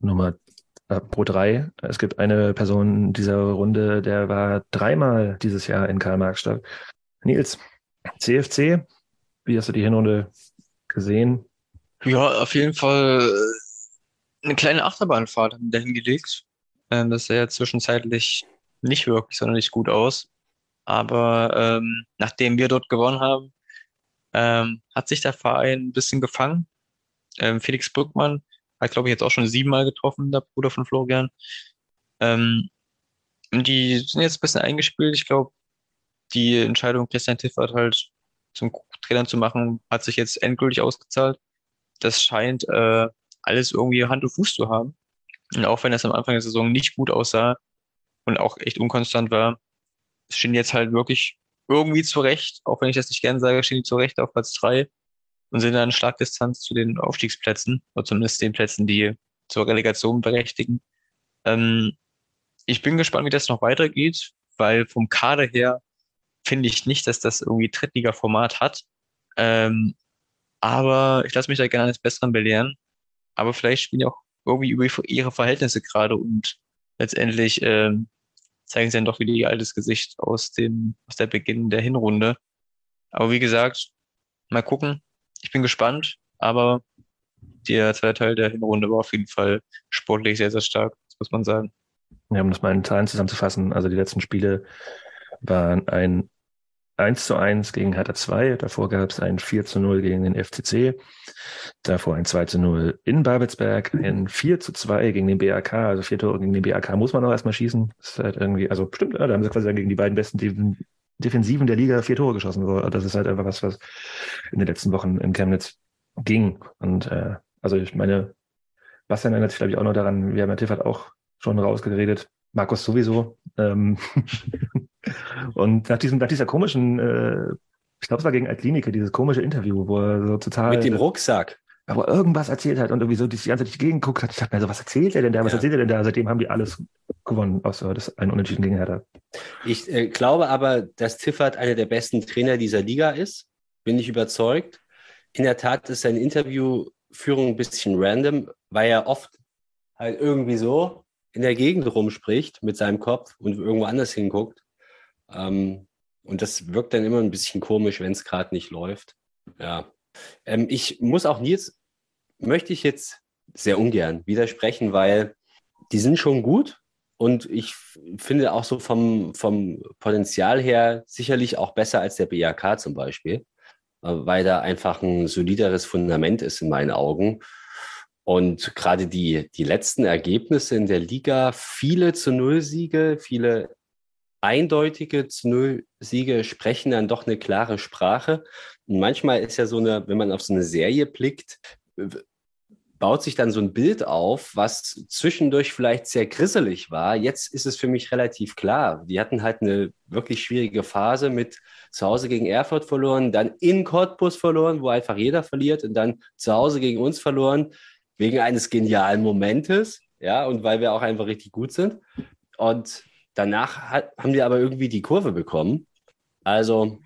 Nummer apropos drei. Es gibt eine Person in dieser Runde, der war dreimal dieses Jahr in Karl-Marx-Stadt. Nils, CFC, wie hast du die Hinrunde gesehen? Ja, auf jeden Fall äh, eine kleine Achterbahnfahrt haben wir dahin gelegt. Ähm, Das sah ja zwischenzeitlich nicht wirklich sonderlich gut aus. Aber ähm, nachdem wir dort gewonnen haben, ähm, hat sich der Verein ein bisschen gefangen. Ähm, Felix Brückmann hat, glaube ich, jetzt auch schon siebenmal getroffen, der Bruder von Florian. Ähm, die sind jetzt ein bisschen eingespielt. Ich glaube, die Entscheidung, Christian Tiffert halt zum Trainer zu machen, hat sich jetzt endgültig ausgezahlt. Das scheint äh, alles irgendwie Hand und Fuß zu haben. Und auch wenn das am Anfang der Saison nicht gut aussah und auch echt unkonstant war, stehen jetzt halt wirklich irgendwie zurecht, auch wenn ich das nicht gerne sage, stehen die zurecht auf Platz drei und sind dann Schlagdistanz zu den Aufstiegsplätzen, oder zumindest den Plätzen, die zur Relegation berechtigen. Ähm, ich bin gespannt, wie das noch weitergeht, weil vom Kader her finde ich nicht, dass das irgendwie Drittliga-Format hat. Ähm, aber ich lasse mich da gerne eines Besseren belehren. Aber vielleicht spielen die auch irgendwie über ihre Verhältnisse gerade und letztendlich ähm, zeigen sie dann doch wieder ihr altes Gesicht aus dem, aus der Beginn der Hinrunde. Aber wie gesagt, mal gucken. Ich bin gespannt, aber der zweite Teil der Hinrunde war auf jeden Fall sportlich sehr, sehr stark, das muss man sagen. Ja, um das mal in Zahlen zusammenzufassen, also die letzten Spiele waren ein 1 zu 1 gegen Hertha 2, davor gab es ein 4 zu 0 gegen den FCC, davor ein 2 zu 0 in Babelsberg, ein 4 zu 2 gegen den BAK, also vier Tore gegen den BAK muss man auch erstmal schießen. Das ist halt irgendwie, also bestimmt, ja, da haben sie quasi gegen die beiden besten Def- Defensiven der Liga vier Tore geschossen. Das ist halt einfach was, was in den letzten Wochen in Chemnitz ging. Und äh, also ich meine, Bastian erinnert sich, glaube ich, auch noch daran, wir haben ja Tiffert auch schon rausgeredet, Markus sowieso. Ähm, und nach diesem, nach dieser komischen, äh, ich glaube, es war gegen Altlinike, dieses komische Interview, wo er so total, Mit dem Rucksack. wo er irgendwas erzählt hat und irgendwie so die ganze Zeit durch die Gegend guckt hat. Ich dachte mir so, was erzählt er denn da? Was Ja. erzählt er denn da? Seitdem haben die alles gewonnen, außer das ein Unentschieden gegen Hertha. Ich äh, glaube aber, dass Tiffert einer der besten Trainer dieser Liga ist. Bin ich überzeugt. In der Tat ist seine Interviewführung ein bisschen random, weil er oft halt irgendwie so in der Gegend rumspricht mit seinem Kopf und irgendwo anders hinguckt. Ähm, und das wirkt dann immer ein bisschen komisch, wenn es gerade nicht läuft. Ja. Ähm, ich muss auch Nils, möchte ich jetzt sehr ungern widersprechen, weil die sind schon gut. Und ich finde auch so vom, vom Potenzial her sicherlich auch besser als der BAK zum Beispiel, äh, weil da einfach ein solideres Fundament ist in meinen Augen. Und gerade die, die letzten Ergebnisse in der Liga, viele zu Null Siege, viele eindeutige zu Null Siege sprechen dann doch eine klare Sprache. Und manchmal ist ja so eine, wenn man auf so eine Serie blickt, baut sich dann so ein Bild auf, was zwischendurch vielleicht sehr grisselig war. Jetzt ist es für mich relativ klar. Die hatten halt eine wirklich schwierige Phase mit zu Hause gegen Erfurt verloren, dann in Cottbus verloren, wo einfach jeder verliert und dann zu Hause gegen uns verloren, wegen eines genialen Momentes, ja, und weil wir auch einfach richtig gut sind. Und danach hat, haben die aber irgendwie die Kurve bekommen. Also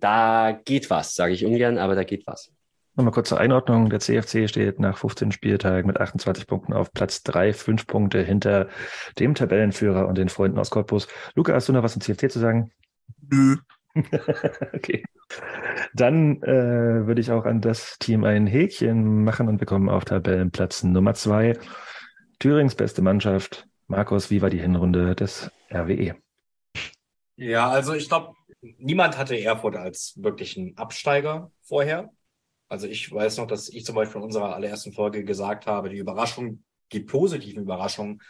da geht was, sage ich ungern, aber da geht was. Nochmal kurz zur Einordnung. Der CFC steht nach 15 Spieltagen mit 28 Punkten auf Platz 3, fünf Punkte hinter dem Tabellenführer und den Freunden aus Cottbus. Luca, hast du noch was zum CFC zu sagen? Nö. okay. Dann äh, würde ich auch an das Team ein Häkchen machen und bekommen auf Tabellenplatz Nummer zwei Thürings beste Mannschaft. Markus, wie war die Hinrunde des? RWE? Ja, also ich glaube, niemand hatte Erfurt als wirklichen Absteiger vorher. Also ich weiß noch, dass ich zum Beispiel in unserer allerersten Folge gesagt habe, die Überraschung, die positiven Überraschungen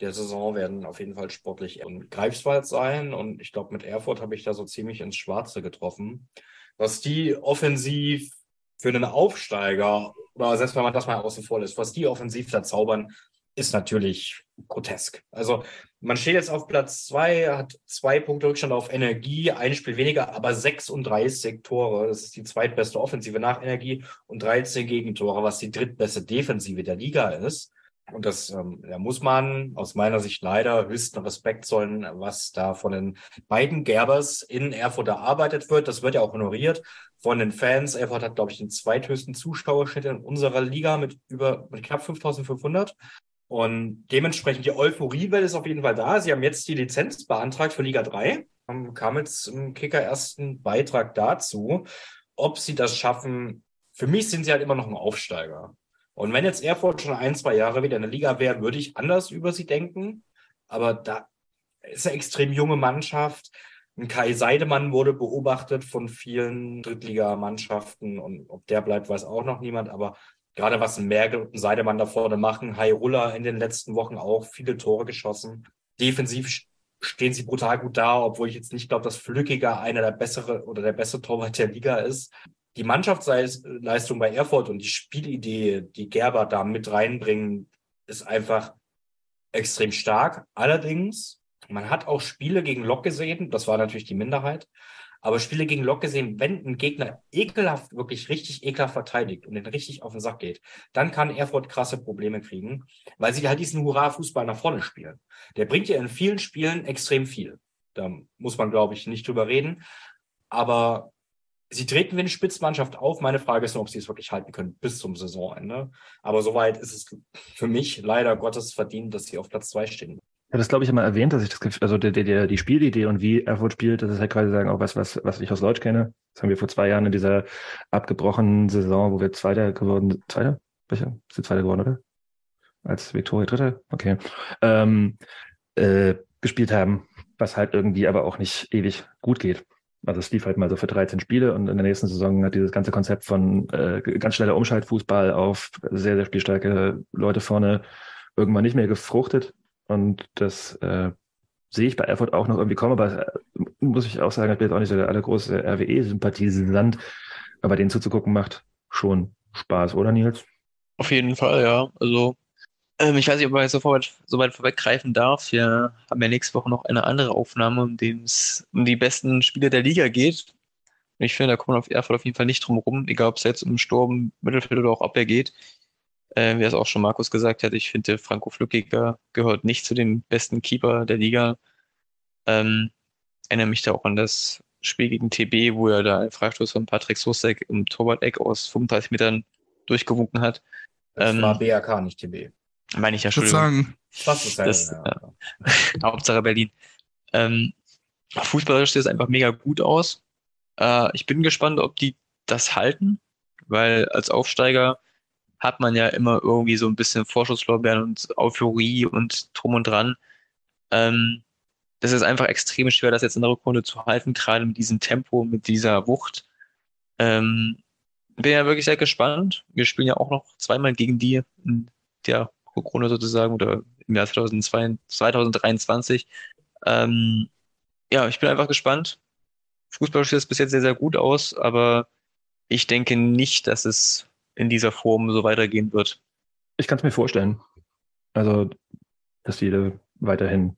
der Saison werden auf jeden Fall sportlich in Greifswald sein. Und ich glaube, mit Erfurt habe ich da so ziemlich ins Schwarze getroffen. Was die offensiv für einen Aufsteiger, oder selbst wenn man das mal außen vor lässt, was die offensiv da zaubern, ist natürlich grotesk. Also man steht jetzt auf Platz zwei, hat zwei Punkte Rückstand auf Energie, ein Spiel weniger, aber 36 Tore. Das ist die zweitbeste Offensive nach Energie und 13 Gegentore, was die drittbeste Defensive der Liga ist. Und das ähm, da muss man aus meiner Sicht leider höchsten Respekt zollen, was da von den beiden Gerbers in Erfurt erarbeitet wird. Das wird ja auch honoriert von den Fans. Erfurt hat, glaube ich, den zweithöchsten Zuschauerschnitt in unserer Liga mit über mit knapp 5500. Und dementsprechend die Euphoriewelle ist auf jeden Fall da. Sie haben jetzt die Lizenz beantragt für Liga 3. Haben, kam jetzt im Kicker ersten Beitrag dazu. Ob sie das schaffen, für mich sind sie halt immer noch ein Aufsteiger. Und wenn jetzt Erfurt schon ein, zwei Jahre wieder in der Liga wäre, würde ich anders über sie denken. Aber da ist eine extrem junge Mannschaft. Kai Seidemann wurde beobachtet von vielen Drittligamannschaften und ob der bleibt, weiß auch noch niemand. Aber gerade was Merkel und Seidemann da vorne machen, Hai Ruller in den letzten Wochen auch viele Tore geschossen. Defensiv stehen sie brutal gut da, obwohl ich jetzt nicht glaube, dass Flückiger einer der bessere oder der beste Torwart der Liga ist die Mannschaftsleistung bei Erfurt und die Spielidee, die Gerber da mit reinbringen, ist einfach extrem stark. Allerdings, man hat auch Spiele gegen Lok gesehen, das war natürlich die Minderheit, aber Spiele gegen Lok gesehen, wenn ein Gegner ekelhaft, wirklich richtig ekelhaft verteidigt und den richtig auf den Sack geht, dann kann Erfurt krasse Probleme kriegen, weil sie halt diesen Hurra-Fußball nach vorne spielen. Der bringt ja in vielen Spielen extrem viel. Da muss man, glaube ich, nicht drüber reden. Aber sie treten wie eine Spitzmannschaft auf. Meine Frage ist nur, ob sie es wirklich halten können bis zum Saisonende. Aber soweit ist es für mich leider Gottes verdient, dass sie auf Platz zwei stehen. Ich habe das, glaube ich, immer erwähnt, dass ich das, also der, der, die Spielidee und wie Erfurt spielt, das ist halt quasi sagen auch was, was, was ich aus Deutsch kenne. Das haben wir vor zwei Jahren in dieser abgebrochenen Saison, wo wir Zweiter geworden sind. Zweiter? Welcher? Ist Zweiter geworden, oder? Als Viktoria Dritter? Okay. Ähm, äh, gespielt haben, was halt irgendwie aber auch nicht ewig gut geht. Also es lief halt mal so für 13 Spiele und in der nächsten Saison hat dieses ganze Konzept von äh, ganz schneller Umschaltfußball auf sehr, sehr spielstarke Leute vorne irgendwann nicht mehr gefruchtet. Und das äh, sehe ich bei Erfurt auch noch irgendwie kommen, aber äh, muss ich auch sagen, ich bin jetzt auch nicht so der allergrößte RWE-Sympathisant, aber denen zuzugucken macht schon Spaß, oder Nils? Auf jeden Fall, ja. Also ähm, ich weiß nicht, ob man jetzt so, weit, vorweggreifen darf. Wir haben ja nächste Woche noch eine andere Aufnahme, in dem es um die besten Spiele der Liga geht. Und ich finde, da kommt man auf Erfurt auf jeden Fall nicht drum rum, egal ob es jetzt um Sturm, Mittelfeld oder auch Abwehr geht. Äh, wie es auch schon Markus gesagt hat, ich finde, Franco Flückiger gehört nicht zu den besten Keeper der Liga. Ähm, erinnere mich da auch an das Spiel gegen TB, wo er da einen Freistoß von Patrick Sosek im Torwart-Eck aus 35 Metern durchgewunken hat. Das ähm, war BRK, nicht TB. Meine ich ja schon. Sagen. Das ist das, ja. äh, Hauptsache Berlin. Ähm, fußballerisch sieht es einfach mega gut aus. Äh, ich bin gespannt, ob die das halten, weil als Aufsteiger hat man ja immer irgendwie so ein bisschen Vorschusslorbeeren und Euphorie und drum und dran. Ähm, das ist einfach extrem schwer, das jetzt in der Rückrunde zu halten, gerade mit diesem Tempo, mit dieser Wucht. Ähm, bin ja wirklich sehr gespannt. Wir spielen ja auch noch zweimal gegen die in der Rückrunde sozusagen oder im Jahr 2022, 2023. Ähm, ja, ich bin einfach gespannt. Fußball sieht es bis jetzt sehr, sehr gut aus, aber ich denke nicht, dass es in dieser Form so weitergehen wird. Ich kann es mir vorstellen. Also, dass die weiterhin,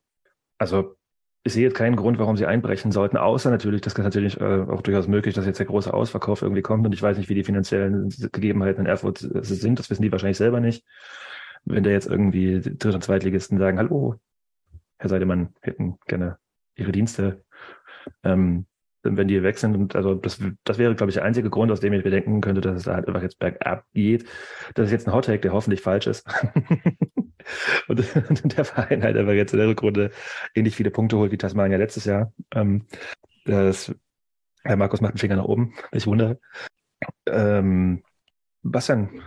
also ich sehe jetzt keinen Grund, warum sie einbrechen sollten, außer natürlich, das ist natürlich äh, auch durchaus möglich, dass jetzt der große Ausverkauf irgendwie kommt und ich weiß nicht, wie die finanziellen Gegebenheiten in Erfurt sind, das wissen die wahrscheinlich selber nicht wenn da jetzt irgendwie Dritt- und Zweitligisten sagen, hallo, Herr Seidemann, hätten gerne Ihre Dienste, ähm, wenn die weg sind. Und also das, das wäre, glaube ich, der einzige Grund, aus dem ich bedenken könnte, dass es da halt einfach jetzt bergab geht. Das ist jetzt ein Hottake, der hoffentlich falsch ist. und, und, der Verein halt einfach jetzt in der Rückrunde ähnlich viele Punkte holt wie Tasmania letztes Jahr. Ähm, das, Herr Markus macht einen Finger nach oben, ich wundere. Ähm, Bastian,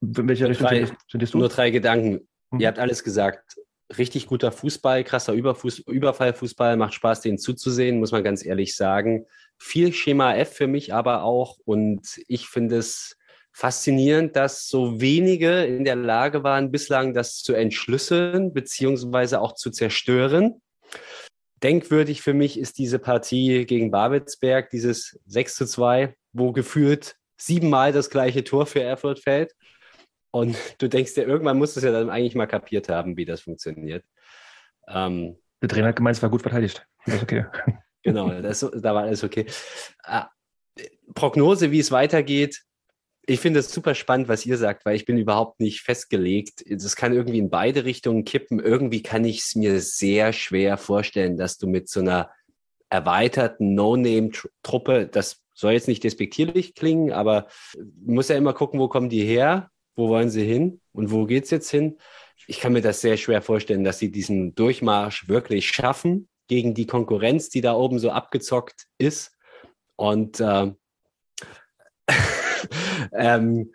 in welche Richtung drei, findest du? Nur drei Gedanken. Mhm. Ihr habt alles gesagt. Richtig guter Fußball, krasser Überfuß, Überfallfußball, macht Spaß, den zuzusehen, muss man ganz ehrlich sagen. Viel Schema F für mich aber auch. Und ich finde es faszinierend, dass so wenige in der Lage waren, bislang das zu entschlüsseln, beziehungsweise auch zu zerstören. Denkwürdig für mich ist diese Partie gegen Babelsberg, dieses 6 zu 2, wo gefühlt siebenmal das gleiche Tor für Erfurt fällt. Und du denkst dir, irgendwann musst du es ja dann eigentlich mal kapiert haben, wie das funktioniert. Ähm, der Trainer hat gemeint, es war gut verteidigt. Das ist okay. genau, das, da war alles okay. Äh, Prognose, wie es weitergeht. Ich finde es super spannend, was ihr sagt, weil ich bin überhaupt nicht festgelegt. Das kann irgendwie in beide Richtungen kippen. Irgendwie kann ich es mir sehr schwer vorstellen, dass du mit so einer erweiterten No-Name-Truppe, das soll jetzt nicht despektierlich klingen, aber muss ja immer gucken, wo kommen die her, wo wollen sie hin und wo geht's jetzt hin. Ich kann mir das sehr schwer vorstellen, dass sie diesen Durchmarsch wirklich schaffen gegen die Konkurrenz, die da oben so abgezockt ist. Und äh, ähm,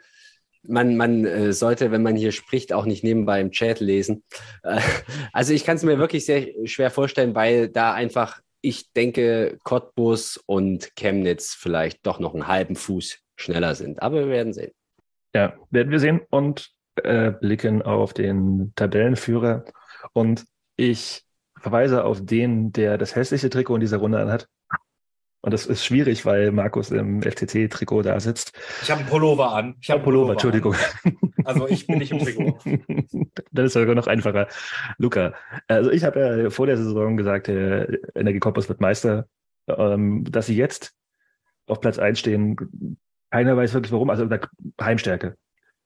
man, man äh, sollte, wenn man hier spricht, auch nicht nebenbei im Chat lesen. Äh, also ich kann es mir wirklich sehr schwer vorstellen, weil da einfach, ich denke, Cottbus und Chemnitz vielleicht doch noch einen halben Fuß schneller sind. Aber wir werden sehen. Ja, werden wir sehen und äh, blicken auf den Tabellenführer. Und ich verweise auf den, der das hässlichste Trikot in dieser Runde anhat. Und das ist schwierig, weil Markus im FCC-Trikot da sitzt. Ich habe einen Pullover an. Ich habe einen Pullover, Entschuldigung. An. Also ich bin nicht im Trikot. das ist sogar noch einfacher. Luca, also ich habe ja vor der Saison gesagt, der Energiekompass wird Meister. Ähm, dass sie jetzt auf Platz 1 stehen, keiner weiß wirklich warum. Also Heimstärke.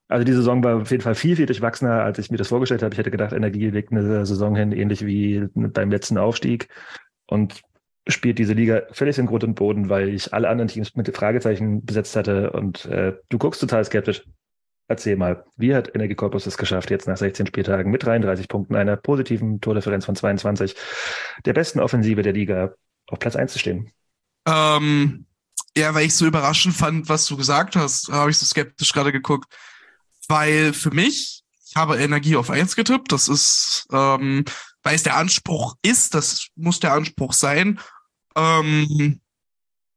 Also die Saison war auf jeden Fall viel, viel durchwachsener, als ich mir das vorgestellt habe. Ich hätte gedacht, Energie legt eine Saison hin, ähnlich wie beim letzten Aufstieg. Und spielt diese Liga völlig in Grund und Boden, weil ich alle anderen Teams mit Fragezeichen besetzt hatte und äh, du guckst total skeptisch. Erzähl mal, wie hat Energie Corpus es geschafft, jetzt nach 16 Spieltagen mit 33 Punkten, einer positiven Tordifferenz von 22, der besten Offensive der Liga, auf Platz 1 zu stehen? Ähm, ja, weil ich so überraschend fand, was du gesagt hast, habe ich so skeptisch gerade geguckt. Weil für mich, ich habe Energie auf 1 getippt, das ist, ähm, weil es der Anspruch ist, das muss der Anspruch sein. Ähm,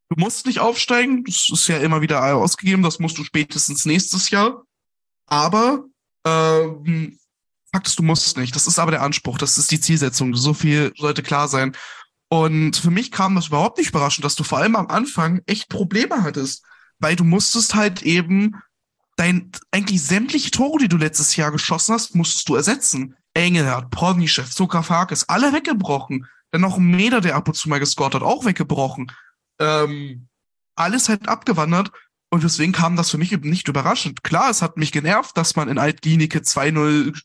du musst nicht aufsteigen, das ist ja immer wieder ausgegeben, das musst du spätestens nächstes Jahr. Aber ähm, Fakt ist, du musst nicht. Das ist aber der Anspruch, das ist die Zielsetzung. So viel sollte klar sein. Und für mich kam das überhaupt nicht überraschend, dass du vor allem am Anfang echt Probleme hattest, weil du musstest halt eben dein eigentlich sämtliche Tore, die du letztes Jahr geschossen hast, musstest du ersetzen. Engelhardt, Pornischew, Sokafakis, alle weggebrochen. Dann noch ein Meter, der ab und zu mal gescored hat, auch weggebrochen. Ähm, alles halt abgewandert. Und deswegen kam das für mich eben nicht überraschend. Klar, es hat mich genervt, dass man in Altlinike 2-0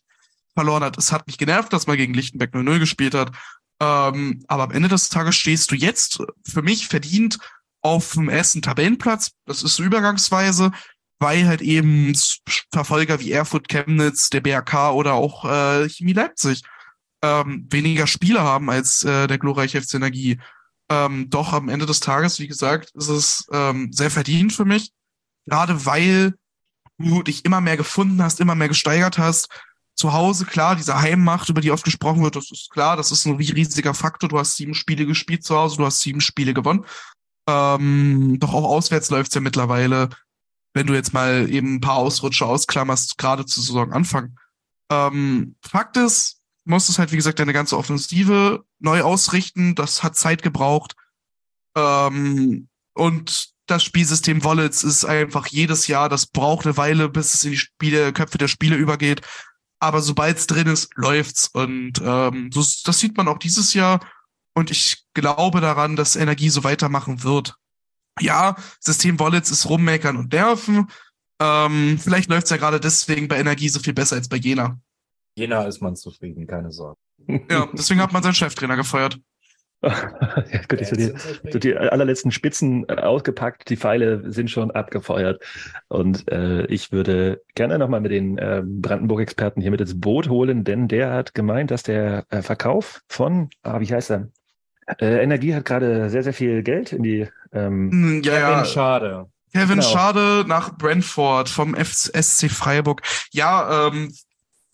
verloren hat. Es hat mich genervt, dass man gegen Lichtenberg 0-0 gespielt hat. Ähm, aber am Ende des Tages stehst du jetzt für mich verdient auf dem ersten Tabellenplatz. Das ist so übergangsweise, weil halt eben Verfolger wie Erfurt, Chemnitz, der BRK oder auch äh, Chemie Leipzig ähm, weniger Spiele haben als äh, der glorreiche FC Energie. Ähm, doch am Ende des Tages, wie gesagt, ist es ähm, sehr verdient für mich. Gerade weil du dich immer mehr gefunden hast, immer mehr gesteigert hast. Zu Hause, klar, diese Heimmacht, über die oft gesprochen wird, das ist klar, das ist ein riesiger Faktor. Du hast sieben Spiele gespielt zu Hause, du hast sieben Spiele gewonnen. Ähm, doch auch auswärts läuft's ja mittlerweile, wenn du jetzt mal eben ein paar Ausrutsche ausklammerst, gerade zu Saisonanfang. Ähm, Fakt ist, musstest halt, wie gesagt, deine ganze Offensive neu ausrichten. Das hat Zeit gebraucht. Ähm, und das Spielsystem Wallets ist einfach jedes Jahr, das braucht eine Weile, bis es in die Spiele, Köpfe der Spiele übergeht. Aber sobald es drin ist, läuft's. Und ähm, so, das sieht man auch dieses Jahr. Und ich glaube daran, dass Energie so weitermachen wird. Ja, System Wallets ist rummeckern und nerven. Ähm, vielleicht läuft's ja gerade deswegen bei Energie so viel besser als bei Jena. Jena ist man zufrieden, keine Sorge. Ja, deswegen hat man seinen Cheftrainer gefeuert. ja, gut, ich so die, so die allerletzten Spitzen äh, ausgepackt, die Pfeile sind schon abgefeuert. Und äh, ich würde gerne nochmal mit den äh, Brandenburg-Experten hier mit ins Boot holen, denn der hat gemeint, dass der äh, Verkauf von, ah, wie heißt er? Äh, Energie hat gerade sehr, sehr viel Geld in die ähm, Hm, Ja, ja. schade. Kevin Genau. Schade nach Brentford vom SC Freiburg. Ja, ähm,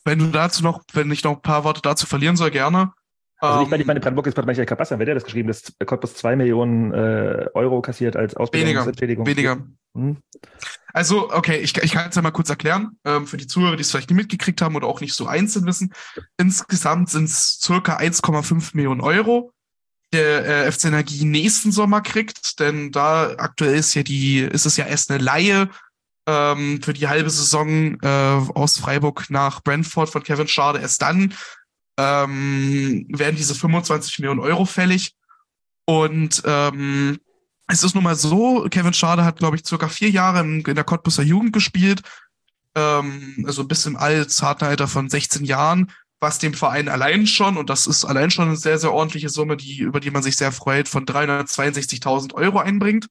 wenn du dazu noch, wenn ich noch ein paar Worte dazu verlieren soll, gerne. Also Ähm, ich meine, ich meine Brandenburg-Expert meine ich Kapassan, wer der das geschrieben? Das Cottbus zwei Millionen äh, Euro kassiert als weniger, Ausbildungsentschädigung. weniger. Hm? Also, okay, ich, ich kann es ja mal kurz erklären, ähm, für die Zuhörer, die es vielleicht nicht mitgekriegt haben oder auch nicht so einzeln wissen. Insgesamt sind es circa 1,5 Millionen Euro, der äh, FC Energie nächsten Sommer kriegt, denn da aktuell ist ja die, ist es ja erst eine Laie ähm, für die halbe Saison äh, aus Freiburg nach Brentford von Kevin Schade. Erst dann ähm, werden diese 25 Millionen Euro fällig. Und ähm, es ist nun mal so, Kevin Schade hat, glaube ich, circa vier Jahre in, der Cottbusser Jugend gespielt, ähm, also bis im Alter von 16 Jahren, was dem Verein allein schon, und das ist allein schon eine sehr, sehr ordentliche Summe, die, über die man sich sehr freut, von 362.000 Euro einbringt.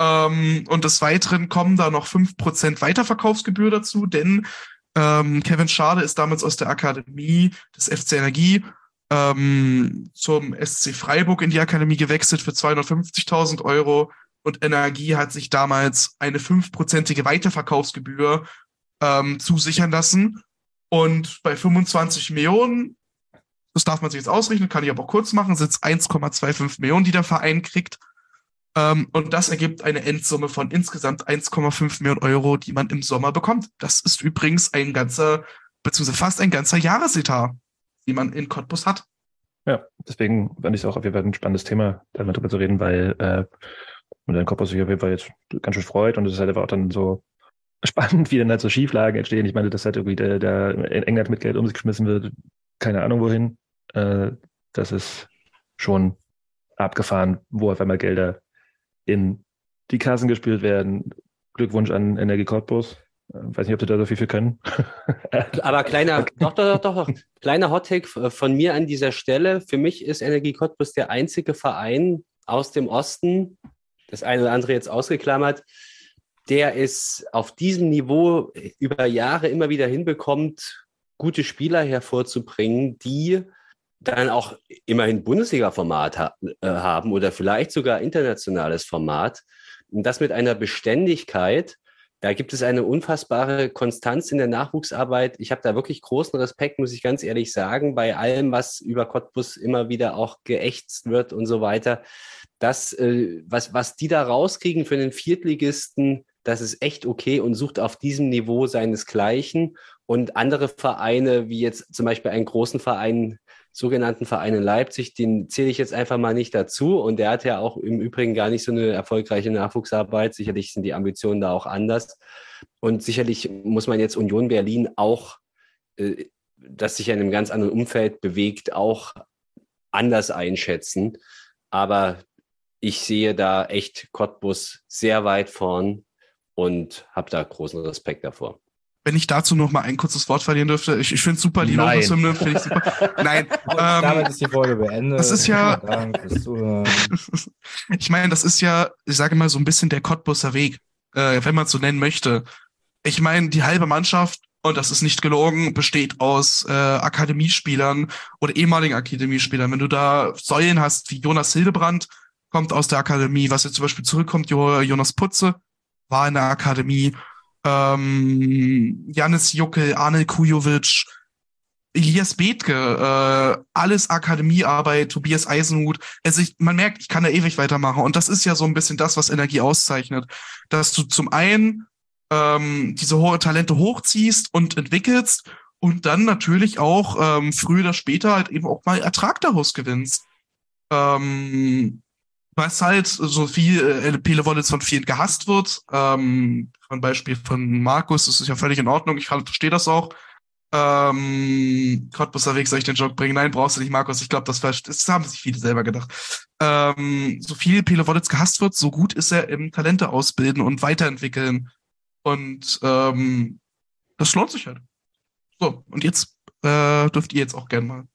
Ähm, und des Weiteren kommen da noch 5% Weiterverkaufsgebühr dazu, denn ähm, Kevin Schade ist damals aus der Akademie des FC Energie ähm, zum SC Freiburg in die Akademie gewechselt für 250.000 Euro und Energie hat sich damals eine fünfprozentige Weiterverkaufsgebühr ähm, zusichern lassen. Und bei 25 Millionen, das darf man sich jetzt ausrechnen, kann ich aber auch kurz machen, sind es 1,25 Millionen, die der Verein kriegt. Ähm, und das ergibt eine Endsumme von insgesamt 1,5 Millionen Euro, die man im Sommer bekommt. Das ist übrigens ein ganzer, beziehungsweise fast ein ganzer Jahresetat, die man in Cottbus hat. Ja, deswegen fand ich es auch auf jeden Fall ein spannendes Thema, darüber zu reden, weil äh, und dein Cottbus sich auf jeden Fall jetzt ganz schön freut und es ist halt einfach auch dann so spannend, wie dann halt so Schieflagen entstehen. Ich meine, dass halt irgendwie der, der in England mit Geld um sich geschmissen wird, keine Ahnung wohin. Äh, das ist schon abgefahren, wo auf einmal Gelder in die Kassen gespielt werden. Glückwunsch an Energie Cottbus. Äh, weiß nicht, ob sie da so viel für können. Aber kleiner, doch, doch, doch, doch, kleiner Hottake von mir an dieser Stelle. Für mich ist Energie Cottbus der einzige Verein aus dem Osten, das eine oder andere jetzt ausgeklammert, der es auf diesem Niveau über Jahre immer wieder hinbekommt, gute Spieler hervorzubringen, die dann auch immerhin Bundesliga-Format ha äh, haben oder vielleicht sogar internationales Format. Und das mit einer Beständigkeit, da gibt es eine unfassbare Konstanz in der Nachwuchsarbeit. Ich habe da wirklich großen Respekt, muss ich ganz ehrlich sagen, bei allem, was über Cottbus immer wieder auch geächtzt wird und so weiter. Das, äh, was, was die da rauskriegen für einen Viertligisten, das ist echt okay und sucht auf diesem Niveau seinesgleichen. Und andere Vereine, wie jetzt zum Beispiel einen großen Verein sogenannten Verein in Leipzig, den zähle ich jetzt einfach mal nicht dazu. Und der hat ja auch im Übrigen gar nicht so eine erfolgreiche Nachwuchsarbeit. Sicherlich sind die Ambitionen da auch anders. Und sicherlich muss man jetzt Union Berlin auch, äh, das sich in einem ganz anderen Umfeld bewegt, auch anders einschätzen. Aber ich sehe da echt Cottbus sehr weit vorn und habe da großen Respekt davor wenn ich dazu noch mal ein kurzes Wort verlieren dürfte, ich, ich finde super, die Lobeshymne finde ich super. Nein. ähm, Damit ist die Folge beendet. Das ist ja, ich meine, das ist ja, ich sage mal so ein bisschen der Cottbusser Weg, äh, wenn man es so nennen möchte. Ich meine, die halbe Mannschaft, und das ist nicht gelogen, besteht aus äh, Akademiespielern oder ehemaligen Akademiespielern. Wenn du da Säulen hast wie Jonas Hildebrand, kommt aus der Akademie, was jetzt zum Beispiel zurückkommt, Jonas Putze, war in der Akademie ähm, Janis Juckel, Arne Kujovic, Elias Bethke, äh, alles Akademiearbeit, Tobias Eisenhut. Also ich, man merkt, ich kann da ewig weitermachen. Und das ist ja so ein bisschen das, was Energie auszeichnet. Dass du zum einen ähm, diese hohe Talente hochziehst und entwickelst und dann natürlich auch ähm, früher oder später halt eben auch mal Ertrag daraus gewinnst. Ähm, was halt so viel äh, Pele Wallets von vielen gehasst wird. Ähm, ein Beispiel von Markus, das ist ja völlig in Ordnung, ich verstehe das auch. Ähm, Cottbusser Weg soll ich den Joke bringen? Nein, brauchst du nicht, Markus. Ich glaube, das, das haben sich viele selber gedacht. Ähm, so viel Pele Wallets gehasst wird, so gut ist er im Talente ausbilden und weiterentwickeln. Und ähm, das lohnt sich halt. So, und jetzt äh, dürft ihr jetzt auch gern mal.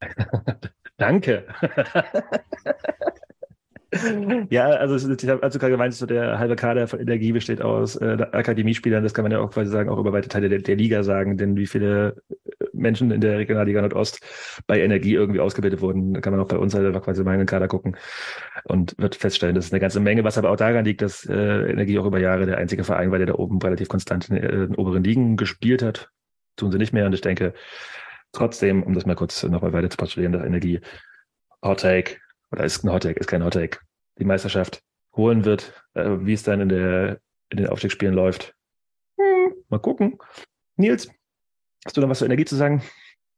Danke. ja, also ich habe also gerade gemeint, so der halbe Kader von Energie besteht aus äh, Akademiespielern. Das kann man ja auch quasi sagen, auch über weite Teile der, der, Liga sagen, denn wie viele äh, Menschen in der Regionalliga Nordost bei Energie irgendwie ausgebildet wurden, kann man auch bei uns halt einfach quasi mal in den Kader gucken und wird feststellen, das ist eine ganze Menge, was aber auch daran liegt, dass äh, Energie auch über Jahre der einzige Verein war, der da oben relativ konstant in, in oberen Ligen gespielt hat. Tun sie nicht mehr und ich denke trotzdem, um das mal kurz nochmal weiter zu postulieren, dass Energie Hot Take oder ist ein Hottake, ist kein Hottake, die Meisterschaft holen wird, äh, wie es dann in, der, in den Aufstiegsspielen läuft. Hm, mal gucken. Nils, hast du noch was zur Energie zu sagen?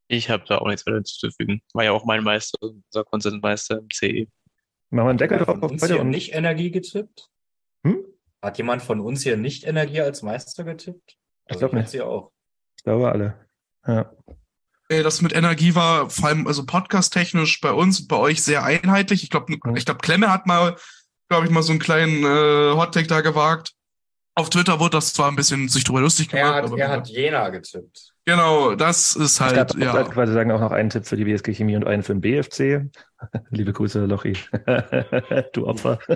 Ich habe da auch nichts weiter hinzuzufügen. War ja auch mein Meister, unser Konsensmeister im CE. Machen wir einen Deckel drauf. Hat uns hier nicht Energie getippt? Hm? Hat jemand von uns hier nicht Energie als Meister getippt? Also ich glaube nicht. Sie auch. Ich glaube alle. Ja. Das mit Energie war vor allem also podcast-technisch bei uns und bei euch sehr einheitlich. Ich glaube, ich glaube, Klemme hat mal glaube ich, mal so einen kleinen äh, Hot-Take da gewagt. Auf Twitter wurde das zwar ein bisschen sich drüber lustig gemacht, Er hat, aber er hat Jena getippt. genau, das ist Ich halt, darf ja. ja. quasi sagen auch noch einen Tipp für die BSG Chemie und einen für den BFC. Liebe Grüße, Lochi. du Opfer.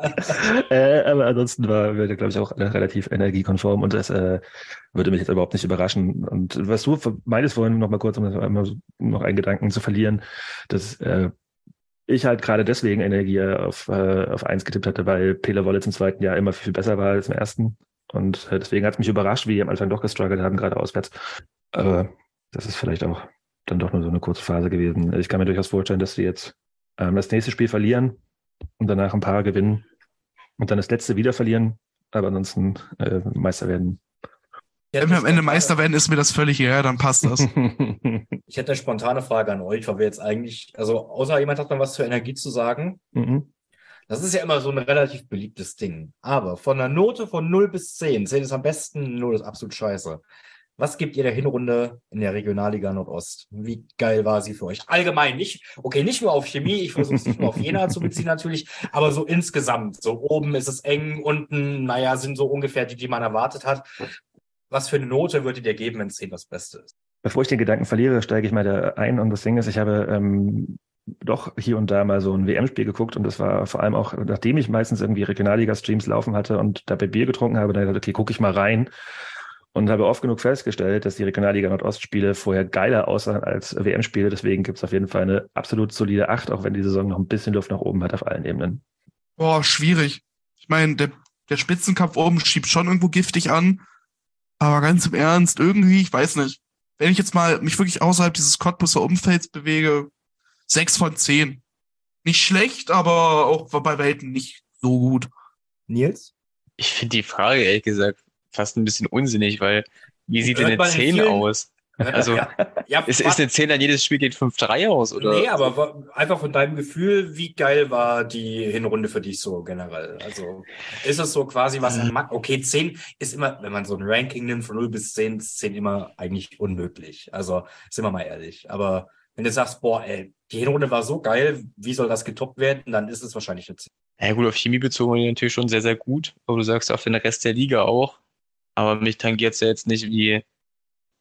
äh, aber ansonsten war wir, glaube ich, auch relativ energiekonform und das äh, würde mich jetzt überhaupt nicht überraschen. Und was du meintest vorhin noch mal kurz, um einmal noch einen Gedanken zu verlieren, dass äh, ich halt gerade deswegen Energie auf, äh, auf eins getippt hatte, weil Pele Wollitz im zweiten Jahr immer viel, viel besser war als im ersten. Und äh, deswegen hat es mich überrascht, wie die am Anfang doch gestruggelt haben, gerade auswärts. Aber das ist vielleicht auch dann doch nur so eine kurze Phase gewesen. Ich kann mir durchaus vorstellen, dass sie jetzt ähm, das nächste Spiel verlieren und danach ein paar gewinnen und dann das letzte wieder verlieren, aber ansonsten äh, Meister werden. Wenn wir am Ende Meister werden, ist mir das völlig egal, dann passt das. Ich hätte eine spontane Frage an euch, weil wir jetzt eigentlich, also außer jemand hat noch was zur Energie zu sagen. Mhm. Das ist ja immer so ein relativ beliebtes Ding. Aber von einer Note von 0 bis 10, 10 ist am besten, 0 ist absolut scheiße. Was gebt ihr der Hinrunde in der Regionalliga Nordost? Wie geil war sie für euch? Allgemein nicht, okay, nicht nur auf Chemie, ich versuche es nicht nur auf Jena zu beziehen natürlich, aber so insgesamt. So oben ist es eng, unten, naja, sind so ungefähr die, die man erwartet hat. Was für eine Note würdet ihr geben, wenn 10 das Beste ist? Bevor ich den Gedanken verliere, steige ich mal da ein. Und das Ding ist, ich habe ähm, doch hier und da mal so ein WM-Spiel geguckt und das war vor allem auch, nachdem ich meistens irgendwie Regionalliga-Streams laufen hatte und dabei Bier getrunken habe, dann dachte ich, okay, gucke ich mal rein und habe oft genug festgestellt, dass die Regionalliga Nordost-Spiele vorher geiler aussahen als WM-Spiele. Deswegen gibt es auf jeden Fall eine absolut solide Acht, auch wenn die Saison noch ein bisschen Luft nach oben hat auf allen Ebenen. Boah, schwierig. Ich meine, der, der Spitzenkampf oben schiebt schon irgendwo giftig an. Aber ganz im Ernst, irgendwie, ich weiß nicht. Wenn ich jetzt mal mich wirklich außerhalb dieses Cottbusser Umfelds bewege, sechs von zehn. Nicht schlecht, aber auch bei Weitem nicht so gut. Nils? Ich finde die Frage, ehrlich gesagt, fast ein bisschen unsinnig, weil wie sieht denn eine man in 10 vielen- aus? Also, ja, ja, Ist, ist eine 10 dann jedes Spiel geht 5-3 aus? Oder? Nee, aber einfach von deinem Gefühl, wie geil war die Hinrunde für dich so generell? Also ist es so quasi was, ma- okay, 10 ist immer, wenn man so ein Ranking nimmt von 0 bis 10, ist 10 immer eigentlich unmöglich. Also sind wir mal ehrlich. Aber wenn du sagst, boah, ey, die Hinrunde war so geil, wie soll das getoppt werden, dann ist es wahrscheinlich eine 10. Ja gut, auf Chemie bezogen natürlich schon sehr, sehr gut. Aber du sagst auf den Rest der Liga auch. Aber mich tangiert es ja jetzt nicht wie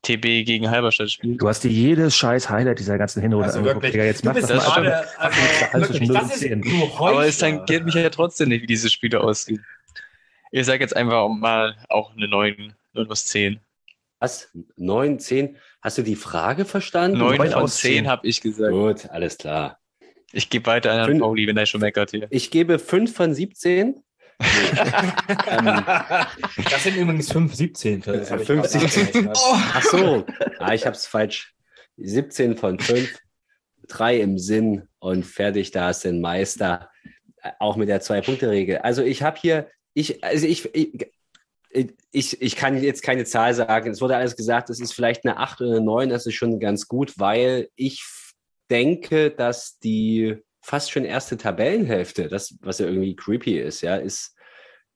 TB gegen Halberstadt spielt. Du hast dir jedes scheiß Highlight dieser ganzen Hinrunde Also angeguckt. wirklich, Digga, jetzt mach das mal gerade, einfach. also Alles wirklich, zwischen 0 das ist 10. du Aber es tangiert mich ja trotzdem nicht, wie diese Spiele aussehen. Ich sage jetzt einfach mal auch eine 9, 9 aus 10. Was? 9, 10? Hast du die Frage verstanden? 9 Neun von aus 10 10. habe ich gesagt. Gut, alles klar. Ich gebe weiter an Fünf- Pauli, wenn er schon meckert hier. Ich gebe 5 von 17. ähm, Das sind übrigens 5 17. Das hab ich 5, gerade 17. nachgerechnet. Ach so. Ah, ich habe es falsch. 17 von 5, 3 im Sinn und fertig, da ist ein Meister. Äh, Auch mit der Zwei-Punkte-Regel. Also ich habe hier, ich, also ich, ich, ich, ich kann jetzt keine Zahl sagen. Es wurde alles gesagt, es ist vielleicht eine 8 oder eine 9, das ist schon ganz gut, weil ich denke, dass die fast schon erste Tabellenhälfte, das, was ja irgendwie creepy ist, ja, ist,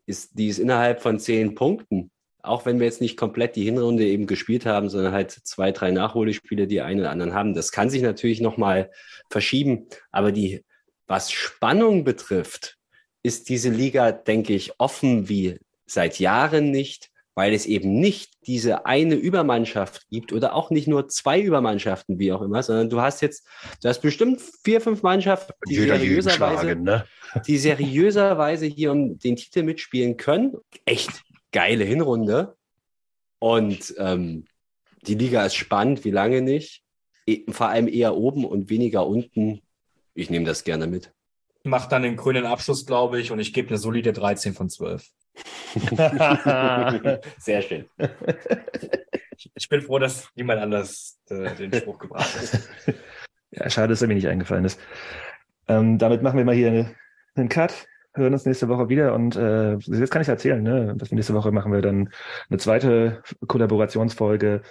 ist, die ist innerhalb von 10 Punkten auch wenn wir jetzt nicht komplett die Hinrunde eben gespielt haben, sondern halt zwei, drei Nachholspiele, die einen oder anderen haben. Das kann sich natürlich nochmal verschieben. Aber die, was Spannung betrifft, ist diese Liga, denke ich, offen wie seit Jahren nicht, weil es eben nicht diese eine Übermannschaft gibt oder auch nicht nur zwei Übermannschaften, wie auch immer, sondern du hast jetzt, du hast bestimmt vier, fünf Mannschaften, die seriöserweise, ne? die seriöserweise hier um den Titel mitspielen können. Echt geile Hinrunde. Und ähm, die Liga ist spannend, wie lange nicht. E vor allem eher oben und weniger unten. Ich nehme das gerne mit. Macht dann den grünen Abschluss, glaube ich, und ich gebe eine solide 13 von 12. Sehr schön. Ich, bin froh, dass niemand anders äh, den Spruch gebracht hat. Ja, schade, dass er mir nicht eingefallen ist. Ähm, damit machen wir mal hier eine, einen Cut, hören uns nächste Woche wieder und äh, jetzt kann ich erzählen, ne? Dass wir nächste Woche machen wir dann eine zweite Kollaborationsfolge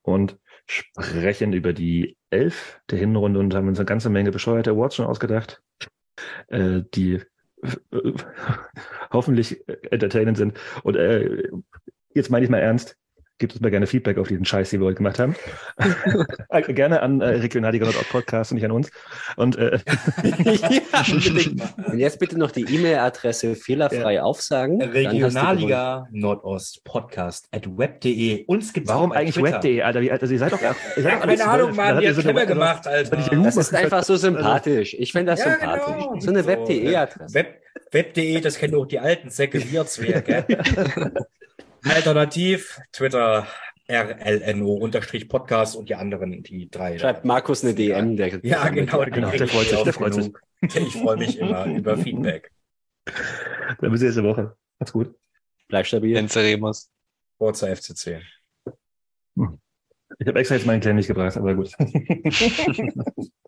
und sprechen über die Elf der Hinrunde und haben uns eine ganze Menge bescheuerte Awards schon ausgedacht, äh, die hoffentlich entertainend sind. Und äh, jetzt meine ich mal ernst, gebt uns mal gerne Feedback auf diesen Scheiß, den wir heute gemacht haben. Äh, gerne an äh, Regionalliga.org Podcast und nicht an uns. Und äh, ja. Und jetzt bitte noch die E-Mail-Adresse fehlerfrei aufsagen. Du gewonnen. Regionalliga Nordost Podcast at web.de. Uns gibt's warum eigentlich. Web.de, Alter? Wie, also ihr seid doch, ihr seid Ja, doch keine Ahnung. Mann, habt ihr hat so gemacht, Alter. Das ist einfach so sympathisch. Ich finde das Ja, sympathisch. genau. So eine So, Web.de-Adresse. Web, Web.de, das kennen auch die alten Säcke, wir zwei, gell? Alternativ, Twitter, RLNO-Podcast und die anderen, die drei. Schreibt Markus eine DM. Der, Ja, genau. Genau, krieg der ich freut sich, der freut sich. Ich freue mich immer über Feedback. Dann bis nächste Woche. Macht's gut. Bleib stabil. Venceremos. Forza FCC. Ich habe extra jetzt meinen Kleinen nicht gebracht, aber gut.